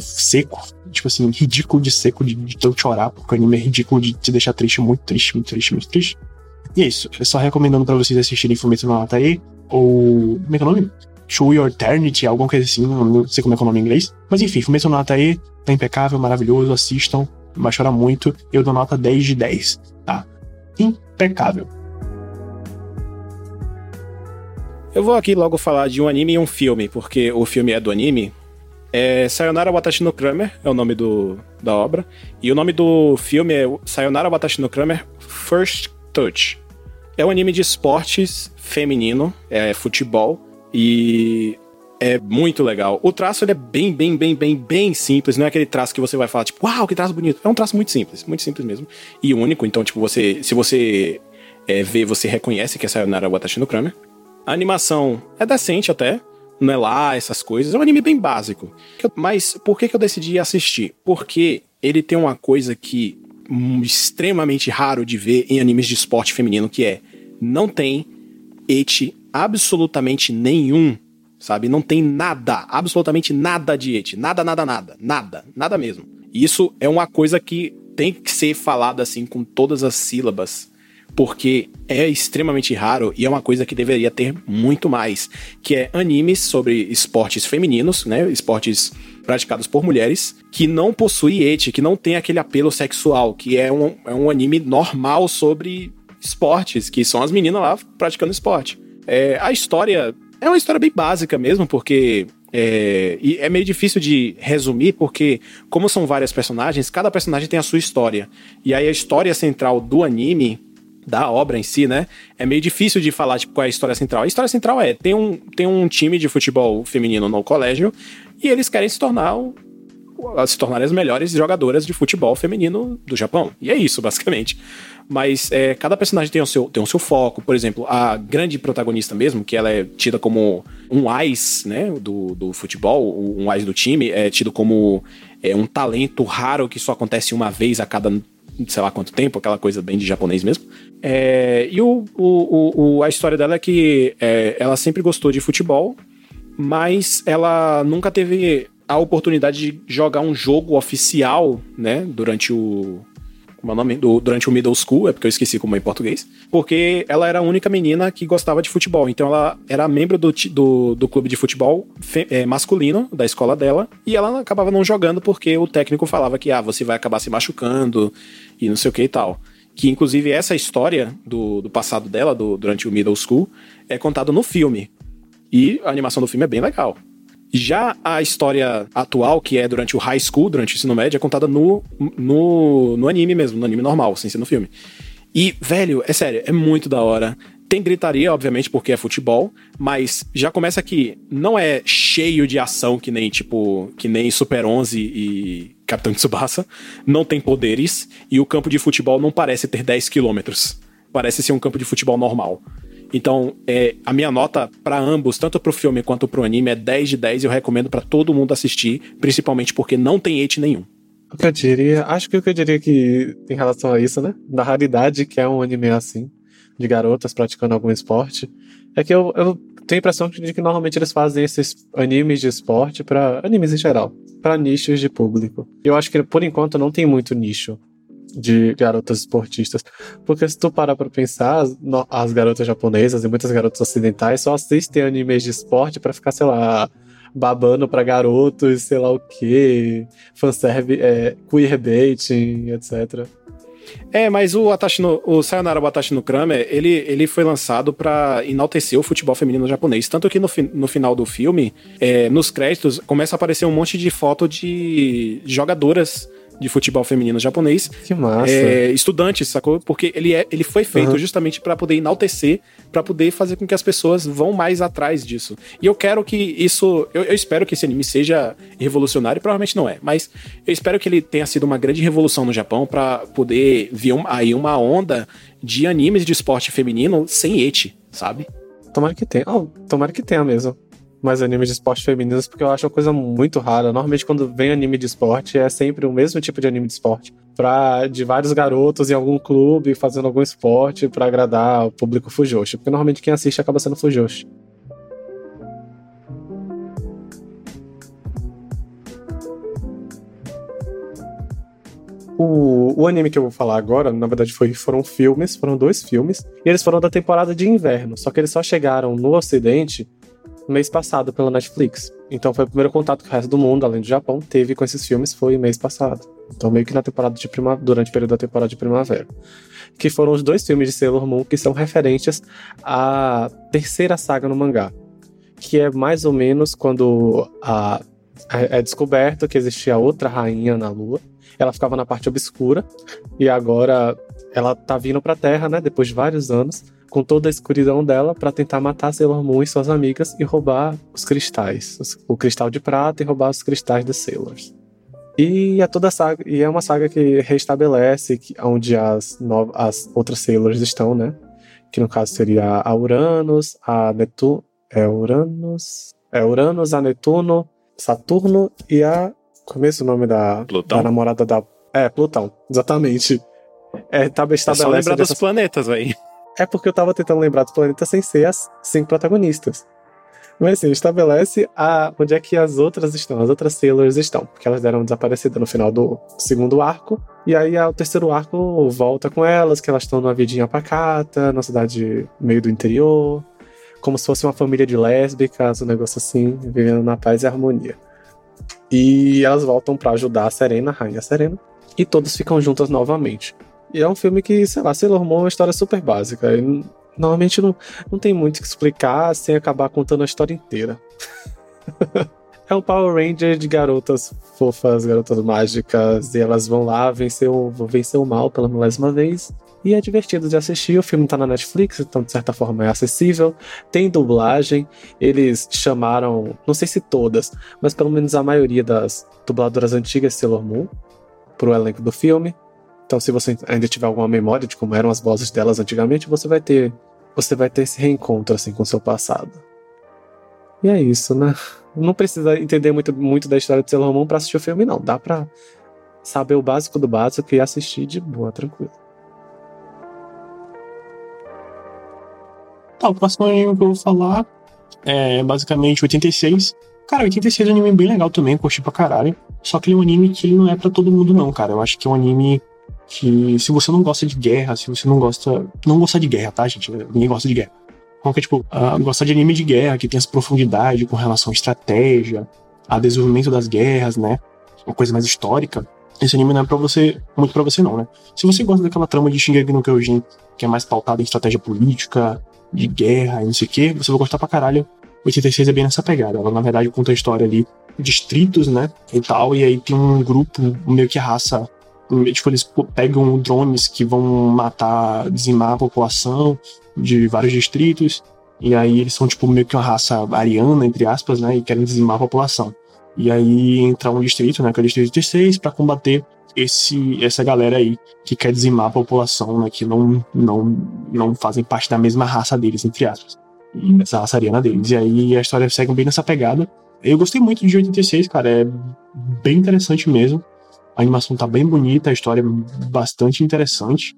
seco. Tipo assim, ridículo de seco de, de chorar, porque o anime é ridículo de te deixar triste, muito triste, muito triste, muito triste. E é isso. É só recomendando para vocês assistirem Fumetsu no Atae, ou. Como é que é o nome? Show Your Eternity, alguma coisa assim, não sei como é que é o nome em inglês. Mas enfim, Fumetsu no Atae tá impecável, maravilhoso, assistam, vai chorar muito. Eu dou nota 10 de 10, tá? Impecável. Eu vou aqui logo falar de um anime e um filme, porque o filme é do anime. É Sayonara Watashi no Kramer, é o nome do, da obra. E o nome do filme é Sayonara Watashi no Kramer First Touch. É um anime de esportes feminino, é futebol. E é muito legal. O traço ele é bem, bem, bem, bem, bem simples. Não é aquele traço que você vai falar, tipo, uau, que traço bonito. É um traço muito simples, muito simples mesmo. E único. Então, tipo, você. Se você é, vê, você reconhece que é Sayonara Watashi no Kramer. A animação é decente até não é lá essas coisas. É um anime bem básico. Mas por que, que eu decidi assistir? Porque ele tem uma coisa que hum, extremamente raro de ver em animes de esporte feminino, que é não tem eti absolutamente nenhum, sabe? Não tem nada, absolutamente nada de eti, nada, nada, nada, nada, nada mesmo. Isso é uma coisa que tem que ser falada assim com todas as sílabas porque é extremamente raro e é uma coisa que deveria ter muito mais, que é animes sobre esportes femininos, né, esportes praticados por mulheres, que não possui eti, que não tem aquele apelo sexual, que é um, é um anime normal sobre esportes, que são as meninas lá praticando esporte. É, a história é uma história bem básica mesmo, porque é, e é meio difícil de resumir, porque, como são várias personagens, cada personagem tem a sua história. E aí a história central do anime da obra em si, né? É meio difícil de falar, tipo, qual é a história central. A história central é, tem um, tem um time de futebol feminino no colégio e eles querem se tornar se tornarem as melhores jogadoras de futebol feminino do Japão. E é isso, basicamente. Mas é, cada personagem tem o, seu, tem o seu foco. Por exemplo, a grande protagonista mesmo, que ela é tida como um ice, né, do, do futebol, um ice do time, é tido como é, um talento raro que só acontece uma vez a cada sei lá quanto tempo, aquela coisa bem de japonês mesmo. É, e o, o, o, a história dela é que é, ela sempre gostou de futebol, mas ela nunca teve a oportunidade de jogar um jogo oficial, né, durante o, é nome? Do, durante o middle school, é porque eu esqueci como é em português. Porque ela era a única menina que gostava de futebol. Então ela era membro do, do, do clube de futebol fe, é, masculino da escola dela. E ela acabava não jogando porque o técnico falava que ah, você vai acabar se machucando e não sei o que e tal. Que inclusive essa história do, do passado dela, do, durante o middle school, é contada no filme. E a animação do filme é bem legal. Já a história atual, que é durante o high school, durante o ensino médio, é contada no, no, no anime mesmo, no anime normal, sem ser no filme. E, velho, é sério, é muito da hora. Tem gritaria, obviamente, porque é futebol, mas já começa que não é cheio de ação que nem, tipo, que nem Super 11 e Capitão Tsubasa. Não tem poderes e o campo de futebol não parece ter 10 quilômetros. Parece ser um campo de futebol normal. Então, é, a minha nota para ambos, tanto pro filme quanto pro anime, é 10 de 10 e eu recomendo para todo mundo assistir, principalmente porque não tem hate nenhum. O que eu diria, acho que o que eu diria que em relação a isso, né, da raridade que é um anime assim, de garotas praticando algum esporte, é que eu, eu tenho a impressão de que normalmente eles fazem esses animes de esporte para animes em geral, para nichos de público. Eu acho que por enquanto não tem muito nicho de garotas esportistas. Porque se tu parar pra pensar, as garotas japonesas e muitas garotas ocidentais só assistem animes de esporte para ficar, sei lá, babando pra garotos, sei lá o que, fanservice, é, queerbaiting, etc. É, mas o no, o Sayonara Watashi no Kramer, ele, ele foi lançado para enaltecer o futebol feminino japonês. Tanto que no, no final do filme, é, nos créditos, começa a aparecer um monte de foto de jogadoras de futebol feminino japonês. Que massa. É, estudantes, sacou? Porque ele, é, ele foi feito uhum. justamente para poder enaltecer, para poder fazer com que as pessoas vão mais atrás disso. E eu quero que isso. Eu, eu, espero que esse anime seja revolucionário, provavelmente não é, mas eu espero que ele tenha sido uma grande revolução no Japão para poder vir um, aí uma onda de animes de esporte feminino sem eti, sabe? Tomara que tenha. Oh, tomara que tenha mesmo mais animes de esporte femininos, porque eu acho uma coisa muito rara. Normalmente, quando vem anime de esporte, é sempre o mesmo tipo de anime de esporte. Pra, de vários garotos em algum clube fazendo algum esporte para agradar o público fujoshi. Porque normalmente quem assiste acaba sendo fujoshi. O, o, anime que eu vou falar agora, na verdade, foi, foram filmes, foram dois filmes, e eles foram da temporada de inverno, só que eles só chegaram no ocidente mês passado pela Netflix. Então foi o primeiro contato que o resto do mundo, além do Japão, teve com esses filmes foi mês passado. Então meio que na temporada de primavera, durante o período da temporada de primavera. Que foram os dois filmes de Sailor Moon que são referentes à terceira saga no mangá. Que é mais ou menos quando a, é descoberto que existia outra rainha na Lua. Ela ficava na parte obscura e agora ela tá vindo pra Terra, né, depois de vários anos com toda a escuridão dela para tentar matar Sailor Moon e suas amigas e roubar os cristais, o cristal de prata e roubar os cristais das Sailors. E é toda saga, e é uma saga que restabelece onde as, no, as outras Sailors estão, né? Que no caso seria a Uranus, a Netuno, é Uranus, é Uranus, a Netuno, Saturno e a começo é o nome da, da namorada da é Plutão, exatamente. É, tá, estabelece é só lembrar dessas... dos planetas aí. É porque eu tava tentando lembrar do planeta sem ser as cinco protagonistas. Mas assim, estabelece a, onde é que as outras estão, as outras Sailors estão, porque elas deram desaparecida no final do segundo arco. E aí o terceiro arco volta com elas, que elas estão numa vidinha pacata, numa cidade meio do interior, como se fosse uma família de lésbicas, um negócio assim, vivendo na paz e harmonia. E elas voltam para ajudar a Serena, a Rainha Serena, e todos ficam juntas novamente. E é um filme que, sei lá, Sailor Moon é uma história super básica. E normalmente não, não tem muito o que explicar sem acabar contando a história inteira. é um Power Ranger de garotas fofas, garotas mágicas, e elas vão lá vencer o, vencer o mal pela milésima vez. E é divertido de assistir. O filme tá na Netflix, então de certa forma é acessível. Tem dublagem. Eles chamaram, não sei se todas, mas pelo menos a maioria das dubladoras antigas Sailor Moon pro elenco do filme. Então, se você ainda tiver alguma memória de como eram as vozes delas antigamente, você vai ter você vai ter esse reencontro assim com o seu passado. E é isso, né? Não precisa entender muito, muito da história de Sailor Moon pra assistir o filme, não. Dá pra saber o básico do básico e assistir de boa, tranquilo. Tá, o próximo anime que eu vou falar é basicamente 86. Cara, 86 é um anime bem legal também, curti pra caralho. Só que ele é um anime que não é para todo mundo, não, cara. Eu acho que é um anime que se você não gosta de guerra, se você não gosta. Não gosta de guerra, tá, gente? Ninguém gosta de guerra. Porque, tipo, uh, gostar de anime de guerra, que tem essa profundidade com relação à estratégia, a desenvolvimento das guerras, né? Uma coisa mais histórica. Esse anime não é pra você, muito pra você não, né? Se você gosta daquela trama de Shingeki no Kyojin, que é mais pautada em estratégia política, de guerra e não sei o que, você vai gostar pra caralho. 86 é bem nessa pegada. Ela, na verdade, conta a história ali, distritos, né? E tal, e aí tem um grupo, meio que a raça tipo, eles pegam drones que vão matar, dizimar a população de vários distritos, e aí eles são, tipo, meio que uma raça ariana, entre aspas, né, e querem dizimar a população. E aí entra um distrito, né, que é o distrito 16, para combater esse, essa galera aí que quer dizimar a população, né, que não, não, não fazem parte da mesma raça deles, entre aspas. Essa raça ariana deles. E aí a história segue bem nessa pegada. Eu gostei muito de 86, cara, é bem interessante mesmo. A animação tá bem bonita, a história é bastante interessante.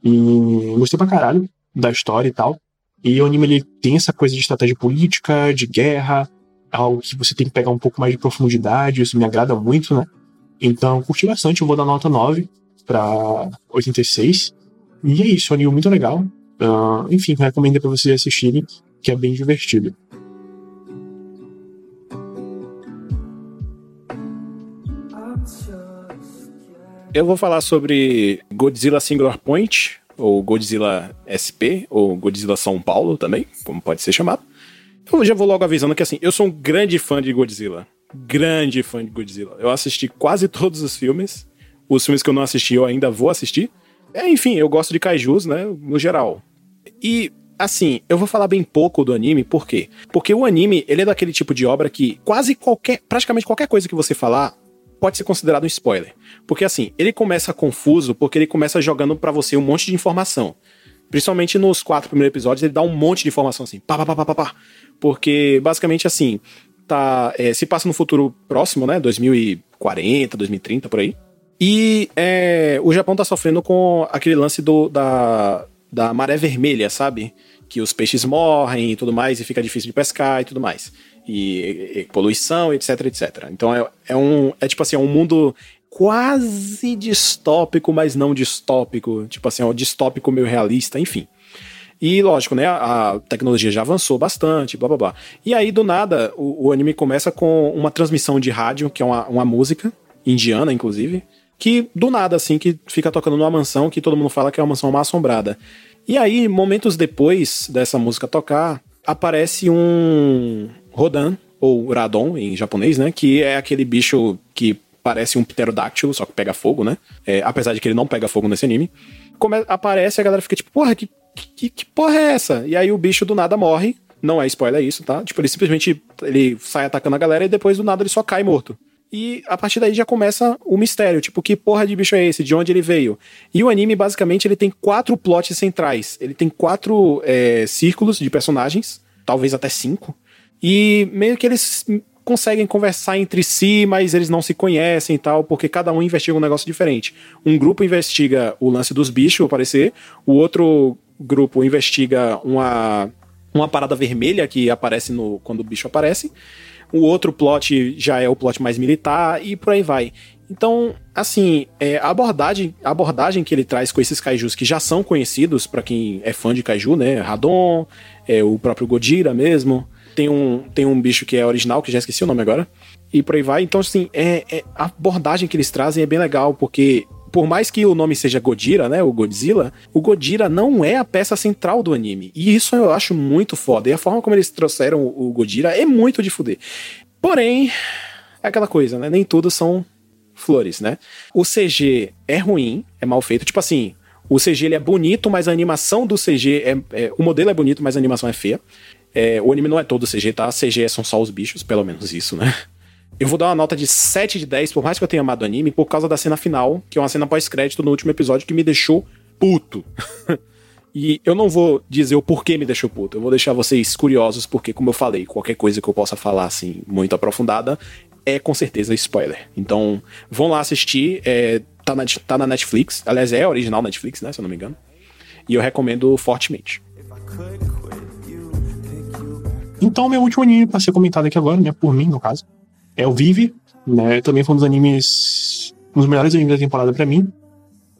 E gostei pra caralho da história e tal. E o anime ele tem essa coisa de estratégia política, de guerra, algo que você tem que pegar um pouco mais de profundidade, isso me agrada muito, né? Então, curti bastante, eu vou dar nota 9 para 86. E é isso, é um anime muito legal. Uh, enfim, recomendo para vocês assistirem, que é bem divertido. Eu vou falar sobre Godzilla Singular Point, ou Godzilla SP, ou Godzilla São Paulo também, como pode ser chamado. Eu já vou logo avisando que assim, eu sou um grande fã de Godzilla. Grande fã de Godzilla. Eu assisti quase todos os filmes Os filmes que eu não assisti, eu ainda vou assistir. É, enfim, eu gosto de kaijus, né? No geral. E assim, eu vou falar bem pouco do anime, por quê? Porque o anime, ele é daquele tipo de obra que quase qualquer, praticamente qualquer coisa que você falar pode ser considerado um spoiler. Porque assim, ele começa confuso porque ele começa jogando para você um monte de informação. Principalmente nos quatro primeiros episódios, ele dá um monte de informação assim, pá, pá, pá, pá, pá, pá. Porque basicamente assim, tá, é, se passa no futuro próximo, né, 2040, 2030 por aí. E é, o Japão tá sofrendo com aquele lance do, da, da maré vermelha, sabe? Que os peixes morrem e tudo mais, e fica difícil de pescar e tudo mais. E, e poluição, etc, etc. Então é, é um. É tipo assim, é um mundo quase distópico, mas não distópico. Tipo assim, é um distópico meio realista, enfim. E lógico, né? A, tecnologia já avançou bastante, blá blá blá. E aí, do nada, o, o anime começa com uma transmissão de rádio, que é uma, uma música, indiana, inclusive, que do nada, assim, que fica tocando numa mansão que todo mundo fala que é uma mansão mal assombrada. E aí, momentos depois dessa música tocar, aparece um Rodan, ou Radon em japonês, né? Que é aquele bicho que parece um pterodáctilo, só que pega fogo, né? É, apesar de que ele não pega fogo nesse anime. Como aparece, a galera fica tipo, porra, que, que, que porra é essa? E aí o bicho do nada morre. Não é spoiler isso, tá? Tipo, ele simplesmente ele sai atacando a galera e depois do nada ele só cai morto. E a partir daí já começa o mistério, tipo, que porra de bicho é esse? De onde ele veio? E o anime, basicamente, ele tem quatro plots centrais. Ele tem quatro é, círculos de personagens, talvez até cinco. E meio que eles conseguem conversar entre si, mas eles não se conhecem e tal, porque cada um investiga um negócio diferente. Um grupo investiga o lance dos bichos aparecer, o outro grupo investiga uma, uma parada vermelha que aparece no quando o bicho aparece. O outro plot já é o plot mais militar e por aí vai. Então, assim, é, a, abordagem, a abordagem que ele traz com esses kaijus que já são conhecidos para quem é fã de kaiju, né? Radon, é, o próprio Godira mesmo. Tem um, tem um bicho que é original, que já esqueci o nome agora. E por aí vai. Então, assim, é, é a abordagem que eles trazem é bem legal, porque por mais que o nome seja Godira, né, o Godzilla, o Godira não é a peça central do anime. E isso eu acho muito foda. E a forma como eles trouxeram o Godira é muito de fuder. Porém, é aquela coisa, né? Nem tudo são flores, né? O CG é ruim, é mal feito. Tipo assim, o CG ele é bonito, mas a animação do CG é, é o modelo é bonito, mas a animação é feia. É, o anime não é todo CG, tá? CG são só os bichos, pelo menos isso, né? Eu vou dar uma nota de 7 de 10, por mais que eu tenha amado o anime, por causa da cena final, que é uma cena pós-crédito no último episódio que me deixou puto. e eu não vou dizer o porquê me deixou puto, eu vou deixar vocês curiosos, porque, como eu falei, qualquer coisa que eu possa falar, assim, muito aprofundada, é com certeza spoiler. Então, vão lá assistir, é, tá, na, tá na Netflix, aliás, é original Netflix, né, se eu não me engano. E eu recomendo fortemente. Então, meu último anime pra ser comentado aqui agora, né, por mim, no caso, é o Vive, né? Também foi um dos animes, um dos melhores animes da temporada para mim.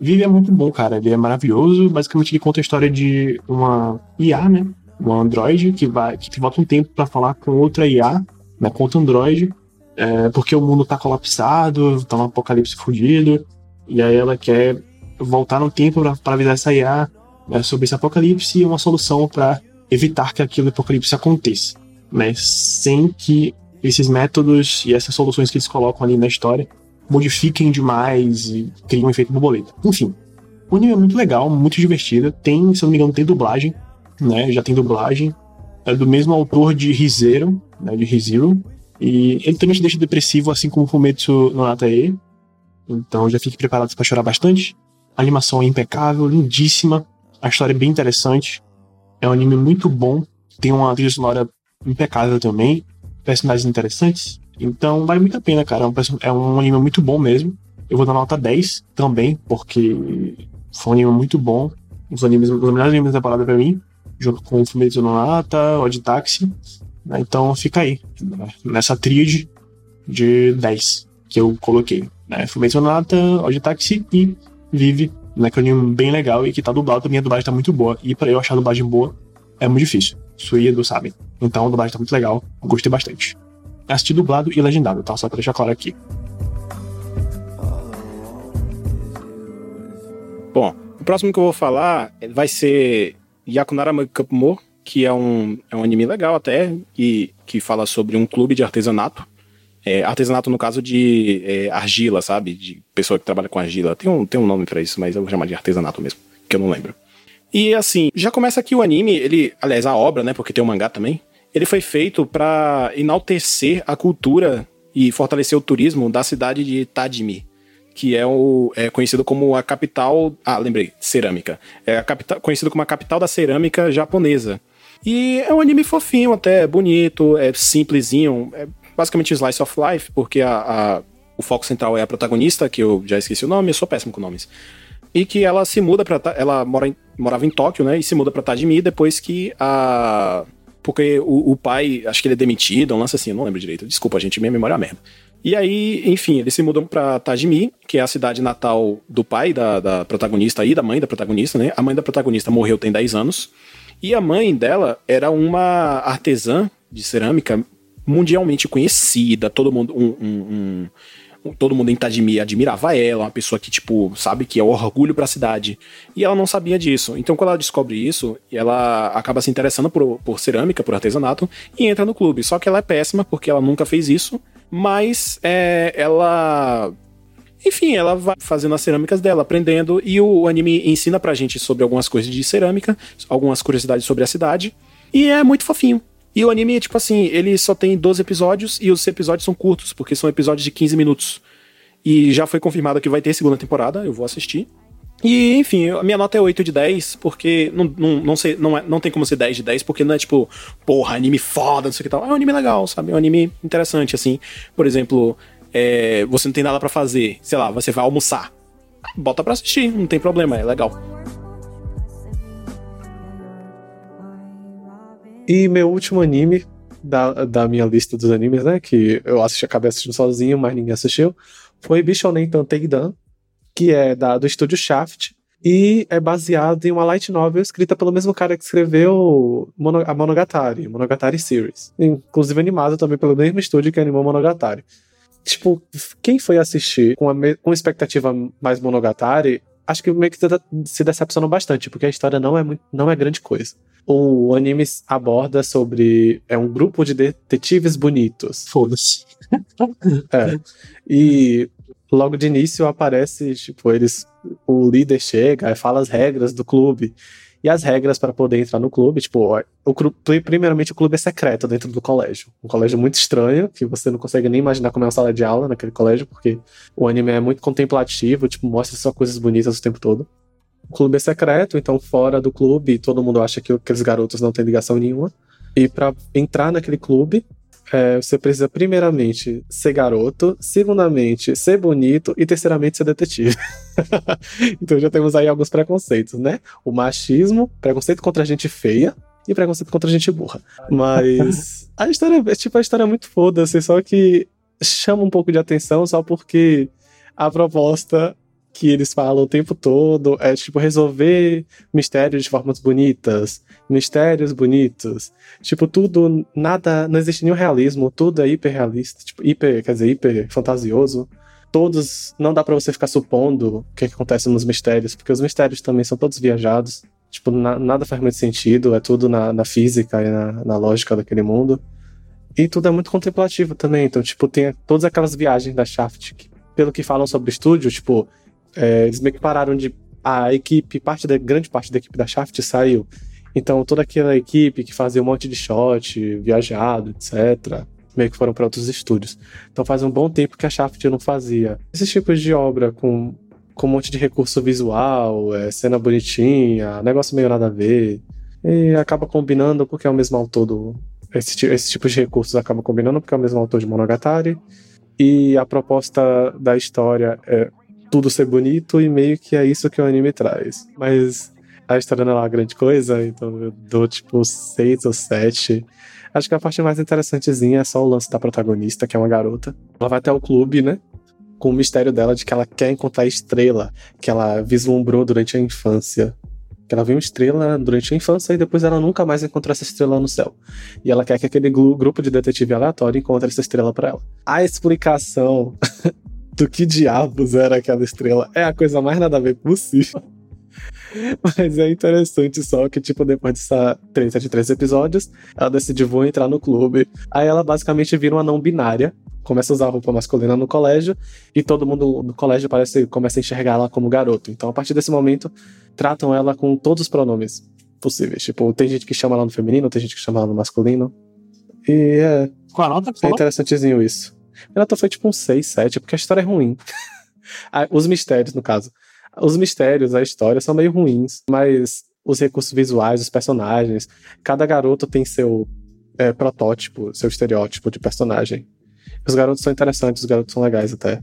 Vive é muito bom, cara. Ele é maravilhoso. Basicamente, ele conta a história de uma IA, né? Um android que vai, que volta um tempo para falar com outra IA, né? Outro android, é, porque o mundo tá colapsado, tá um apocalipse fudido. E aí ela quer voltar no tempo para avisar essa IA né, sobre esse apocalipse e uma solução para evitar que aquele apocalipse aconteça, né? Sem que esses métodos e essas soluções que eles colocam ali na história modifiquem demais e criem um efeito borboleta. Enfim, o anime é muito legal, muito divertido. Tem, se eu não me engano, tem dublagem, né? Já tem dublagem. É do mesmo autor de Rizero, né? De Rizero. E ele também te deixa depressivo, assim como Fumetsu no Natae. Então já fique preparado para chorar bastante. A animação é impecável, lindíssima. A história é bem interessante. É um anime muito bom. Tem uma trilha sonora impecável também personagens interessantes. Então vale muito a pena, cara. É um, é um anime muito bom mesmo. Eu vou dar nota 10 também, porque foi um anime muito bom. Um dos, animes, um dos melhores animes da temporada pra mim, junto com o Fumetsu Nata, Odd Taxi. Né? Então fica aí, nessa tríade de 10 que eu coloquei. Né? Fumetsu Nata, Odd Taxi e Vive, um anime bem legal e que tá dublado também. A dublagem tá muito boa. E para eu achar a dublagem boa, é muito difícil. Suído, sabe? Então a dublagem tá muito legal, gostei bastante. Assisti dublado e legendado, tá? Só pra deixar claro aqui. Bom, o próximo que eu vou falar vai ser Yakunara Mo, que é um, é um anime legal até, e que fala sobre um clube de artesanato. É, artesanato no caso de é, argila, sabe? De pessoa que trabalha com argila. Tem um, tem um nome para isso, mas eu vou chamar de artesanato mesmo, que eu não lembro. E assim, já começa aqui o anime, ele, aliás, a obra, né, porque tem o mangá também, ele foi feito para enaltecer a cultura e fortalecer o turismo da cidade de Tajimi, que é, o, é conhecido como a capital. Ah, lembrei, cerâmica. É a capital, conhecido como a capital da cerâmica japonesa. E é um anime fofinho, até bonito, é simplesinho, é basicamente slice of life, porque a, a, o foco central é a protagonista, que eu já esqueci o nome, eu sou péssimo com nomes. E que ela se muda para ela mora em, morava em Tóquio, né, e se muda para Tajimi depois que a porque o, o, pai, acho que ele é demitido, um lance assim, eu não lembro direito. Desculpa, gente, minha memória é merda. E aí, enfim, eles se mudam pra Tajimi, que é a cidade natal do pai da, da protagonista e da mãe da protagonista, né? A mãe da protagonista morreu tem 10 anos. E a mãe dela era uma artesã de cerâmica mundialmente conhecida, todo mundo. Um, um, um, todo mundo em Tajimi admirava ela, uma pessoa que, tipo, sabe, que é orgulho para a cidade. E ela não sabia disso. Então, quando ela descobre isso, ela acaba se interessando por, por cerâmica, por artesanato, e entra no clube. Só que ela é péssima, porque ela nunca fez isso mas é, ela enfim, ela vai fazendo as cerâmicas dela, aprendendo, e o anime ensina pra gente sobre algumas coisas de cerâmica, algumas curiosidades sobre a cidade, e é muito fofinho. E o anime, tipo assim, ele só tem 12 episódios, e os episódios são curtos, porque são episódios de 15 minutos. E já foi confirmado que vai ter segunda temporada, eu vou assistir. E, enfim, a minha nota é 8 de 10, porque não, não, não, sei, não, é, não tem como ser 10 de 10, porque não é tipo, porra, anime foda, não sei o que tal. É um anime legal, sabe? É um anime interessante, assim. Por exemplo, é, você não tem nada para fazer, sei lá, você vai almoçar. Bota pra assistir, não tem problema, é legal. E meu último anime da, da minha lista dos animes, né? Que eu assisti, acabei assistindo sozinho, mas ninguém assistiu. Foi Bishonen Tanteidan, que é da, do estúdio Shaft, e é baseado em uma light novel escrita pelo mesmo cara que escreveu a Monogatari, Monogatari Series. Inclusive animado também pelo mesmo estúdio que animou Monogatari. Tipo, quem foi assistir com, a com expectativa mais Monogatari, acho que meio que se decepcionou bastante, porque a história não é, muito, não é grande coisa. O anime aborda sobre. É um grupo de detetives bonitos. Foda-se. é. E logo de início aparece, tipo, eles. O líder chega e fala as regras do clube. E as regras para poder entrar no clube, tipo, o, primeiramente o clube é secreto dentro do colégio. Um colégio muito estranho, que você não consegue nem imaginar como é uma sala de aula naquele colégio, porque o anime é muito contemplativo, tipo, mostra só coisas bonitas o tempo todo. O clube é secreto, então fora do clube, todo mundo acha que aqueles garotos não têm ligação nenhuma. E para entrar naquele clube, é, você precisa, primeiramente, ser garoto, segundamente, ser bonito e, terceiramente, ser detetive. então já temos aí alguns preconceitos, né? O machismo, preconceito contra a gente feia e preconceito contra a gente burra. Mas a história, tipo, a história é muito foda, assim, só que chama um pouco de atenção só porque a proposta que eles falam o tempo todo é tipo resolver mistérios de formas bonitas, mistérios bonitos. Tipo, tudo, nada, não existe nenhum realismo, tudo é hiper realista, tipo, hiper, quer dizer, hiper fantasioso. Todos, não dá para você ficar supondo o que, que, acontece nos mistérios, porque os mistérios também são todos viajados. Tipo, na, nada faz muito sentido, é tudo na, na física e na, na lógica daquele mundo. E tudo é muito contemplativo também. Então, tipo, tem todas aquelas viagens da Shaft, que, pelo que falam sobre o estúdio, tipo, é, eles meio que pararam de. A equipe, parte da grande parte da equipe da Shaft saiu. Então toda aquela equipe que fazia um monte de shot, viajado, etc., meio que foram para outros estúdios. Então faz um bom tempo que a Shaft não fazia esses tipos de obra com, com um monte de recurso visual, é, cena bonitinha, negócio meio nada a ver. E acaba combinando porque é o mesmo autor do. Esse, esse tipo de recursos acaba combinando porque é o mesmo autor de Monogatari. E a proposta da história é tudo ser bonito e meio que é isso que o anime traz. Mas a história não é uma grande coisa, então eu dou tipo seis ou sete. Acho que a parte mais interessantezinha é só o lance da protagonista, que é uma garota. Ela vai até o clube, né? Com o mistério dela de que ela quer encontrar a estrela que ela vislumbrou durante a infância. Que ela viu uma estrela durante a infância e depois ela nunca mais encontrou essa estrela no céu. E ela quer que aquele grupo de detetive aleatório encontre essa estrela para ela. A explicação do que diabos era aquela estrela. É a coisa mais nada a ver possível. Mas é interessante só que, tipo, depois dessa treta de três episódios, ela decidiu vou entrar no clube. Aí ela basicamente vira uma não binária. começa a usar roupa masculina no colégio e todo mundo no colégio parece começa a enxergar ela como garoto. Então, a partir desse momento, tratam ela com todos os pronomes possíveis. Tipo, tem gente que chama ela no feminino, tem gente que chama ela no masculino. E é. Com a nota É interessantezinho isso. A nota foi tipo um 6, 7, porque a história é ruim. Ah, os mistérios, no caso. Os mistérios, a história são meio ruins, mas os recursos visuais, os personagens, cada garoto tem seu é, protótipo, seu estereótipo de personagem. Os garotos são interessantes, os garotos são legais até.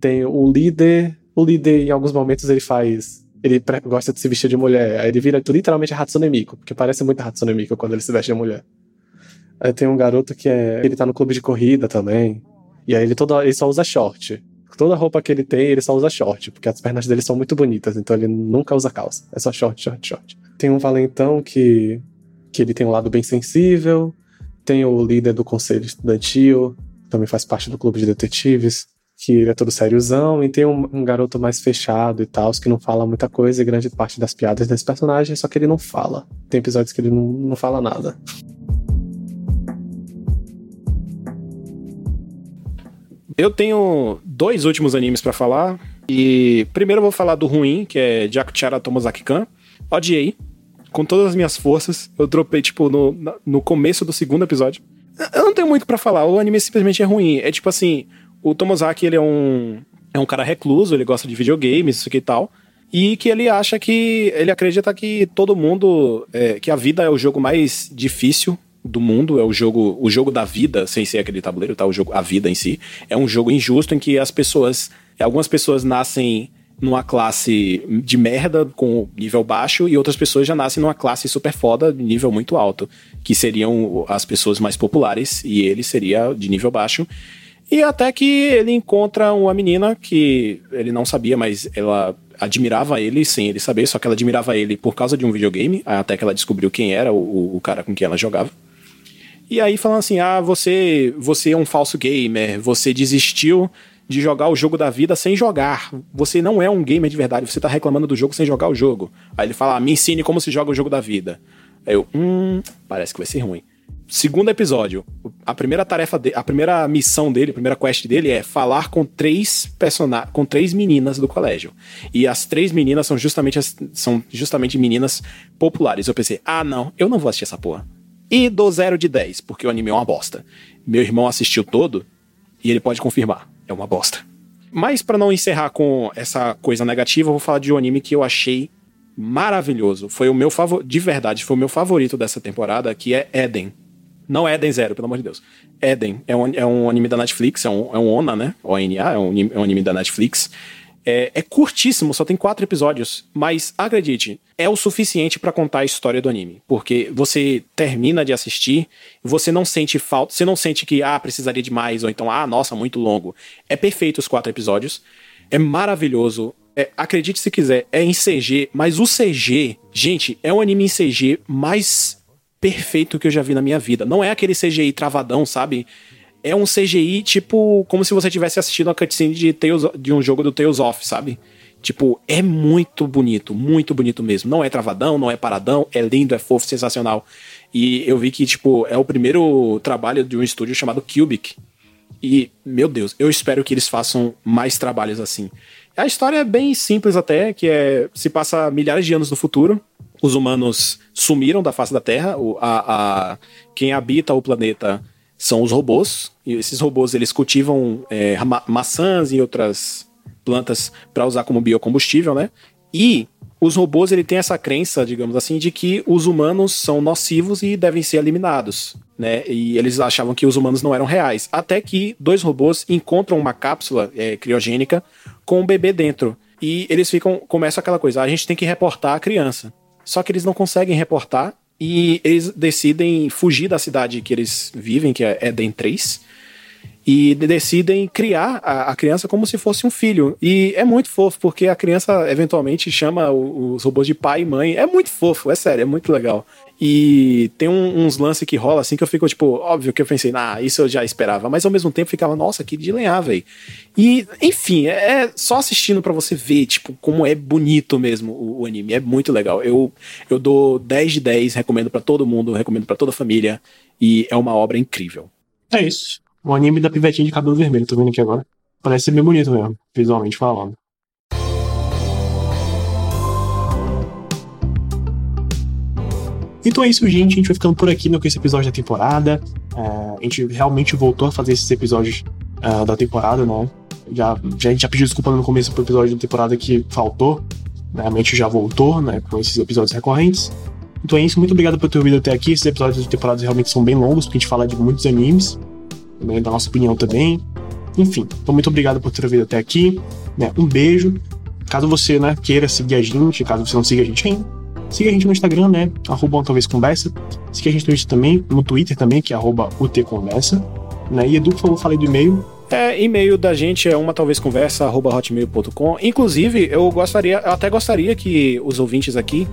Tem o líder. O líder, em alguns momentos, ele faz. Ele gosta de se vestir de mulher. Aí ele vira literalmente a Hatsune Miku, porque parece muito a Hatsune Miku quando ele se veste de mulher. Aí tem um garoto que é. Ele tá no clube de corrida também. E aí ele, toda, ele só usa short. Toda roupa que ele tem, ele só usa short, porque as pernas dele são muito bonitas, então ele nunca usa calça. É só short, short, short. Tem um valentão que, que ele tem um lado bem sensível. Tem o líder do conselho estudantil, também faz parte do clube de detetives, que ele é todo sériozão. E tem um, um garoto mais fechado e tal, que não fala muita coisa, e grande parte das piadas desse personagem, só que ele não fala. Tem episódios que ele não, não fala nada. Eu tenho dois últimos animes para falar. E primeiro eu vou falar do ruim, que é Jakuchara Tomozaki-kan. Odiei. Com todas as minhas forças. Eu dropei, tipo, no, no começo do segundo episódio. Eu não tenho muito para falar. O anime simplesmente é ruim. É tipo assim, o Tomozaki, ele é um, é um cara recluso, ele gosta de videogames, isso aqui e tal. E que ele acha que. Ele acredita que todo mundo. É, que a vida é o jogo mais difícil do mundo, é o jogo, o jogo da vida, sem ser aquele tabuleiro, tá? O jogo, a vida em si. É um jogo injusto em que as pessoas, algumas pessoas nascem numa classe de merda com nível baixo e outras pessoas já nascem numa classe super foda de nível muito alto, que seriam as pessoas mais populares e ele seria de nível baixo. E até que ele encontra uma menina que ele não sabia, mas ela admirava ele sem ele saber, só que ela admirava ele por causa de um videogame, até que ela descobriu quem era o, o cara com quem ela jogava. E aí falando assim: "Ah, você, você é um falso gamer, você desistiu de jogar o jogo da vida sem jogar. Você não é um gamer de verdade, você tá reclamando do jogo sem jogar o jogo". Aí ele fala: ah, "Me ensine como se joga o jogo da vida". Aí eu: "Hum, parece que vai ser ruim". Segundo episódio, a primeira tarefa de, a primeira missão dele, a primeira quest dele é falar com três personagens, com três meninas do colégio. E as três meninas são justamente as, são justamente meninas populares. Eu pensei: "Ah, não, eu não vou assistir essa porra". E dou zero de 10, porque o anime é uma bosta. Meu irmão assistiu todo e ele pode confirmar. É uma bosta. Mas para não encerrar com essa coisa negativa, eu vou falar de um anime que eu achei maravilhoso. Foi o meu favorito, de verdade, foi o meu favorito dessa temporada, que é Eden. Não Eden Zero, pelo amor de Deus. Eden é um, é um anime da Netflix, é um, é um ONA, né? ONA, é um, é um anime da Netflix. É, é, curtíssimo, só tem quatro episódios, mas acredite, é o suficiente para contar a história do anime, porque você termina de assistir, você não sente falta, você não sente que ah precisaria de mais ou então ah nossa muito longo. É perfeito os quatro episódios, é maravilhoso. É, acredite se quiser, é em CG, mas o CG, gente, é um anime em CG mais perfeito que eu já vi na minha vida. Não é aquele CGI travadão, sabe? É um CGI, tipo, como se você tivesse assistido uma cutscene de, Tales, de um jogo do Tales of, sabe? Tipo, é muito bonito, muito bonito mesmo. Não é travadão, não é paradão, é lindo, é fofo, sensacional. E eu vi que, tipo, é o primeiro trabalho de um estúdio chamado Cubic. E, meu Deus, eu espero que eles façam mais trabalhos assim. A história é bem simples até, que é se passa milhares de anos no futuro. Os humanos sumiram da face da Terra. O, a, a, quem habita o planeta são os robôs. E esses robôs eles cultivam é, ma maçãs e outras plantas para usar como biocombustível, né? E os robôs ele tem essa crença, digamos assim, de que os humanos são nocivos e devem ser eliminados, né? E eles achavam que os humanos não eram reais, até que dois robôs encontram uma cápsula é, criogênica com um bebê dentro e eles ficam começa aquela coisa, ah, a gente tem que reportar a criança. Só que eles não conseguem reportar e eles decidem fugir da cidade que eles vivem, que é Eden 3, e decidem criar a, a, criança como se fosse um filho. E é muito fofo, porque a criança eventualmente chama os robôs de pai e mãe. É muito fofo, é sério, é muito legal. E tem um, uns lances que rola assim que eu fico, tipo, óbvio que eu pensei, ah, isso eu já esperava, mas ao mesmo tempo ficava, nossa, que de lenhar, velho. E, enfim, é, é só assistindo para você ver, tipo, como é bonito mesmo o, o, anime. É muito legal. Eu, eu dou 10 de 10, recomendo para todo mundo, recomendo para toda a família. E é uma obra incrível. É isso. O anime da pivetinha de cabelo vermelho, tô vendo aqui agora. Parece ser bem bonito mesmo, visualmente falando. Então é isso, gente. A gente vai ficando por aqui no com esse episódio da temporada. É, a gente realmente voltou a fazer esses episódios uh, da temporada, né? Já, já, a gente já pediu desculpa no começo do episódio da temporada que faltou. Né? Já voltou, né? Com esses episódios recorrentes. Então é isso. Muito obrigado por ter ouvido até aqui. Esses episódios de temporada realmente são bem longos, porque a gente fala de muitos animes. Né? Da nossa opinião também. Enfim, então muito obrigado por ter ouvido até aqui. Né? Um beijo. Caso você né, queira seguir a gente, caso você não siga a gente ainda, Siga a gente no Instagram, né? Arroba talvez conversa. Siga a gente no Twitter também, no Twitter também, que é arroba utconversa. Né? E Edu, por favor, falei do e-mail. É, e-mail da gente é uma talvez conversa arroba hotmail.com. Inclusive, eu gostaria, eu até gostaria que os ouvintes aqui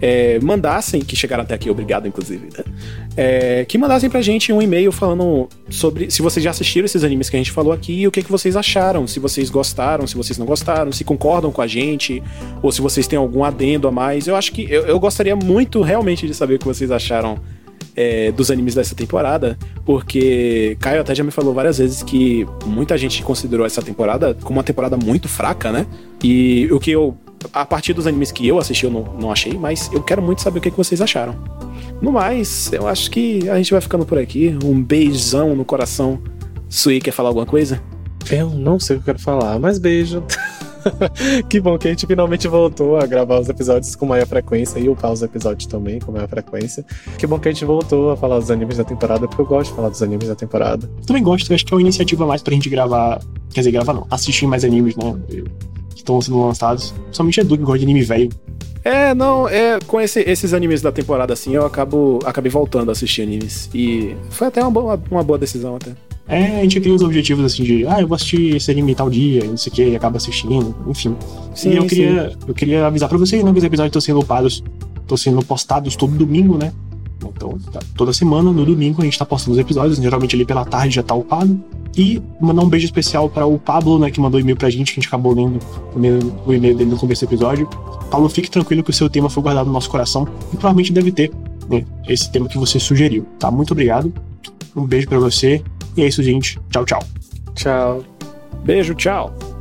é, mandassem, que chegaram até aqui, obrigado, inclusive, né? é, que mandassem pra gente um e-mail falando sobre se vocês já assistiram esses animes que a gente falou aqui e o que, que vocês acharam, se vocês gostaram, se vocês não gostaram, se concordam com a gente, ou se vocês têm algum adendo a mais. Eu acho que eu, eu gostaria muito realmente de saber o que vocês acharam é, dos animes dessa temporada, porque Caio até já me falou várias vezes que muita gente considerou essa temporada como uma temporada muito fraca, né? E o que eu a partir dos animes que eu assisti, eu não, não achei, mas eu quero muito saber o que, que vocês acharam. No mais, eu acho que a gente vai ficando por aqui. Um beijão no coração. Sui, quer falar alguma coisa? Eu não sei o que eu quero falar, mas beijo. que bom que a gente finalmente voltou a gravar os episódios com maior frequência e upar os episódios também com maior frequência. Que bom que a gente voltou a falar dos animes da temporada, porque eu gosto de falar dos animes da temporada. Também gosto, acho que é uma iniciativa mais pra gente gravar. Quer dizer, gravar não, assistir mais animes, né? Estão sendo lançados. Somente Edu que gosta de anime velho. É, não, é, com esse, esses animes da temporada assim, eu acabo acabei voltando a assistir animes. E foi até uma boa, uma boa decisão até. É, a gente tem os objetivos assim de, ah, eu vou assistir esse anime tal dia, não sei o que, e acaba assistindo, enfim. Sim, e eu queria, eu queria avisar pra vocês, né, que os episódios estão sendo upados, estão sendo postados todo domingo, né? Então, tá, toda semana, no domingo, a gente tá postando os episódios, geralmente ali pela tarde já tá upado. E mandar um beijo especial para o Pablo, né, que mandou e-mail pra gente, que a gente acabou lendo o e-mail dele no começo do episódio. Paulo, fique tranquilo que o seu tema foi guardado no nosso coração e provavelmente deve ter né, esse tema que você sugeriu, tá? Muito obrigado. Um beijo para você. E é isso, gente. Tchau, tchau. Tchau. Beijo, tchau.